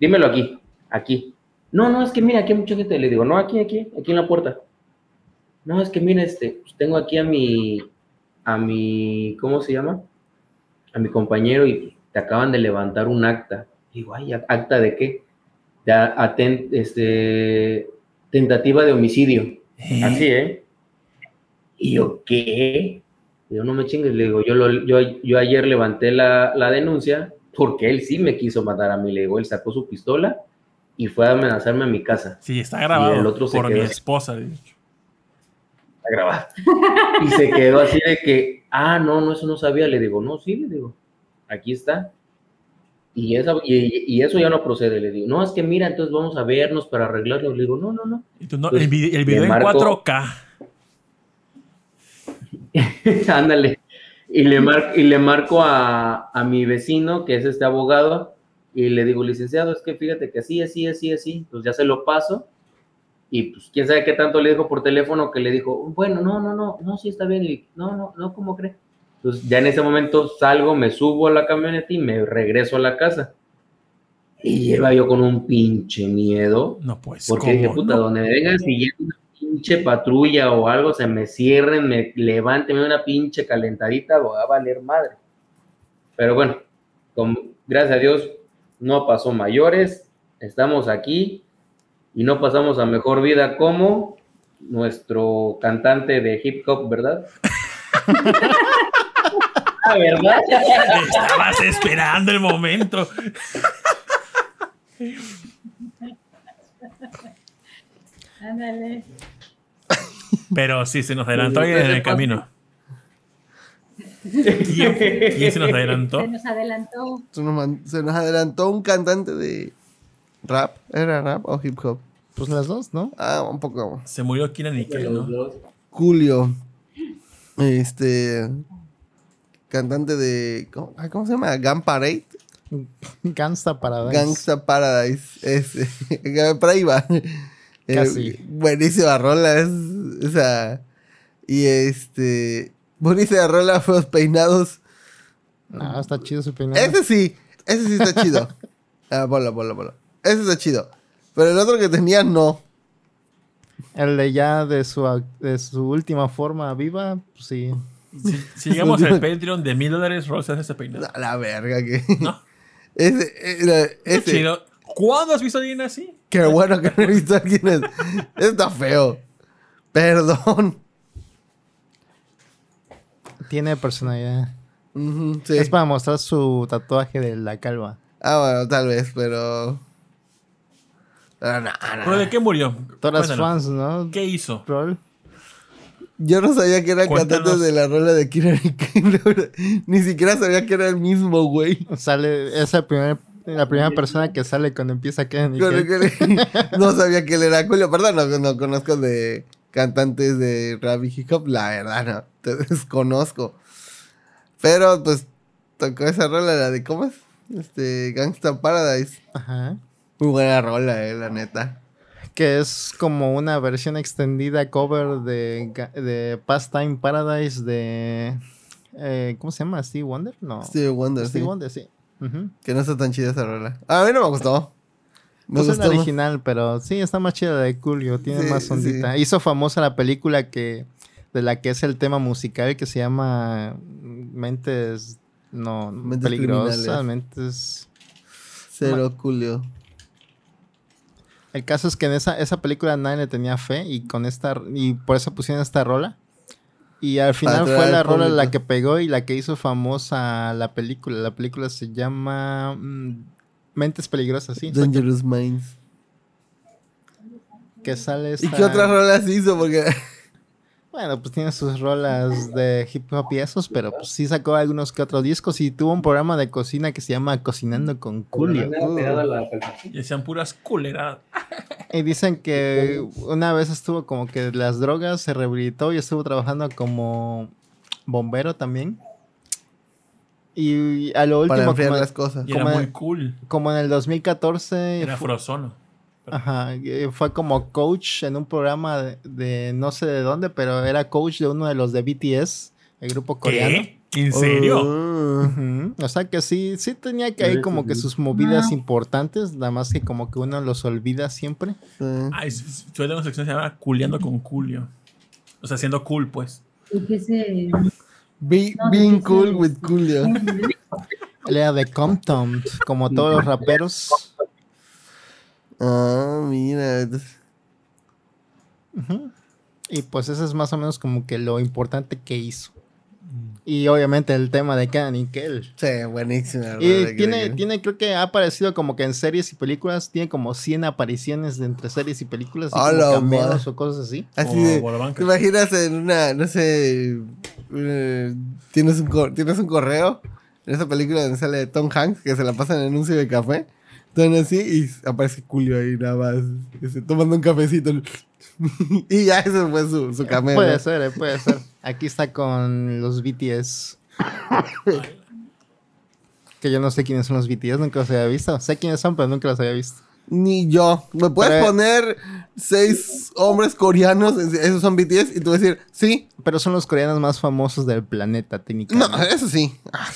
dímelo aquí, aquí. No, no, es que mira, aquí hay mucha gente. Le digo, no, aquí, aquí, aquí en la puerta. No, es que mira, este, pues tengo aquí a mi, a mi, ¿cómo se llama? A mi compañero y te acaban de levantar un acta. Digo, ay, ¿acta de qué? De a- aten- este, tentativa de homicidio. Así, ¿eh? Y yo, ¿qué? Yo no me chingues, le digo, yo, lo- yo, yo ayer levanté la, la denuncia porque él sí me quiso matar a mí, le digo, él sacó su pistola y fue a amenazarme a mi casa. Sí, está grabado Y el otro se por mi quedó. esposa. de hecho. Está grabado. Y se quedó así de que, ah, no, no, eso no sabía. Le digo, no, sí, le digo, aquí está. Y, esa, y, y eso ya no procede, le digo, no, es que mira, entonces vamos a vernos para arreglarlo. Le digo, no, no, no. Pues, el, video en marco- 4K. Ándale. Y le, mar- y le marco a, a mi vecino, que es este abogado, y le digo, licenciado, es que fíjate que así, así, así, así. Pues ya se lo paso. Y pues quién sabe qué tanto le dijo por teléfono que le dijo, bueno, no, no, no, no, sí está bien. Y, no, no, no, ¿cómo cree? Entonces ya en ese momento salgo, me subo a la camioneta y me regreso a la casa. Y lleva yo con un pinche miedo. No, pues. Porque dije, ¿cómo puta, no? donde me vengan siguiendo una pinche patrulla o algo, se me cierren, me levanten me una pinche calentadita, va a valer madre. Pero bueno, con- gracias a Dios no pasó mayores, estamos aquí y no pasamos a mejor vida como nuestro cantante de hip hop, ¿verdad? Ah, ¿verdad? Estabas esperando el momento. Ándale. Pero sí, se nos adelantó alguien en el camino. ¿Quién, quién se nos adelantó? Se nos adelantó. Se nos, man- se nos adelantó un cantante de rap. ¿Era rap o hip hop? Pues las dos, ¿no? Ah, un poco. Se murió Kina Nickel, ¿no? Julio. Este. Cantante de. ¿Cómo, ¿cómo se llama? Gun Parade. Gangsta Paradise. Gangsta Paradise. Ese. Por ahí va. Eh, Casi. buenísima rola. Es, o sea. Y este. Buenísima rola, feos peinados. No, está chido su peinado. Ese sí. Ese sí está chido. Ah, bola, bola, bola. Ese está chido. Pero el otro que tenía, no. El de ya de su, de su última forma viva, pues sí. Si llegamos al Patreon de mil dólares, Ross hace ese peinado. A la verga que. No. Ese, era- ese. Chido. ¿Cuándo has visto a alguien así? Qué bueno que no he visto a alguien. es- Está feo. Perdón. Tiene personalidad. Sí. Es para mostrar su tatuaje de la calva. Ah, bueno, tal vez, pero. Pero no, no. ¿Pero de qué murió? Todas Cuéntanos. fans, ¿no? ¿Qué hizo? Yo no sabía que era Cuéntanos. cantante de la rola de Kira Ni siquiera sabía que era el mismo, güey. Sale, es el primer- la primera persona que sale cuando empieza le- No sabía que él era Julio. Perdón, no, no conozco de cantantes de rap y hip hop. La verdad, no. Te desconozco. Pero, pues, tocó esa rola, la de, ¿cómo es? Este, Gangsta Paradise. Ajá. Muy buena rola, eh, la neta. Que es como una versión extendida cover de, de Pastime Paradise de. eh, ¿Cómo se llama? ¿Steve Wonder? No. Stevie Wonder, Steve sí. Wonder, sí. Que no está tan chida esa rola. A mí no me gustó. Me Pues es la original, pero sí, está más chida la de Julio, tiene Sí, más ondita. Hizo famosa la película que de la que es el tema musical que se llama Mentes no Mentes peligrosas, criminales. mentes Cero Julio. El caso es que en esa, esa película nadie le tenía fe y con esta y por eso pusieron esta rola. Y al final fue la rola público. la que pegó y la que hizo famosa la película. La película se llama mm, Mentes Peligrosas, sí. Dangerous Minds. Que sale ¿Y qué otras rolas hizo? Porque. Bueno, pues tiene sus rolas de hip hop y esos, pero pues sí sacó algunos que otros discos y tuvo un programa de cocina que se llama Cocinando con Julio. Y decían puras culeradas. Y dicen que una vez estuvo como que las drogas, se rehabilitó y estuvo trabajando como bombero también. Y a lo Para último, enfriar como, las cosas. Y era Como- muy cool. como en el 2014, Era fu- frozono. Ajá, eh, fue como coach en un programa de, de no sé de dónde, pero era coach de uno de los de BTS, el grupo coreano. ¿Qué? ¿En serio? Ujú. O sea que sí, sí tenía que hay como que sus movidas importantes, nada más que como que uno los olvida siempre. Sí. S- yo tengo una sección que se llama Culeando con Julio. O sea, siendo cool, pues. Y que se... Be- No, being cool with Julio. Él era de Compton, como todos los raperos. Ah, mira. Ujú. Y pues eso es más o menos como que lo importante que hizo. Y obviamente el tema de Kenan y Kel. Sí, buenísima. rola, Y tiene, que- tiene, creo que ha aparecido como que en series y películas, tiene como 100 apariciones de entre series y películas, y la cameos o cosas así. De. ¿Te imaginas en una, no sé, eh, tienes un, tienes un correo en esa película donde sale Tom Hanks que se la pasa en el anuncio de café? Entonces así y aparece Julio ahí nada más, este, tomando un cafecito. y ya eso fue su, su cameo. Puede ser, eh, puede ser. Aquí está con los BTS. que yo no sé quiénes son los BTS, nunca los había visto. Sé quiénes son, pero nunca los había visto. Ni yo. ¿Me puedes Pero- poner seis hombres coreanos? Esos son BTS y tú vas a decir, sí. Pero son los coreanos más famosos del planeta, No, técnicamente. eso sí. Ah,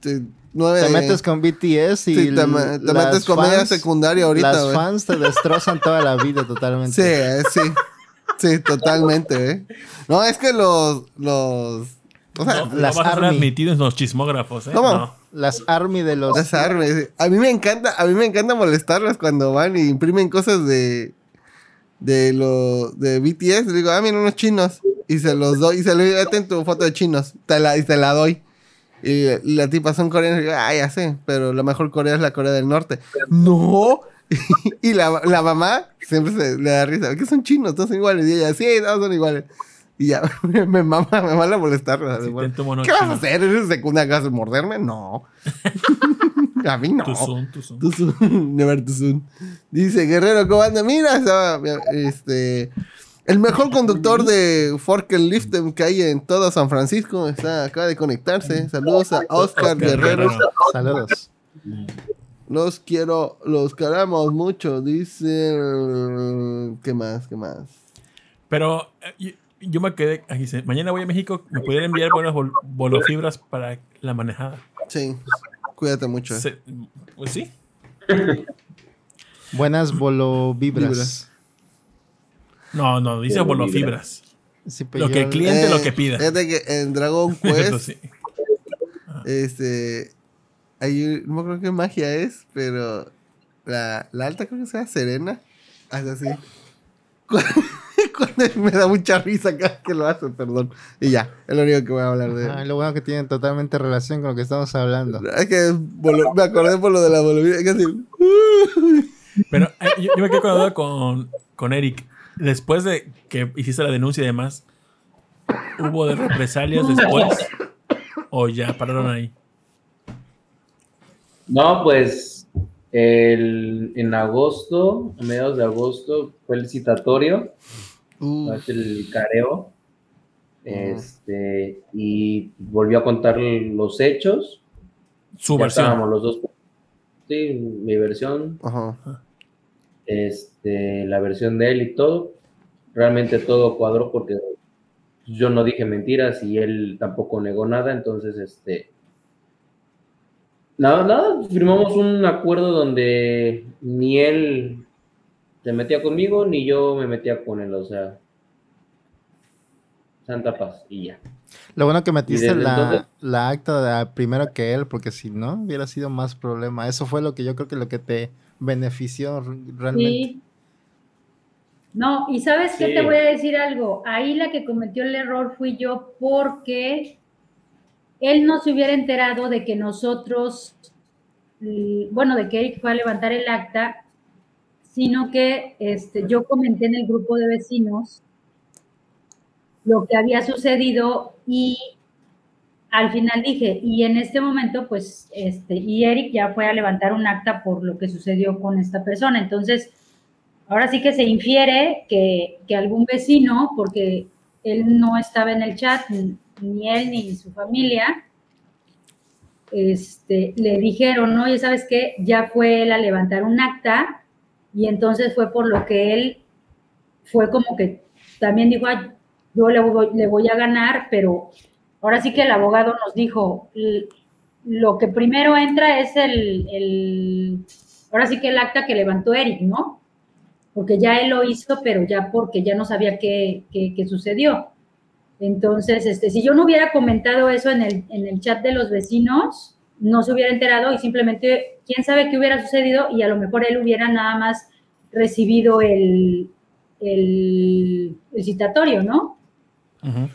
te- nueve Te de- metes con BTS y Sí, te, me- te las metes con media fans- secundaria ahorita, Las fans te destrozan toda la vida totalmente. Sí, eh, sí. Sí, totalmente, ¿eh? No, es que los. los o sea, No, no las vas a ser los chismógrafos, ¿eh? ¿Cómo? No. Las army de los... las armas. A mí me encanta, a mí me encanta molestarlas cuando van y imprimen cosas de. de lo. de BTS. Le digo, ah, mira, unos chinos. Y se los doy. Y se le digo, ten tu foto de chinos. Te la, y te la doy. Y, y la tipa son coreanos. Y digo, ah, ya sé. Pero la mejor Corea es la Corea del Norte. No. y la, la mamá siempre se le da risa. ¿Qué son chinos? Todos son iguales. Y ella, sí, todos son iguales. Y ya, me mama, me tu mono ¿Qué vas a hacer? ¿Eres secundaria? ¿Vas a morderme? No. a mí no. Tu zoom, tu zoom. Too soon. Never soon. Dice Guerrero, ¿cómo anda? Mira, estaba, este. El mejor conductor de Forkel Liftem que hay en todo San Francisco está, acaba de conectarse. Saludos a Oscar Guerrero. Saludos. Los quiero, los queremos mucho. Dice. ¿Qué más? ¿Qué más? Pero eh, yo, me quedé. Aquí dice: Mañana voy a México. ¿Me pudieran enviar buenas bol- bolofibras para la manejada? Sí, cuídate mucho. eh. Se- pues sí. Buenas bolovibras. Vibras. No, no, dice bolofibras. Sí, pero Lo que el cliente lo que pida. Fíjate que en Dragon Quest, sí. este. Hay, no acuerdo qué magia es, pero la, la alta creo que sea Serena. Hace así. Cuando me da mucha risa cada vez que lo hace, perdón. Y ya, es lo único que voy a hablar de. Ah, lo bueno que tienen totalmente relación con lo que estamos hablando. Es que me acordé por lo de la bolovina. es que así, Pero eh, yo, yo me quedé con la duda con, con Eric. Después de que hiciste la denuncia y demás, ¿hubo de represalias después? ¿O ya pararon ahí? No, pues el, en agosto, a mediados de agosto, fue el citatorio, Uh, es el careo, este, y volvió a contar los hechos. Su Ya versión. estábamos los dos. Sí, mi versión. ajá. este, la versión de él y todo. Realmente todo cuadró porque yo no dije mentiras y él tampoco negó nada, entonces este nada, nada, firmamos un acuerdo donde ni él se metía conmigo ni yo me metía con él, o sea, Santa Paz y ya. Lo bueno que metiste la, entonces- la acta de- primero que él, porque si no, hubiera sido más problema. Eso fue lo que yo creo que lo que te benefició realmente. Sí. No, y sabes qué Sí. te voy a decir algo. Ahí la que cometió el error fui yo porque él no se hubiera enterado de que nosotros, bueno, de que Eric fue a levantar el acta, sino que este, yo comenté en el grupo de vecinos lo que había sucedido y al final dije, y en este momento, pues, este, y Eric ya fue a levantar un acta por lo que sucedió con esta persona. Entonces, ahora sí que se infiere que, que algún vecino, porque él no estaba en el chat, ni, él ni su familia, este, le dijeron, oye, ¿sabes qué? Ya fue él a levantar un acta y entonces fue por lo que él fue como que también dijo, "Ay, yo le voy, le voy a ganar, pero ahora sí que el abogado nos dijo, "L- lo que primero entra es el, el- ahora sí que el acta que levantó Eric, ¿no? Porque ya él lo hizo, pero ya porque ya no sabía qué, qué- qué sucedió. Entonces, este, si yo no hubiera comentado eso en el, en el chat de los vecinos, no se hubiera enterado y simplemente, quién sabe qué hubiera sucedido y a lo mejor él hubiera nada más recibido el, el, el citatorio, ¿no? Ujú.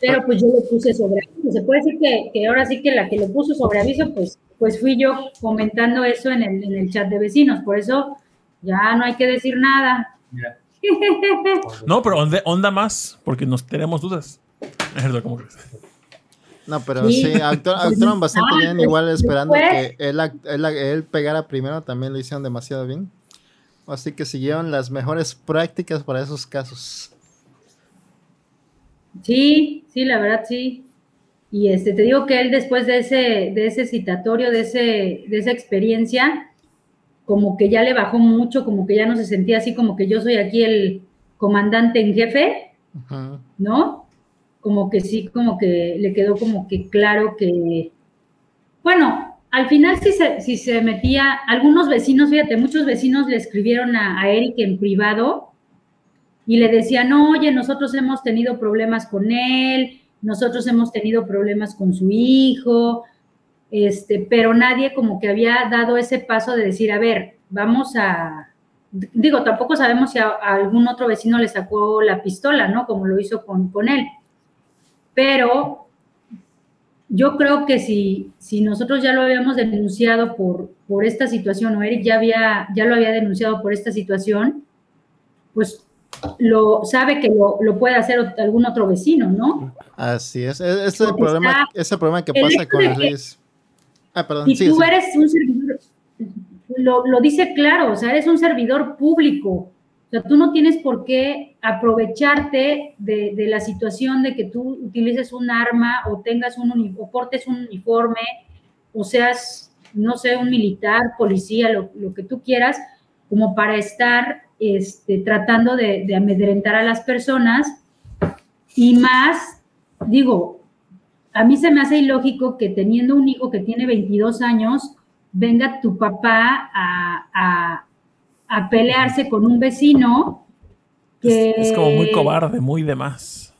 Pero pues yo lo puse sobre aviso. Se puede decir que, que ahora sí que la que lo puso sobre aviso, pues, pues fui yo comentando eso en el, en el chat de vecinos. Por eso ya no hay que decir nada. No, pero onda, onda más, porque nos tenemos dudas. ¿cómo crees? No, pero Sí. sí, actu- actuaron bastante Ah, bien, pues, igual esperando que él, él, él pegara primero, también lo hicieron demasiado bien. Así que siguieron las mejores prácticas para esos casos. Sí, sí, la verdad sí. Y este, te digo que él después de ese, de ese citatorio, de, ese, de esa experiencia, como que ya le bajó mucho, como que ya no se sentía así, como que yo soy aquí el comandante en jefe. ¿no? Como que sí, como que le quedó como que claro que, bueno, al final sí se, sí se metía, algunos vecinos, fíjate, muchos vecinos le escribieron a, Eric en privado y le decían, oye, nosotros hemos tenido problemas con él, nosotros hemos tenido problemas con su hijo, este, pero nadie como que había dado ese paso de decir, a ver, vamos a, digo, tampoco sabemos si a algún otro vecino le sacó la pistola, ¿no? Como lo hizo con, con él. Pero yo creo que si, si nosotros ya lo habíamos denunciado por, por esta situación, o Eric ya, había, ya lo había denunciado por esta situación, pues lo sabe que lo, lo puede hacer algún otro vecino, ¿no? Así es. E- Ese es el problema, ese problema que pasa con las leyes. Ah, perdón. Si sí, tú sí. eres un servidor, lo, lo dice claro, o sea, eres un servidor público. O sea, tú no tienes por qué aprovecharte de, de la situación de que tú utilices un arma o tengas un o portes un uniforme o seas, no sé, un militar, policía, lo, lo que tú quieras, como para estar este, tratando de, amedrentar a las personas. Y más, digo, a mí se me hace ilógico que teniendo un hijo que tiene 22 años, venga tu papá a- a pelearse con un vecino que... Es, es como muy cobarde, muy de más.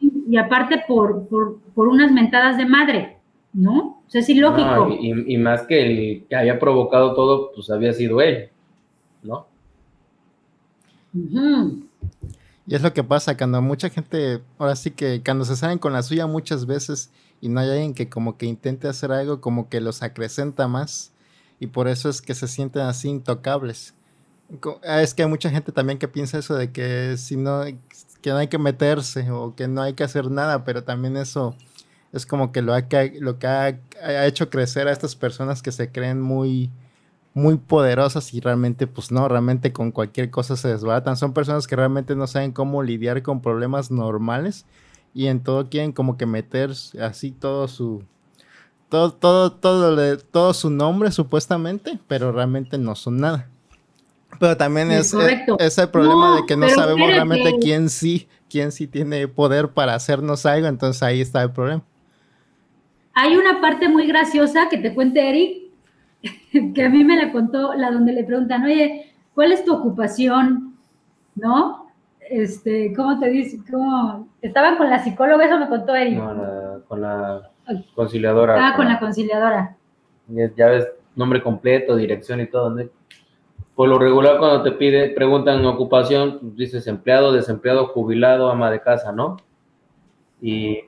Y aparte por, por, por unas mentadas de madre, ¿no? O sea, es ilógico. No, y, y más que el que había provocado todo, pues había sido él, ¿no? Y es lo que pasa cuando mucha gente, ahora sí que cuando se salen con la suya muchas veces y no hay alguien que como que intente hacer algo, como que los acrecenta más y por eso es que se sienten así intocables. Ah, Es que hay mucha gente también que piensa eso de que si no, que no hay que meterse o que no hay que hacer nada, pero también eso es como que lo, ha, lo que ha, ha hecho crecer a estas personas que se creen muy, muy poderosas y realmente, pues no, realmente con cualquier cosa se desbaratan. Son personas que realmente no saben cómo lidiar con problemas normales y en todo quieren como que meter así todo su todo todo todo le- todo su nombre supuestamente, pero realmente no son nada. Pero también es, Es correcto. es, el problema No, de que no sabemos espérate. realmente quién sí, quién sí tiene poder para hacernos algo, entonces ahí está el problema. Hay una parte muy graciosa que te cuente Eric, que a mí me la contó, la donde le preguntan, oye, ¿cuál es tu ocupación? ¿No? Este, ¿cómo te dice? ¿Cómo? Estaban con la psicóloga, eso me contó Eric. No, la- con la conciliadora. Ah, con la conciliadora. Ya ya ves, nombre completo, dirección y todo. ¿no? Por lo regular, cuando te pide, preguntan ocupación, dices empleado, desempleado, jubilado, ama de casa, ¿no? Y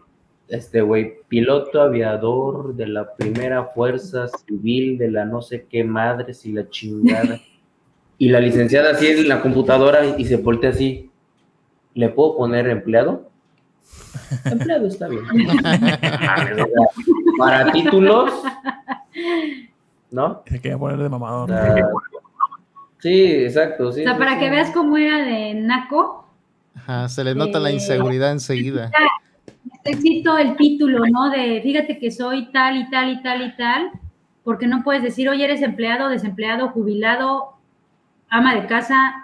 este güey, piloto aviador de la primera fuerza civil de la no sé qué madres y la chingada. y la licenciada así en la computadora y se voltea así. ¿Le puedo poner empleado? Empleado está bien. Para títulos, ¿no? Se quería poner de mamador. Sea, sí, exacto. Sí, O sea, sí, para sí. que veas cómo era de Naco, Ajá, se le nota la Eh, inseguridad enseguida. necesito el título, ¿no? De fíjate que soy tal y tal y tal y tal, porque no puedes decir, oye, eres empleado, desempleado, jubilado, ama de casa,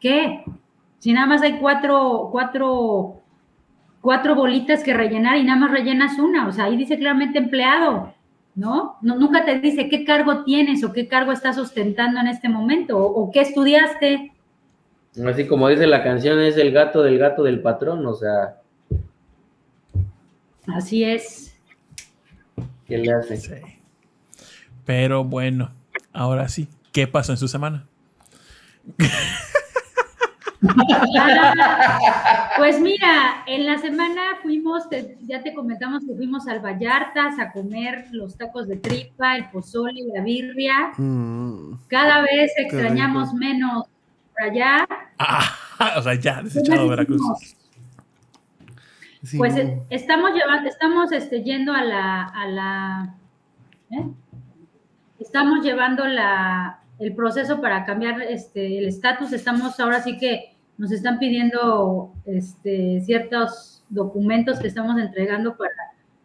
¿qué? Si nada más hay cuatro, cuatro, cuatro bolitas que rellenar y nada más rellenas una, o sea, ahí dice claramente empleado, ¿no? no nunca te dice qué cargo tienes o qué cargo estás ostentando en este momento o, o qué estudiaste. Así como dice la canción, es el gato del gato del patrón, o sea, Así es. ¿qué le hace? Sí. Pero bueno, ahora sí, ¿qué pasó en su semana? Ah, Pues mira, en la semana fuimos, te- ya te comentamos que fuimos al Vallartas a comer los tacos de tripa, el pozole, la birria. Mm. Cada vez extrañamos menos por allá. Ah, o sea, ya, desechado Veracruz. Sí, Pues no. eh, estamos llevando, estamos este, yendo a la, a la, ¿eh? estamos llevando la, el proceso para cambiar este, el estatus. Estamos ahora sí que nos están pidiendo este, ciertos documentos que estamos entregando para,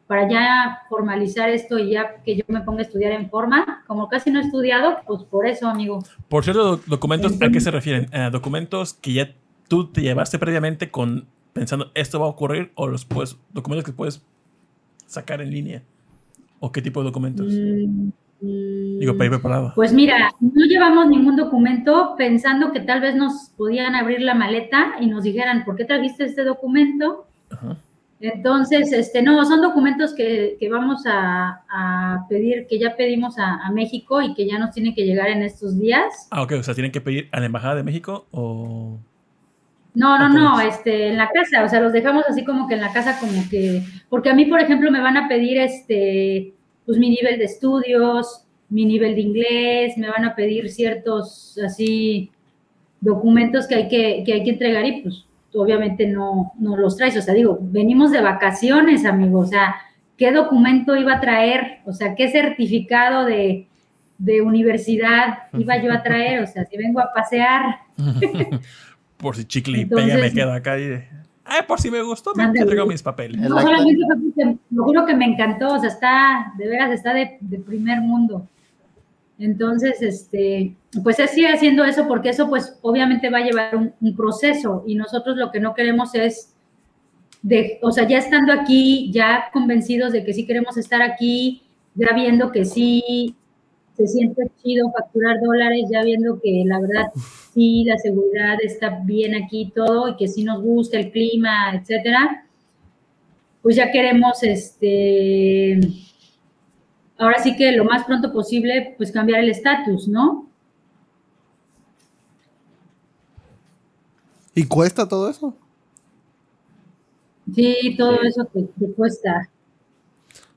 para ya formalizar esto y ya que yo me ponga a estudiar en forma. Como casi no he estudiado, pues por eso, amigo. Por cierto, doc- documentos, ¿a qué se refieren? Eh, ¿Documentos que ya tú te llevaste previamente con pensando esto va a ocurrir o los puedes, documentos que puedes sacar en línea? ¿O qué tipo de documentos? Mm, Digo, para ir preparado. Pues mira, no llevamos ningún documento pensando que tal vez nos podían abrir la maleta y nos dijeran, ¿por qué trajiste este documento? Ajá. Entonces, este, no, son documentos que, que vamos a, a pedir, que ya pedimos a, a México y que ya nos tienen que llegar en estos días. Ah, ok, o sea, tienen que pedir a la Embajada de México o... No, no, no, este, en la casa, o sea, los dejamos así como que en la casa como que, porque a mí, por ejemplo, me van a pedir, este, pues mi nivel de estudios, mi nivel de inglés, me van a pedir ciertos, así, documentos que hay que, que hay que entregar y pues obviamente no, no los traes, o sea, digo, venimos de vacaciones, amigo, o sea, ¿qué documento iba a traer? O sea, ¿qué certificado de, de universidad iba yo a traer? O sea, si vengo a pasear. por si chicle y Entonces- pega me quedo acá y. Ay, por si me gustó, me Ándale. entrego mis papeles. El No solamente porque, lo juro que me encantó, o sea, está, de veras, está de, de primer mundo. Entonces, este, pues es sigue haciendo eso porque eso, pues, obviamente va a llevar un, un proceso y nosotros lo que no queremos es, de, o sea, ya estando aquí, ya convencidos de que sí queremos estar aquí, ya viendo que sí se siente chido facturar dólares, ya viendo que la verdad sí la seguridad está bien aquí y todo y que sí nos gusta el clima, etcétera pues ya queremos, este, ahora sí que lo más pronto posible, pues cambiar el estatus, ¿no? ¿Y cuesta todo eso? Sí, todo eso te, te cuesta.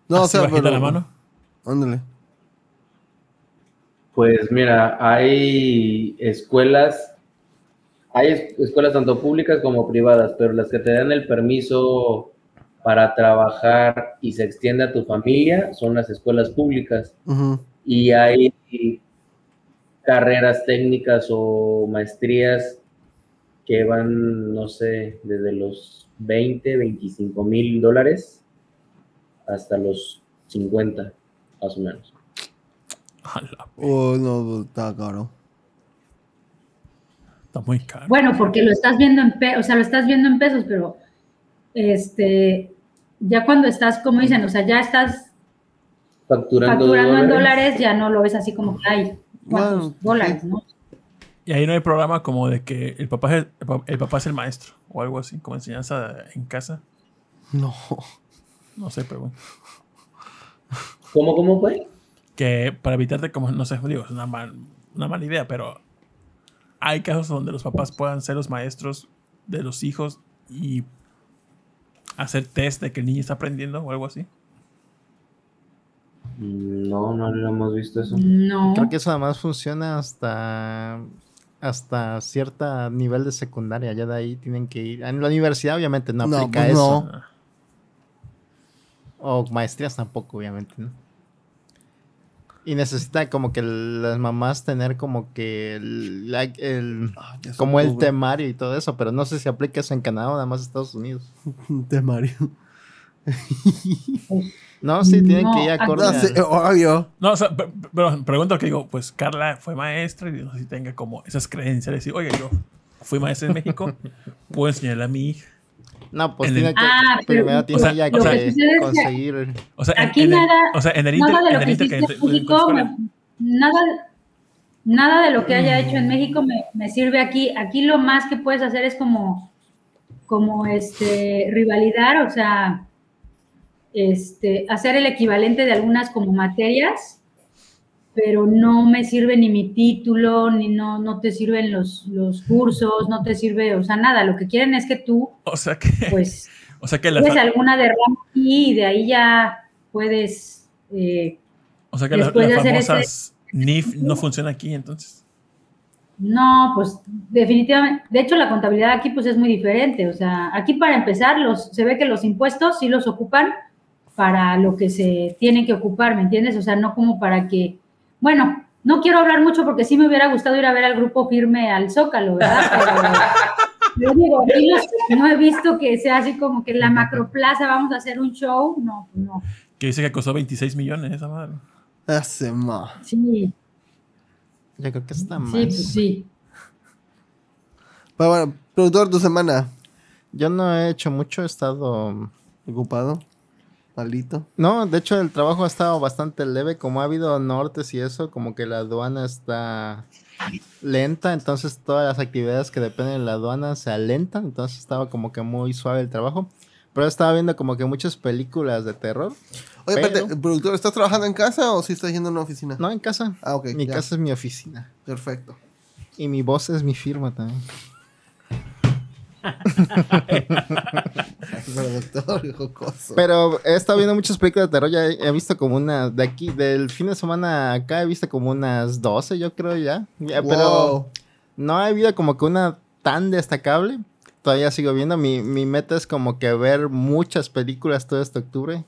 No, o sea, bajita pero. la mano. Ándale. Pues mira, hay escuelas, hay es- escuelas tanto públicas como privadas, pero las que te dan el permiso para trabajar y se extiende a tu familia son las escuelas públicas. Y hay carreras técnicas o maestrías que van, no sé, desde los 20, 25 mil dólares hasta los 50, más o menos. A la- Oh, no, está caro. Está muy caro. Bueno, porque lo estás viendo en pe o sea, lo estás viendo en pesos, pero este ya cuando estás, como dicen, o sea, ya estás Facturando, facturando en dólares. ya no lo ves así como que hay cuántos Bueno, dólares, sí. ¿no? Y ahí no hay programa como de que el papá, es el, el papá es el maestro o algo así, como enseñanza en casa. No. No sé, pero bueno. ¿Cómo, cómo fue? Que para evitarte, como, no sé, digo, es una, mal- una mala idea, pero hay casos donde los papás puedan ser los maestros de los hijos y hacer test de que el niño está aprendiendo o algo así. No, no lo hemos visto eso. No. Creo que eso además funciona hasta hasta cierto nivel de secundaria. Ya de ahí tienen que ir. En la universidad, obviamente, no No, aplica pues eso. no. Ah, O maestrías tampoco, obviamente, ¿no? Y necesita como que las mamás tener como que el, la- el- Ah, como el temario y todo eso, pero no sé si aplica eso en Canadá o nada más Estados Unidos. Temario. No, sí, tienen No, que ir ah, acorde No al- sé, obvio. No, o sea, pe- pe- pero pregunto que digo, pues Carla fue maestra y no sé si tenga como esas creencias de decir, oye, yo fui maestra en México, puedo enseñarle a mi hija. No, pues en el- tiene que, Ah, pero- primero tiene o sea, que que es que- conseguir. O sea, en- Aquí en, el- nada- o sea, en el Nada inter- de en lo que hiciste que en México, nada, nada de lo que haya hecho en México me, me sirve aquí. Aquí lo más que puedes hacer es como, como este, rivalidad, o sea, este, hacer el equivalente de algunas como materias, pero no me sirve ni mi título, ni no, no te sirven los, los cursos, no te sirve, o sea, nada. Lo que quieren es que tú, O sea que, pues, o sea que la, tienes alguna derrama y de ahí ya puedes... eh, o sea que la- las ese- famosas NIF no funciona aquí entonces. No, pues definitivamente, de hecho la contabilidad aquí pues es muy diferente, o sea, aquí para empezar los, se ve que los impuestos sí los ocupan para lo que se tienen que ocupar, ¿me entiendes? O sea, no como para que, bueno, no quiero hablar mucho porque sí me hubiera gustado ir a ver al grupo firme al Zócalo, ¿verdad? Pero, yo digo, no, no he visto que sea así como que en la macroplaza vamos a hacer un show, no, pues no, Que dice que costó 26 millones esa madre. Hace más. sí, Yo creo que está más. sí, pues sí. Pero bueno, productor, tu semana. Yo no he hecho mucho, he estado... Ocupado. Malito. No, de hecho el trabajo ha estado bastante leve, como ha habido nortes y eso, como que la aduana está lenta, entonces todas las actividades que dependen de la aduana se alentan, entonces estaba como que muy suave el trabajo. Pero estaba viendo como que muchas películas de terror. Oye, Pero- espérate, productor, ¿estás trabajando en casa o si estás yendo a una oficina? No, en casa. Ah, ok. mi ya. casa es mi oficina. Perfecto. Y mi voz es mi firma también. Pero he estado viendo muchas películas de terror. Ya he, visto como una. De aquí, del fin de semana acá, he visto como unas 12, yo creo ya. Ya, Pero no ha habido como que una tan destacable. Todavía sigo viendo. Mi, mi meta es como que ver muchas películas todo este octubre.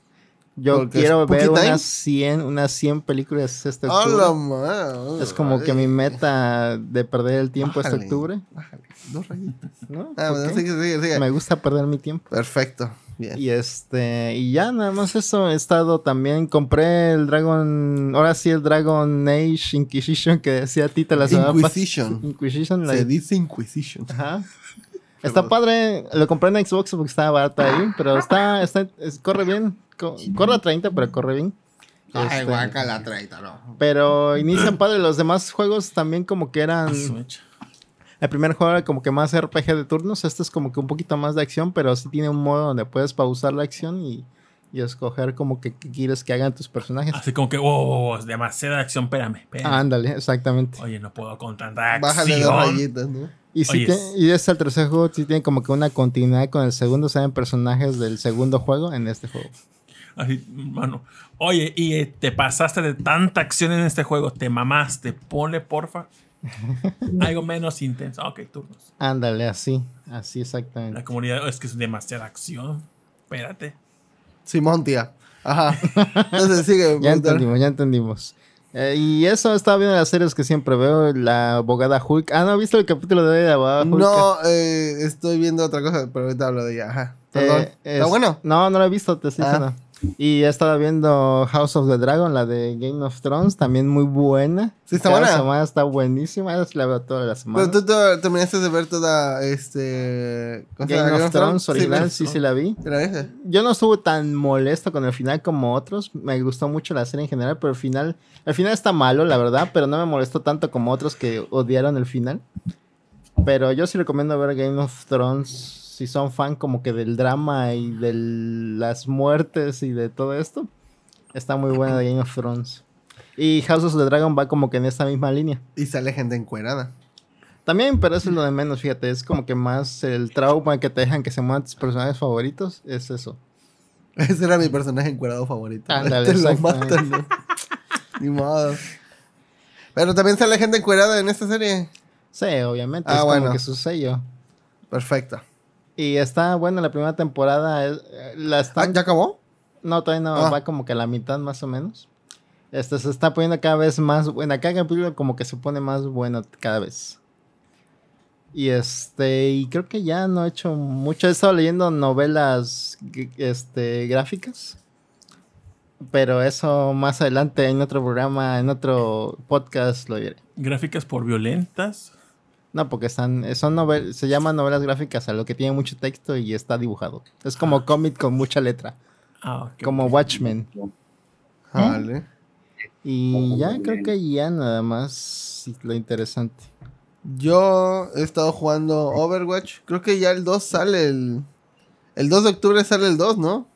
Yo Porque quiero ver unas 100, unas 100 películas este ¡A octubre. madre! Es como que mi meta de perder el tiempo este Bájale, octubre. bájale, Dos rayitas. ¿no? Ah, sigue, sigue, sigue. Me gusta perder mi tiempo. Perfecto. Bien. Y este, y ya nada más eso, he estado también, compré el Dragon, ahora sí el Dragon Age Inquisition que decía Tita la semana. Inquisition. Inquisition, la- Se dice Inquisition. Ajá. Está padre, lo compré en Xbox porque estaba barato ahí, pero está, está es- corre bien, co- corre a 30, pero corre bien. Ay, Este, guacala, 30, no. Pero inician padre, los demás juegos también como que eran... A su mecha. El primer juego era como que más RPG de turnos, este es como que un poquito más de acción, pero sí tiene un modo donde puedes pausar la acción y, y escoger como que quieres que hagan tus personajes. Así como que, wow, es demasiada acción, espérame. espérame. Ándale, exactamente. Oye, no puedo con tanta Bájale dos rayitas, ¿no? Y, te- es- y este el tercer juego sí tiene como que una continuidad con el segundo, salen personajes del segundo juego en este juego. Así, mano. Oye, y eh, te pasaste de tanta acción en este juego, te mamaste, ponle porfa algo menos intenso. Ok, turnos. Ándale, así, así La exactamente. comunidad es que es demasiada acción. Espérate. Simón, tía. Ajá. Entonces sigue. Ya entendimos, ya entendimos. Eh, y eso, estaba viendo las series que siempre veo, la abogada Hulk. Ah, ¿no has visto el capítulo de hoy de la abogada Hulk? No, eh, estoy viendo otra cosa, pero ahorita hablo de ella. Ajá. Perdón. Eh, ¿Está es- bueno? No, no lo he visto, te estoy Ah, diciendo. Y he estado viendo House of the Dragon, la de Game of Thrones, también muy buena. Sí, está Cada buena. semana está buenísima, la veo toda la semana. Pero tú te- terminaste de ver toda este. ¿cómo se llama? Game of Thrones original, Sí, sí, sí la vi. Yo no estuve tan molesto con el final como otros. Me gustó mucho la serie en general, pero el final, el final está malo, la verdad, pero no me molestó tanto como otros que odiaron el final. Pero yo sí recomiendo ver Game of Thrones si son fan como que del drama y de las muertes y de todo esto. Está muy buena de Game of Thrones. Y House of the Dragon va como que en esta misma línea. Y sale gente encuerada. También, pero eso es lo de menos, fíjate, es como que más el trauma que te dejan que se mueran tus personajes favoritos, es eso. Ese era mi personaje encuerado favorito. Ándale, Te lo matan, ¿no? Ni modo. Pero también sale gente encuerada en esta serie. Sí, obviamente. Ah, es bueno. como que su sello. Perfecto. Y está buena la primera temporada. es- eh, la Ah, ¿Ya acabó? No, todavía no, Ah. va como que a la mitad más o menos. Este se está poniendo cada vez más buena. Cada capítulo como que se pone más bueno cada vez. Y este, y creo que ya no he hecho mucho. He estado leyendo novelas este, gráficas. Pero eso más adelante en otro programa, en otro podcast lo diré. Gráficas por violentas. No, porque están, son novel, se llaman novelas gráficas a lo que tiene mucho texto y está dibujado. Es como cómic con mucha letra, Ah, ok. como Watchmen. Vale. Y ya creo que ya nada más lo interesante. Yo he estado jugando Overwatch. Creo que ya el 2 sale el. El 2 de octubre sale el 2, ¿no?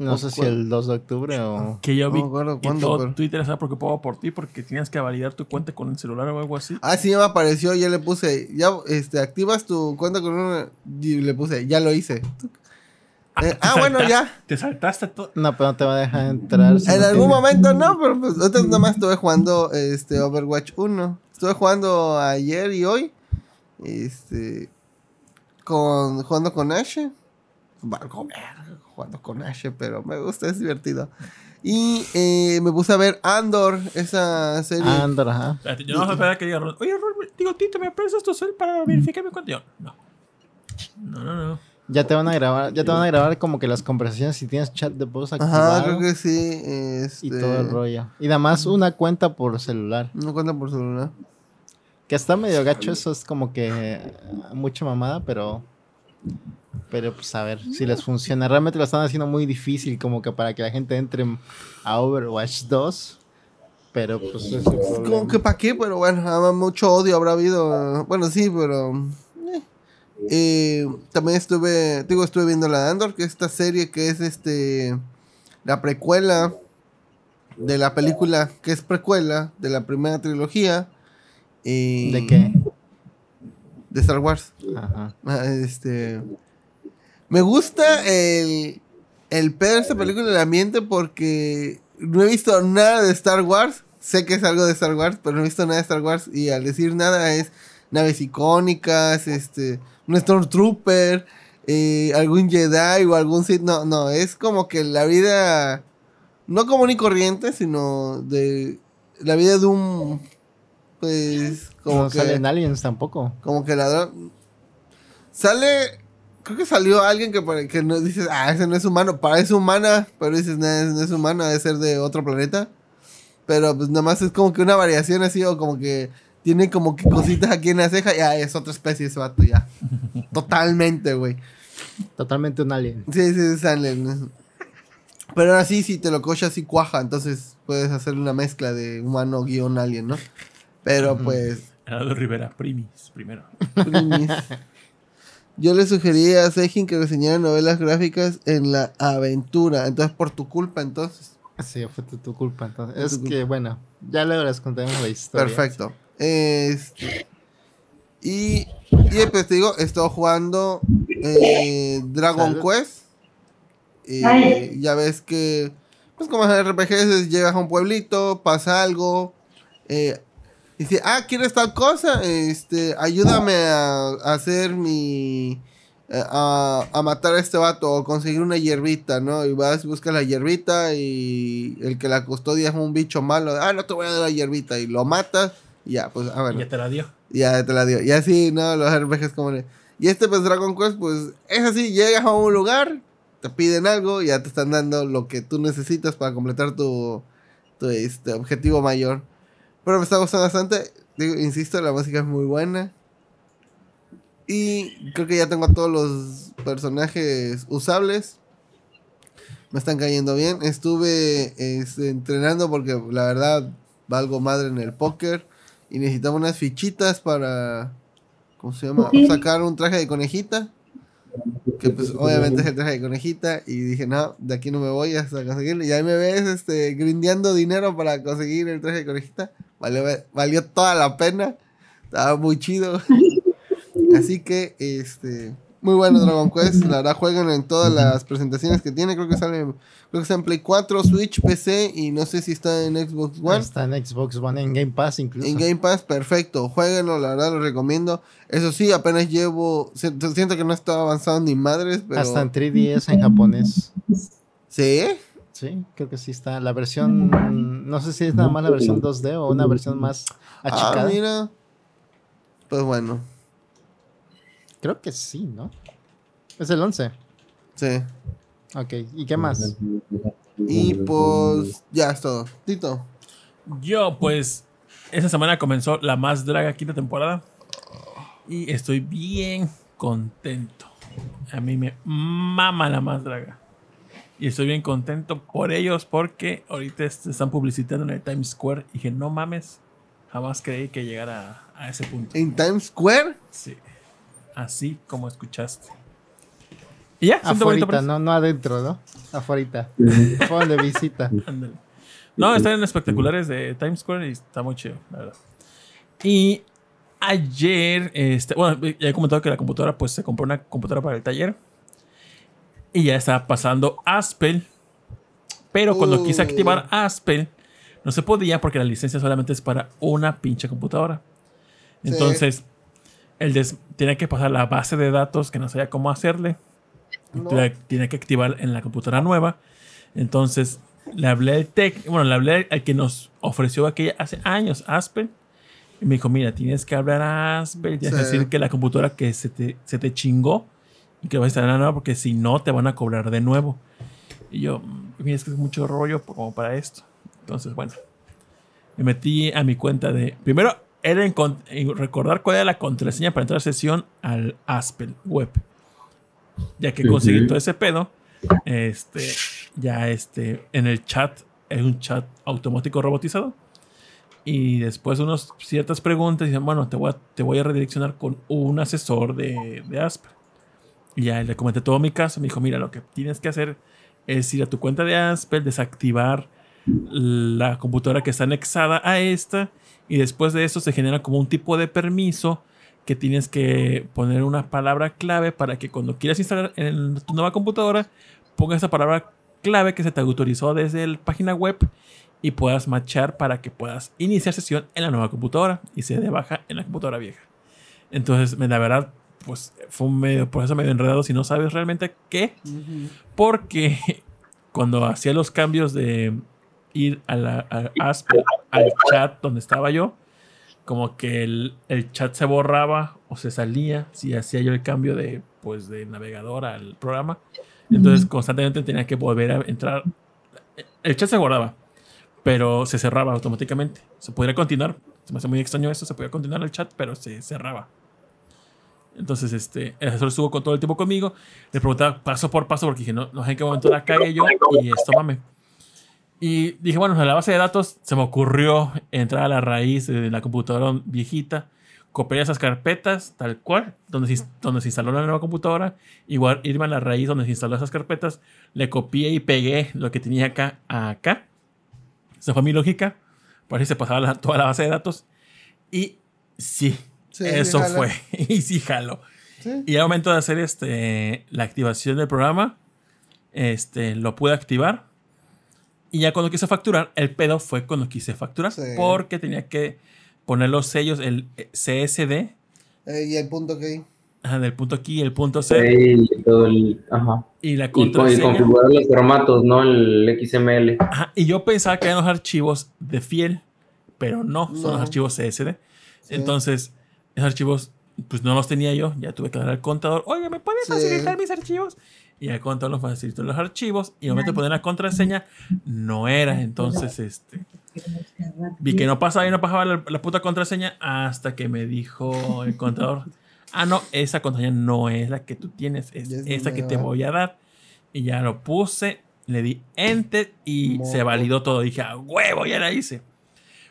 No ¿O sé si el 2 de octubre o... Que yo No vi me acuerdo que cuándo, todo pero- Twitter estaba preocupado por ti porque tenías que validar tu cuenta con el celular o algo así. Ah, sí, ya me apareció. Ya le puse. Ya este, activas tu cuenta con una. Y le puse. Ya lo hice. Eh, te ah, bueno, ya. Te saltaste todo. No, pero no te va a dejar entrar. si En no algún tiene- momento no, pero pues ahorita nada más estuve jugando este Overwatch 1. Estuve jugando ayer y hoy. Este. Con, jugando con Ashe. Valgo verga, jugando con Ashe, pero me gusta, es divertido. Y eh, me puse a ver Andor, esa serie. Andor, ajá. Espérate, Yo no voy a esperar que diga, Ron, oye, Ron, digo, Tito, ¿me prestas tu cel para verificar mi cuenta? Yo, no. No, no, no. Ya te van a grabar, ya te van a grabar como que las conversaciones si tienes chat de voz Ajá, activado creo que sí. Este, y todo el rollo. Y nada más una cuenta por celular. No cuenta por celular. Que está medio gacho, eso es como que mucha mamada, pero. Pero pues a ver si les funciona. Realmente lo están haciendo muy difícil, como que para que la gente entre a Overwatch 2. Pero pues es Como que para qué, pero bueno, mucho odio habrá habido. Bueno, sí, pero. eh. Eh, también estuve, digo, estuve viendo la de Andor, que es esta serie que es este. La precuela de la película, que es precuela de la primera trilogía. eh, ¿De qué? De Star Wars. Ajá. Ah, Este. Me gusta el. El pedo de esta película, el ambiente, porque no he visto nada de Star Wars. Sé que es algo de Star Wars, pero no he visto nada de Star Wars. Y al decir nada es naves icónicas, este. Un Stormtrooper, eh, algún Jedi o algún Sith. No, no, es como que la vida. No común y corriente, sino de. La vida de un. Pues. Como no que. salen aliens tampoco. Como que ladrón. Sale. Creo que salió alguien que, que no dices, ah, ese no es humano. Parece humana, pero dices, no, no es humano, debe ser de otro planeta. Pero pues nada más es como que una variación así, o como que tiene como que cositas aquí en la ceja, y ah, es otra especie ese vato, ya. Totalmente, güey. Totalmente un alien. Sí, sí, salen. Pero ahora sí, si te lo cochas, sí cuaja. Entonces puedes hacer una mezcla de humano guion alien, ¿no? Pero pues. Gerardo Rivera, primis, primero. Primis. Yo le sugerí a Sejin que reseñara novelas gráficas en la aventura. Entonces, por tu culpa, entonces. Sí, fue tu, tu culpa. Entonces. Fue Es tu que, bueno, ya luego les contaremos la historia. Perfecto. Este, y, y pues te digo, he estado jugando eh, Dragon Salud. Quest. Y Ay. ya ves que, pues como en RPGs, llegas a un pueblito, pasa algo. Eh, dice, ah, ¿quieres tal cosa? Este, ayúdame a, a hacer mi... eh, A, a matar a este vato o conseguir una hierbita, ¿no? Y vas, buscas la hierbita y el que la custodia es un bicho malo. Ah, no te voy a dar la hierbita y lo matas y ya, pues, a ver. Y ya te la dio. Ya te la dio. Y así, ¿no? Los como... Y este, pues, Dragon Quest, pues, es así. Llegas a un lugar, te piden algo y ya te están dando lo que tú necesitas para completar tu, tu este, objetivo mayor. Pero me está gustando bastante. Digo, insisto, la música es muy buena. Y creo que ya tengo a todos los personajes usables. Me están cayendo bien. Estuve este, entrenando porque la verdad valgo madre en el póker. Y necesitaba unas fichitas para. ¿Cómo se llama? Sí. Sacar un traje de conejita. Que pues obviamente es el traje de conejita. Y dije, no, de aquí no me voy hasta conseguirlo. Y ahí me ves este, grindeando dinero para conseguir el traje de conejita. Valió, valió toda la pena. Estaba muy chido. Así que, este. Muy bueno Dragon Quest. La verdad, juegan en todas las presentaciones que tiene. Creo que sale. Creo que está en Play 4, Switch, PC. Y no sé si está en Xbox One. Está en Xbox One, en Game Pass incluso. En Game Pass, perfecto. Jueguenlo, la verdad lo recomiendo. Eso sí, apenas llevo. si- Siento que no está avanzado ni madres, pero. Hasta en 3DS en japonés. ¿Sí? Sí, creo que sí está. La versión, no sé si es nada más la versión 2D o una versión más Ah, achicada. mira. Pues bueno. creo que sí, ¿no? Es el 11. Sí. Ok, ¿y qué más? Y pues. Ya es todo. Tito. Yo, pues, esta semana comenzó la más draga quinta temporada. Y estoy bien contento. A mí me mama la más draga. Y estoy bien contento por ellos porque ahorita se están publicitando en el Times Square. Y dije, no mames, jamás creí que llegara a, a ese punto. En Times Square. Sí. Así como escuchaste. Y ya, Afuera, no, no adentro, ¿no? Afuera. Fueron de visita. No, están en espectaculares de Times Square y está muy chido, la verdad. Y ayer, este, bueno, ya he comentado que la computadora, pues se compró una computadora para el taller. Y ya está pasando Aspel. Pero cuando Uh. quise activar Aspel, no se podía porque la licencia solamente es para una pinche computadora. Sí. Entonces, él des- tiene que pasar la base de datos que no sabía cómo hacerle. No. Tiene- que activar en la computadora nueva. Entonces, le hablé al tech, bueno, le hablé al que nos ofreció aquella hace años, Aspen. Y me dijo, mira, tienes que hablar a Aspen, tienes que Sí. decir que la computadora que se te, se te chingó y que vas a la nueva porque si no te van a cobrar de nuevo. Y yo, "Mm, mira, es que es mucho rollo como para esto. Entonces, bueno, me metí a mi cuenta de... Primero, era recordar cuál era la contraseña para entrar a sesión al Aspel web. Ya que conseguí todo ese pedo, este, ya este, en el chat, es un chat automático robotizado. Y después de unas ciertas preguntas, dicen, bueno, te voy a, te voy a redireccionar con un asesor de, de Asper. Y ya le comenté todo mi caso. Me dijo, mira, lo que tienes que hacer es ir a tu cuenta de Asper, desactivar la computadora que está anexada a esta. Y después de eso se genera como un tipo de permiso que tienes que poner una palabra clave para que cuando quieras instalar en tu nueva computadora, pongas esa palabra clave que se te autorizó desde la página web y puedas matchar para que puedas iniciar sesión en la nueva computadora y se dé baja en la computadora vieja. Entonces, la verdad, pues fue un medio, por eso medio enredado si no sabes realmente qué, porque cuando hacía los cambios de ir a la, a Aspen, al chat donde estaba yo, como que el, el chat se borraba o se salía si hacía yo el cambio de, pues, de navegador al programa. Entonces constantemente tenía que volver a entrar. El chat se guardaba, pero se cerraba automáticamente. Se podría continuar. Se me hace muy extraño eso. Se podía continuar el chat, pero se cerraba. Entonces, este, el asesor estuvo con todo el tiempo conmigo. Le preguntaba paso por paso porque dije, no, no sé en qué momento la cagué yo y esto mame. Y dije, bueno, en la base de datos se me ocurrió entrar a la raíz de la computadora viejita, copiar esas carpetas tal cual, donde se, donde se instaló la nueva computadora, igual irme a la raíz donde se instaló esas carpetas, le copié y pegué lo que tenía acá a acá. Esa fue mi lógica. Por ahí se pasaba la- toda la base de datos. Y sí, Sí, eso sí fue. y sí, jalo. Sí. Y al momento de hacer este, la activación del programa, este, lo pude activar. Y ya cuando quise facturar, el pedo fue cuando quise facturar. Sí. Porque tenía que poner los sellos, el eh, CSD, Eh, y el punto que. ajá, del punto aquí, el punto C, Y todo el. Ajá. y la Y, co- y contraseña. configurar los formatos, ¿no? El XML. Ajá, y yo pensaba que eran los archivos de fiel, pero no, son No. los archivos CSD. Sí. Entonces, esos archivos, pues no los tenía yo, ya tuve que dar al contador, oye, ¿me puedes Sí. facilitar mis archivos? Y el contador nos facilitó los archivos. Y al momento de poner la contraseña, no era. Entonces, este. Vi que no pasaba y no pasaba la, la puta contraseña hasta que me dijo el contador. Ah, no, esa contraseña no es la que tú tienes, es Ya es esta que te voy a dar. Y ya lo puse, le di enter y se validó todo. Dije, a huevo, ya la hice.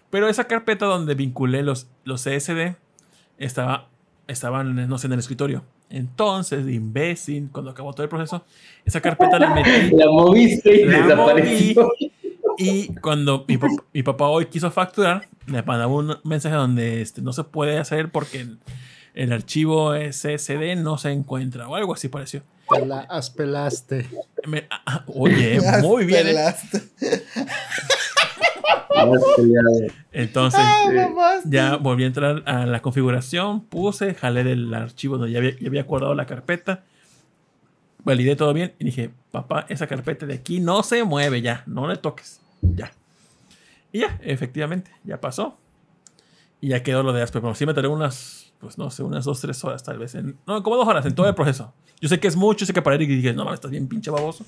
Pero esa carpeta donde vinculé los, los CSD estaba, estaban, no sé, en el escritorio. Entonces, de imbécil, cuando acabó todo el proceso, esa carpeta la metí. La moviste y La desapareció. Y cuando mi, pap- mi papá hoy quiso facturar, me mandaba un mensaje donde este, no se puede hacer porque el, el archivo SSD no se encuentra o algo así pareció. Te la aspelaste. Me- ah, ah, oye, muy bien. ¿eh? Entonces, mamaste. ya volví a entrar a la configuración, puse, jalé del archivo donde ya había, ya había acordado la carpeta, validé todo bien y dije, papá, esa carpeta de aquí no se mueve ya, no le toques, ya. Y ya, efectivamente, ya pasó. Y ya quedó lo de Asper, pero sí me tardé unas, pues no sé, unas dos, tres horas tal vez. En, no, como dos horas en todo el proceso. Yo sé que es mucho, sé que para ir y dije, no, mames, estás bien pinche baboso.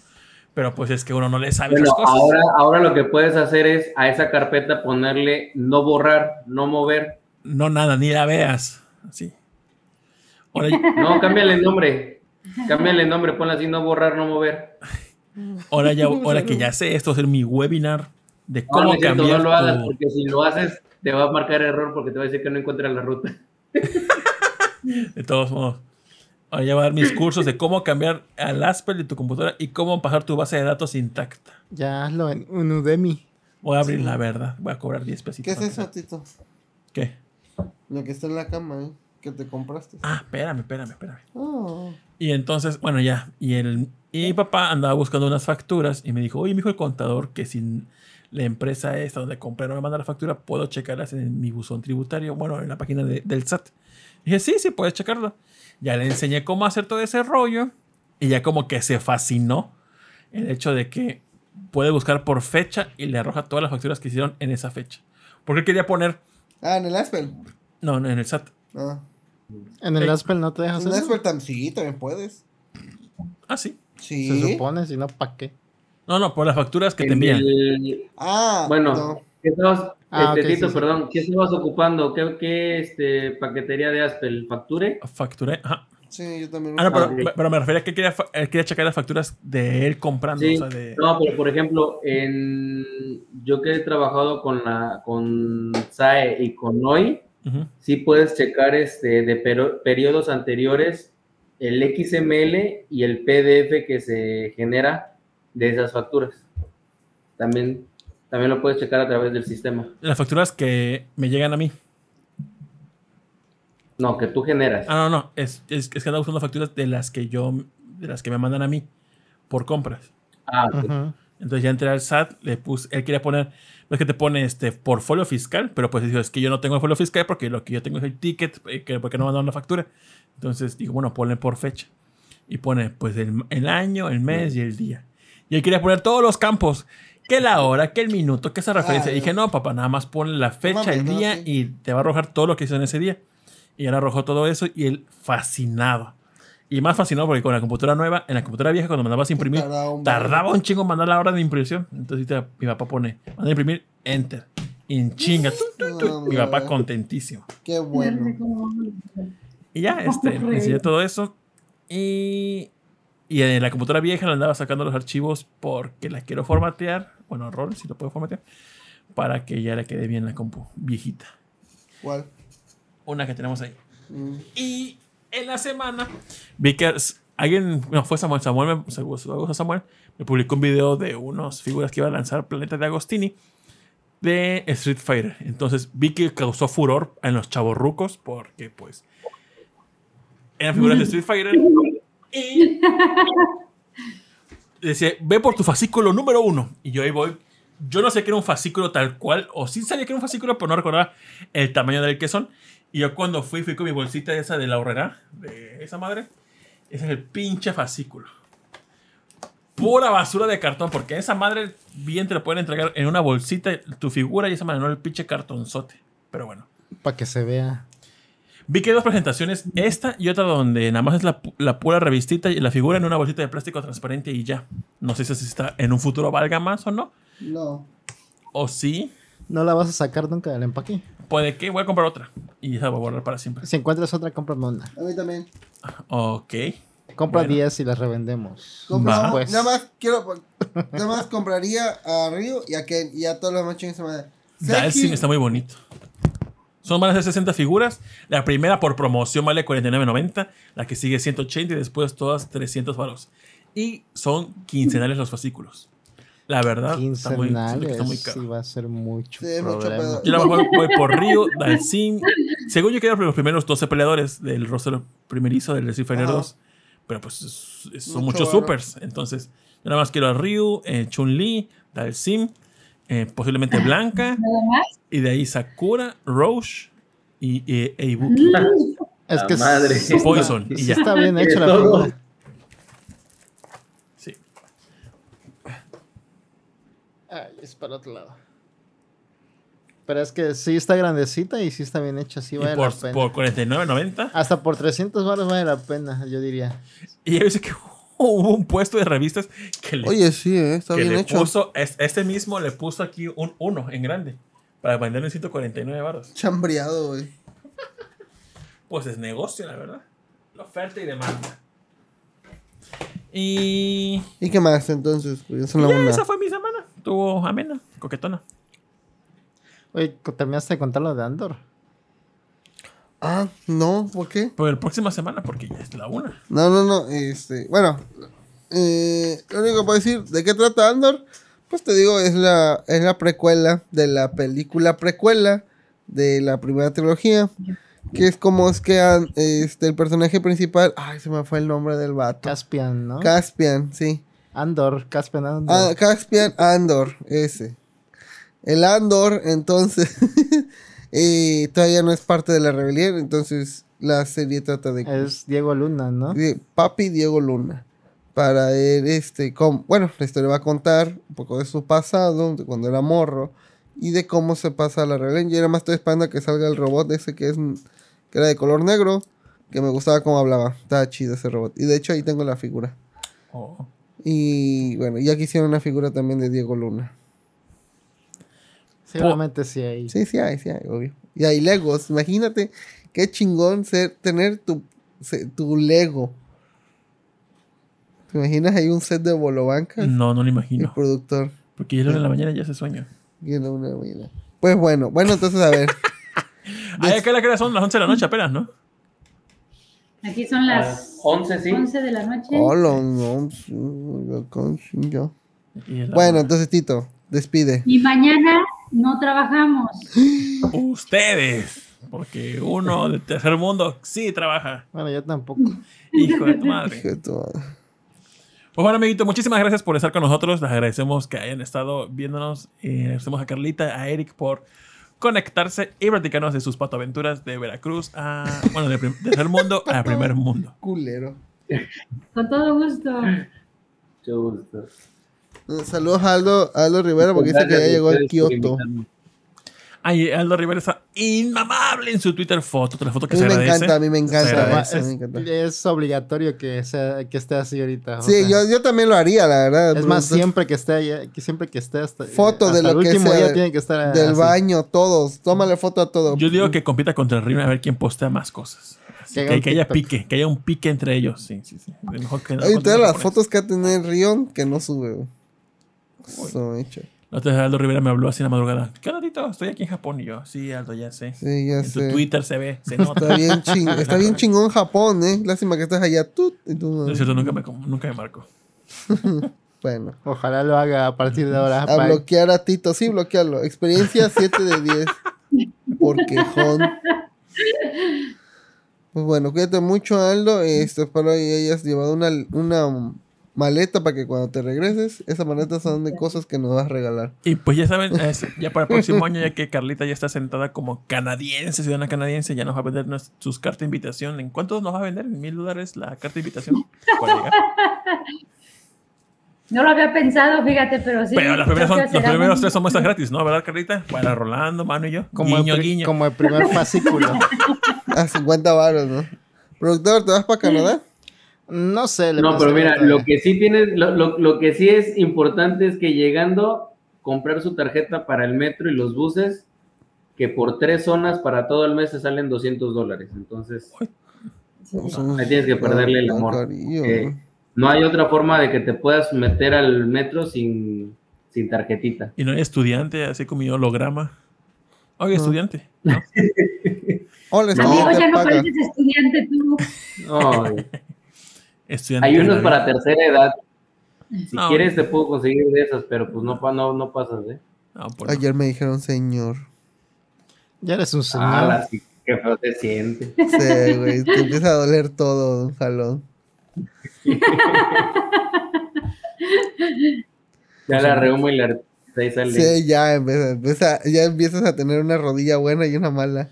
Pero pues es que uno no le sabe Bueno, esas cosas. ahora, ahora lo que puedes hacer es a esa carpeta ponerle no borrar, no mover. No, nada, ni la veas. Así. Ahora, No, cámbiale el nombre. Cámbiale el nombre, ponle así, no borrar, no mover. Ahora, ya, ahora que ya sé esto, hacer mi webinar de cómo no, es cierto, cambiar no lo hagas, tu- porque si lo haces, te va a marcar error porque te va a decir que no encuentras la ruta. De todos modos. Ahora ya voy a dar mis cursos de cómo cambiar al Asper de tu computadora y cómo pasar tu base de datos intacta. Ya hazlo en un Udemy. Voy a abrir la verdad. Voy a cobrar 10 pesitos. ¿Qué es eso. Tito? ¿Qué? Lo que está en la cama, ¿eh? Que te compraste. Ah, espérame, espérame, espérame. Ah. Y entonces, bueno, ya. Y, el, y mi papá andaba buscando unas facturas y me dijo, oye, me dijo el contador que si la empresa esta donde compré no me manda la factura, puedo checarlas en mi buzón tributario, bueno, en la página de- del SAT. dije, sí, sí, puedes checarlo. Ya le enseñé cómo hacer todo ese rollo y ya como que se fascinó el hecho de que puede buscar por fecha y le arroja todas las facturas que hicieron en esa fecha. Porque quería poner, Ah, en el Aspel. no, no, en el SAT. Ah. En el Sí. Aspel no te dejas En el. Aspel tam- sí, también puedes. Ah, sí. Sí. Se supone, si no, ¿para qué? No, no, por las facturas que te En envían. el- Ah, Bueno, no. ¿qué estabas, Ah, este, Tito, sí, perdón, ¿qué estabas ocupando? ¿Qué, qué este, paquetería de Aspel? ¿Facture? Facturé, ajá. Sí, yo también. Ah, no, pero, ok. pero me refería a que quería, él quería checar las facturas de él comprando. Sí, o sea, de, no, pero por ejemplo, en, yo que he trabajado con la con SAE y con NOI, Ujú. sí puedes checar este, de pero- periodos anteriores el XML y el PDF que se genera de esas facturas. También, también lo puedes checar a través del sistema. Las facturas que me llegan a mí. No, que tú generas. Ah, no, no. Es, es, es que ando usando facturas de las que yo, de las que me mandan a mí por compras. Ah, ok. Ujú. Entonces ya entré al SAT, le puse, él quería poner, no es que te pone este portfolio fiscal, pero pues dijo, es que yo no tengo el folio fiscal porque lo que yo tengo es el ticket, eh, que, porque no mandaron la factura. Entonces digo, bueno, ponle por fecha. Y pone pues el, el año, el mes y el día. Y él quería poner todos los campos, que la hora, que el minuto, que esa referencia. Y dije, no, papá, nada más ponle la fecha, el no, día sí. y te va a arrojar todo lo que hizo en ese día. Y él arrojó todo eso y él fascinado. Y más fascinado porque con la computadora nueva, en la computadora vieja, cuando mandabas a imprimir, Tardaba un tardaba un chingo en mandar la hora de impresión. Entonces ahorita mi papá pone, manda a imprimir, enter. Y en chinga. tu, tu, tu, mi papá contentísimo. Qué bueno. Y ya, este, enseñé todo eso. Y, y en la computadora vieja le andaba sacando los archivos porque la quiero formatear. Bueno, error, si lo puedo formatear. Para que ya le quede bien la compu viejita. ¿Cuál? Una que tenemos ahí. Mm. Y en la semana vi que alguien, no, fue Samuel, Samuel, me, Samuel, Samuel me publicó un video de unas figuras que iba a lanzar Planeta de Agostini de Street Fighter. Entonces vi que causó furor en los chavorrucos porque pues eran figuras de Street Fighter y decía, ve por tu fascículo número uno. Y yo ahí voy. Yo no sé que era un fascículo tal cual, o sí sabía que era un fascículo, pero no recordaba el tamaño del que son. Y yo cuando fui, fui con mi bolsita esa de la horrera, de esa madre. Ese es el pinche fascículo. Pura basura de cartón, porque esa madre bien te lo pueden entregar en una bolsita tu figura y esa madre no el pinche cartonzote. Pero bueno. Para que se vea. Vi que hay dos presentaciones, esta y otra donde nada más es la, la pura revistita y la figura en una bolsita de plástico transparente y ya. No sé si está en un futuro valga más o no. No. O sí, No la vas a sacar nunca del empaque. puede que voy a comprar otra. Y esa voy a guardar para siempre. Si encuentras otra, cómprame una. A mí también. Ok. Compra Bueno. 10 y las revendemos. Compra-. Pues. Nada más quiero. Nada más compraría a Ryu y a Ken y a todos los machines. Dalsim está muy bonito. Son van a ser 60 figuras. La primera por promoción vale 49.90. La que sigue 180 y después todas 300 varos. Y son quincenales los fascículos. La verdad, está muy, que está muy Sí, caro. va a ser mucho Sí, mucho pedo. Yo la voy, voy por Río, Dalsim. Según yo quedan los primeros 12 peleadores del roster primerizo del Ajá. 2. Pero pues es- es- son Mucho muchos varo. supers. Entonces, yo nada más quiero a Ryu, eh, Chun-Li, Dalsim, eh, posiblemente Blanca. Nada más. Y de ahí Sakura, Roche y, y e Ibuki. Es La que madre. está- Poison, y ya. está bien De hecha la figura. Sí. Ay, es para otro lado. Pero es que sí está grandecita y sí está bien hecha, sí vale por, la pena. por 49.90. Hasta por 300 baros vale la pena, yo diría. Y yo sé que hubo un puesto de revistas que le, Oye, sí, eh, está que bien le hecho. puso. es- Este mismo le puso aquí un 1 en grande. Para venderlo en 149 baros. Chambreado, güey. Pues es negocio, la verdad. La oferta y demanda. Y. ¿Y qué más entonces? Pues ya, una. esa fue mi semana. Estuvo amena, coquetona. Oye, ¿terminaste de contar lo de Andor? Ah, no, ¿por qué? Pero la próxima semana, porque ya es la una. No, no, no. Este, bueno, eh, lo único que puedo decir, ¿de qué trata Andor? Pues te digo, es la, es la precuela de la película precuela de la primera trilogía. Que es como es que an- este, el personaje principal. Ay, se me fue el nombre del vato. Caspian, ¿no? Caspian, sí. Andor, Caspian Andor. Ah, Caspian Andor, ese. El Andor, entonces, eh, todavía no es parte de la rebelión, entonces la serie trata de es Diego Luna, ¿no? de Papi Diego Luna. Para él, este, com- bueno, la historia va a contar un poco de su pasado, de cuando era morro, y de cómo se pasa a la rebelión. Yo nada más estoy esperando a que salga el robot ese que es que era de color negro, que me gustaba cómo hablaba. Estaba chido ese robot. Y de hecho ahí tengo la figura. Oh. Y bueno, ya quisieron una figura también de Diego Luna. Seguramente sí hay. Sí, sí hay, sí hay, obvio. Y hay Legos. Imagínate qué chingón ser, tener tu, tu Lego. ¿Te imaginas? Hay un set de bolobancas. No, no lo El imagino. productor. Porque ya lo de la mañana ya se sueño. Y en la una de la mañana. Pues bueno, bueno, entonces a ver. Ay, acá la que son las 11 de la noche apenas, ¿no? Aquí son las 11, sí. 11 de la noche. Hola, no, sí, la canción ya. Y la- Bueno, entonces Tito, despide. Y mañana no trabajamos. Ustedes. Porque uno de tercer mundo sí trabaja. Bueno, yo tampoco. Hijo de tu madre. Hijo de tu madre. Pues bueno, amiguito, muchísimas gracias por estar con nosotros. Les agradecemos que hayan estado viéndonos. Y agradecemos a Carlita, a Eric por conectarse y platicarnos de sus patoaventuras de Veracruz a. Bueno, de tercer mundo a primer mundo. Culero. Con todo gusto. Mucho gusto. Eh, Saludos a Aldo, a Aldo Rivera porque dice que ya a llegó a por Kioto. Ay, Aldo Rivera está inmamable en su Twitter foto. Otra foto A que mí se me agradece. encanta, a mí me encanta. me Es, encanta. es obligatorio que, sea, que esté así ahorita. Sí, yo, yo también lo haría, la verdad. Es más, siempre que esté allá, que siempre que esté hasta, Foto de hasta lo el que último sea, día de- tiene que estar Del así. baño, todos. Tómale foto a todo. Yo digo que compita contra el Riven a ver quién postea más cosas. Que haya pique, que haya un pique entre ellos. Sí, sí, sí. Mejor que Oye, todas las fotos que ha tenido Rion que no sube. Eso, hecho. Vez Aldo Rivera me habló así en la madrugada. ¿Qué onda, Tito? Estoy aquí en Japón. Y yo, sí, Aldo, ya sé. Sí, ya en tu sé. Twitter se ve, se nota. Está bien, ching está bien chingón Japón, ¿eh? Lástima que estás allá. Y tú no. No es cierto, nunca me, nunca me marco. Bueno. Ojalá lo haga a partir de ahora. A bloquear a Tito. Sí, bloquearlo. Experiencia 7 de 10. Por quejón. Pues bueno, cuídate mucho, Aldo. Este, espero que hayas llevado una, una maleta para que cuando te regreses, esa maleta son de cosas que nos vas a regalar. Y pues ya saben, es- ya para el próximo año, ya que Carlita ya está sentada como canadiense, ciudadana canadiense, ya nos va a vender sus cartas de invitación. ¿En cuánto nos va a vender? ¿En mil dólares la carta de invitación? No lo había pensado, fíjate, pero sí. Pero las primeras son- creo que los primeros tres son muestras gratis, ¿no? ¿Verdad, Carlita? Para Rolando, Mano y yo. como, guiño, el, guiño. como el primer fascículo. A 50 baros, ¿no? Productor, ¿te vas para Canadá? No sé. le No, pero mira, lo que sí tienes, lo, lo- lo que sí es importante es que llegando, comprar su tarjeta para el metro y los buses, que por tres zonas para todo el mes se salen 200 dólares. Entonces, ahí tienes que perderle el amor. carillo, Eh, ¿no? no hay otra forma de que te puedas meter al metro sin, sin tarjetita. Y no hay estudiante, así como mi holograma. Oye, No. estudiante. ¿no? Hola, No. Amigo, ya no paga. pareces estudiante tú. Estudiante hay unos para tercera edad. Si No, quieres te puedo conseguir de esas, pero pues no, pa- no, no pasas, ¿eh? No, pues no. Ayer me dijeron señor. Ya eres un señor. Ah, la, sí, qué feo se siente. Sí, güey, te empieza a doler todo, un jalón. Ya la reuma y la ahí sale. Sí, ya empieza, empieza- ya empiezas a tener una rodilla buena y una mala.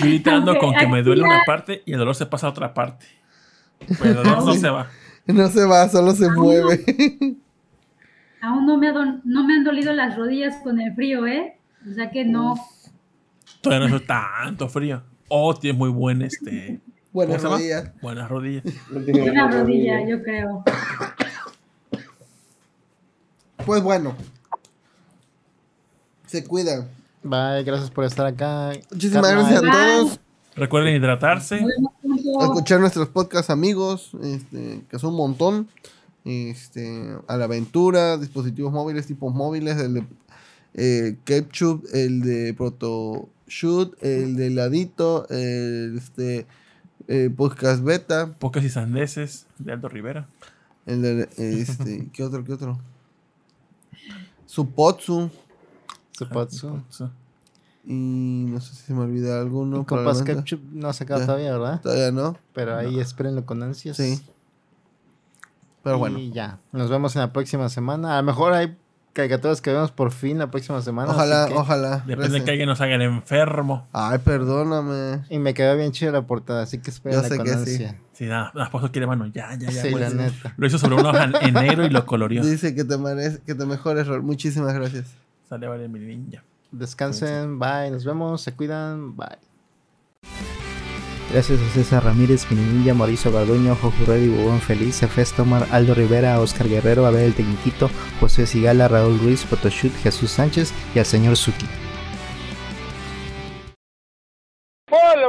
Ahorita ando con que me duele ya- una parte y el dolor se pasa a otra parte. Pero el dolor no se va. No se va, solo se mueve. Aún no me, ha don- no me han dolido las rodillas con el frío, ¿eh? O sea que no. Todavía no es tanto frío. O tienes muy buen, este, Buenas ¿Cómo se rodillas. buenas rodillas. No tiene Una ganas de rodilla, dormir. yo creo. Pues bueno. Se cuidan. Bye, gracias por estar acá. Muchísimas gracias a Bye. todos. Recuerden hidratarse. Escuchar nuestros podcasts amigos, este, que son un montón. Este, a la aventura, dispositivos móviles, tipos móviles, el de eh, Ketchup, el de Proto Shoot, el de Ladito, el este, eh, Podcast Beta, Pocas y sandeces de Aldo Rivera. el de este, ¿qué otro? ¿Qué otro? Supotsu. Y no sé si se me olvida alguno. Y Compas probablemente. Ketchup no ha sacado Ya. todavía, ¿verdad? Todavía no. Pero ahí espérenlo con ansias. Sí. Pero bueno. Y ya. Nos vemos en la próxima semana. A lo mejor hay caricaturas que vemos por fin la próxima semana. Ojalá, que- ojalá. Depende de que alguien nos haga el enfermo. Ay, perdóname. Y me quedó bien chida la portada, así que espérenla sé con que sí. nada, la esposa quiere mano, ya, ya, ya. Sí, pues. la neta. Lo hizo sobre una hoja en negro y lo coloreó. Dice que te, merece, que te mejores, Rol. Muchísimas gracias. Sale vale mi niña. Descansen, bye, nos vemos, se cuidan, bye. Gracias a César Ramírez, Pininilla, Mauricio Garduño, Jorge Reddy, Bubón Feliz, Efes Tomar, Aldo Rivera, Oscar Guerrero, Abel El Tecniquito, José Sigala, Raúl Ruiz, Photoshoot, Jesús Sánchez y al señor Suki. ¡Hola,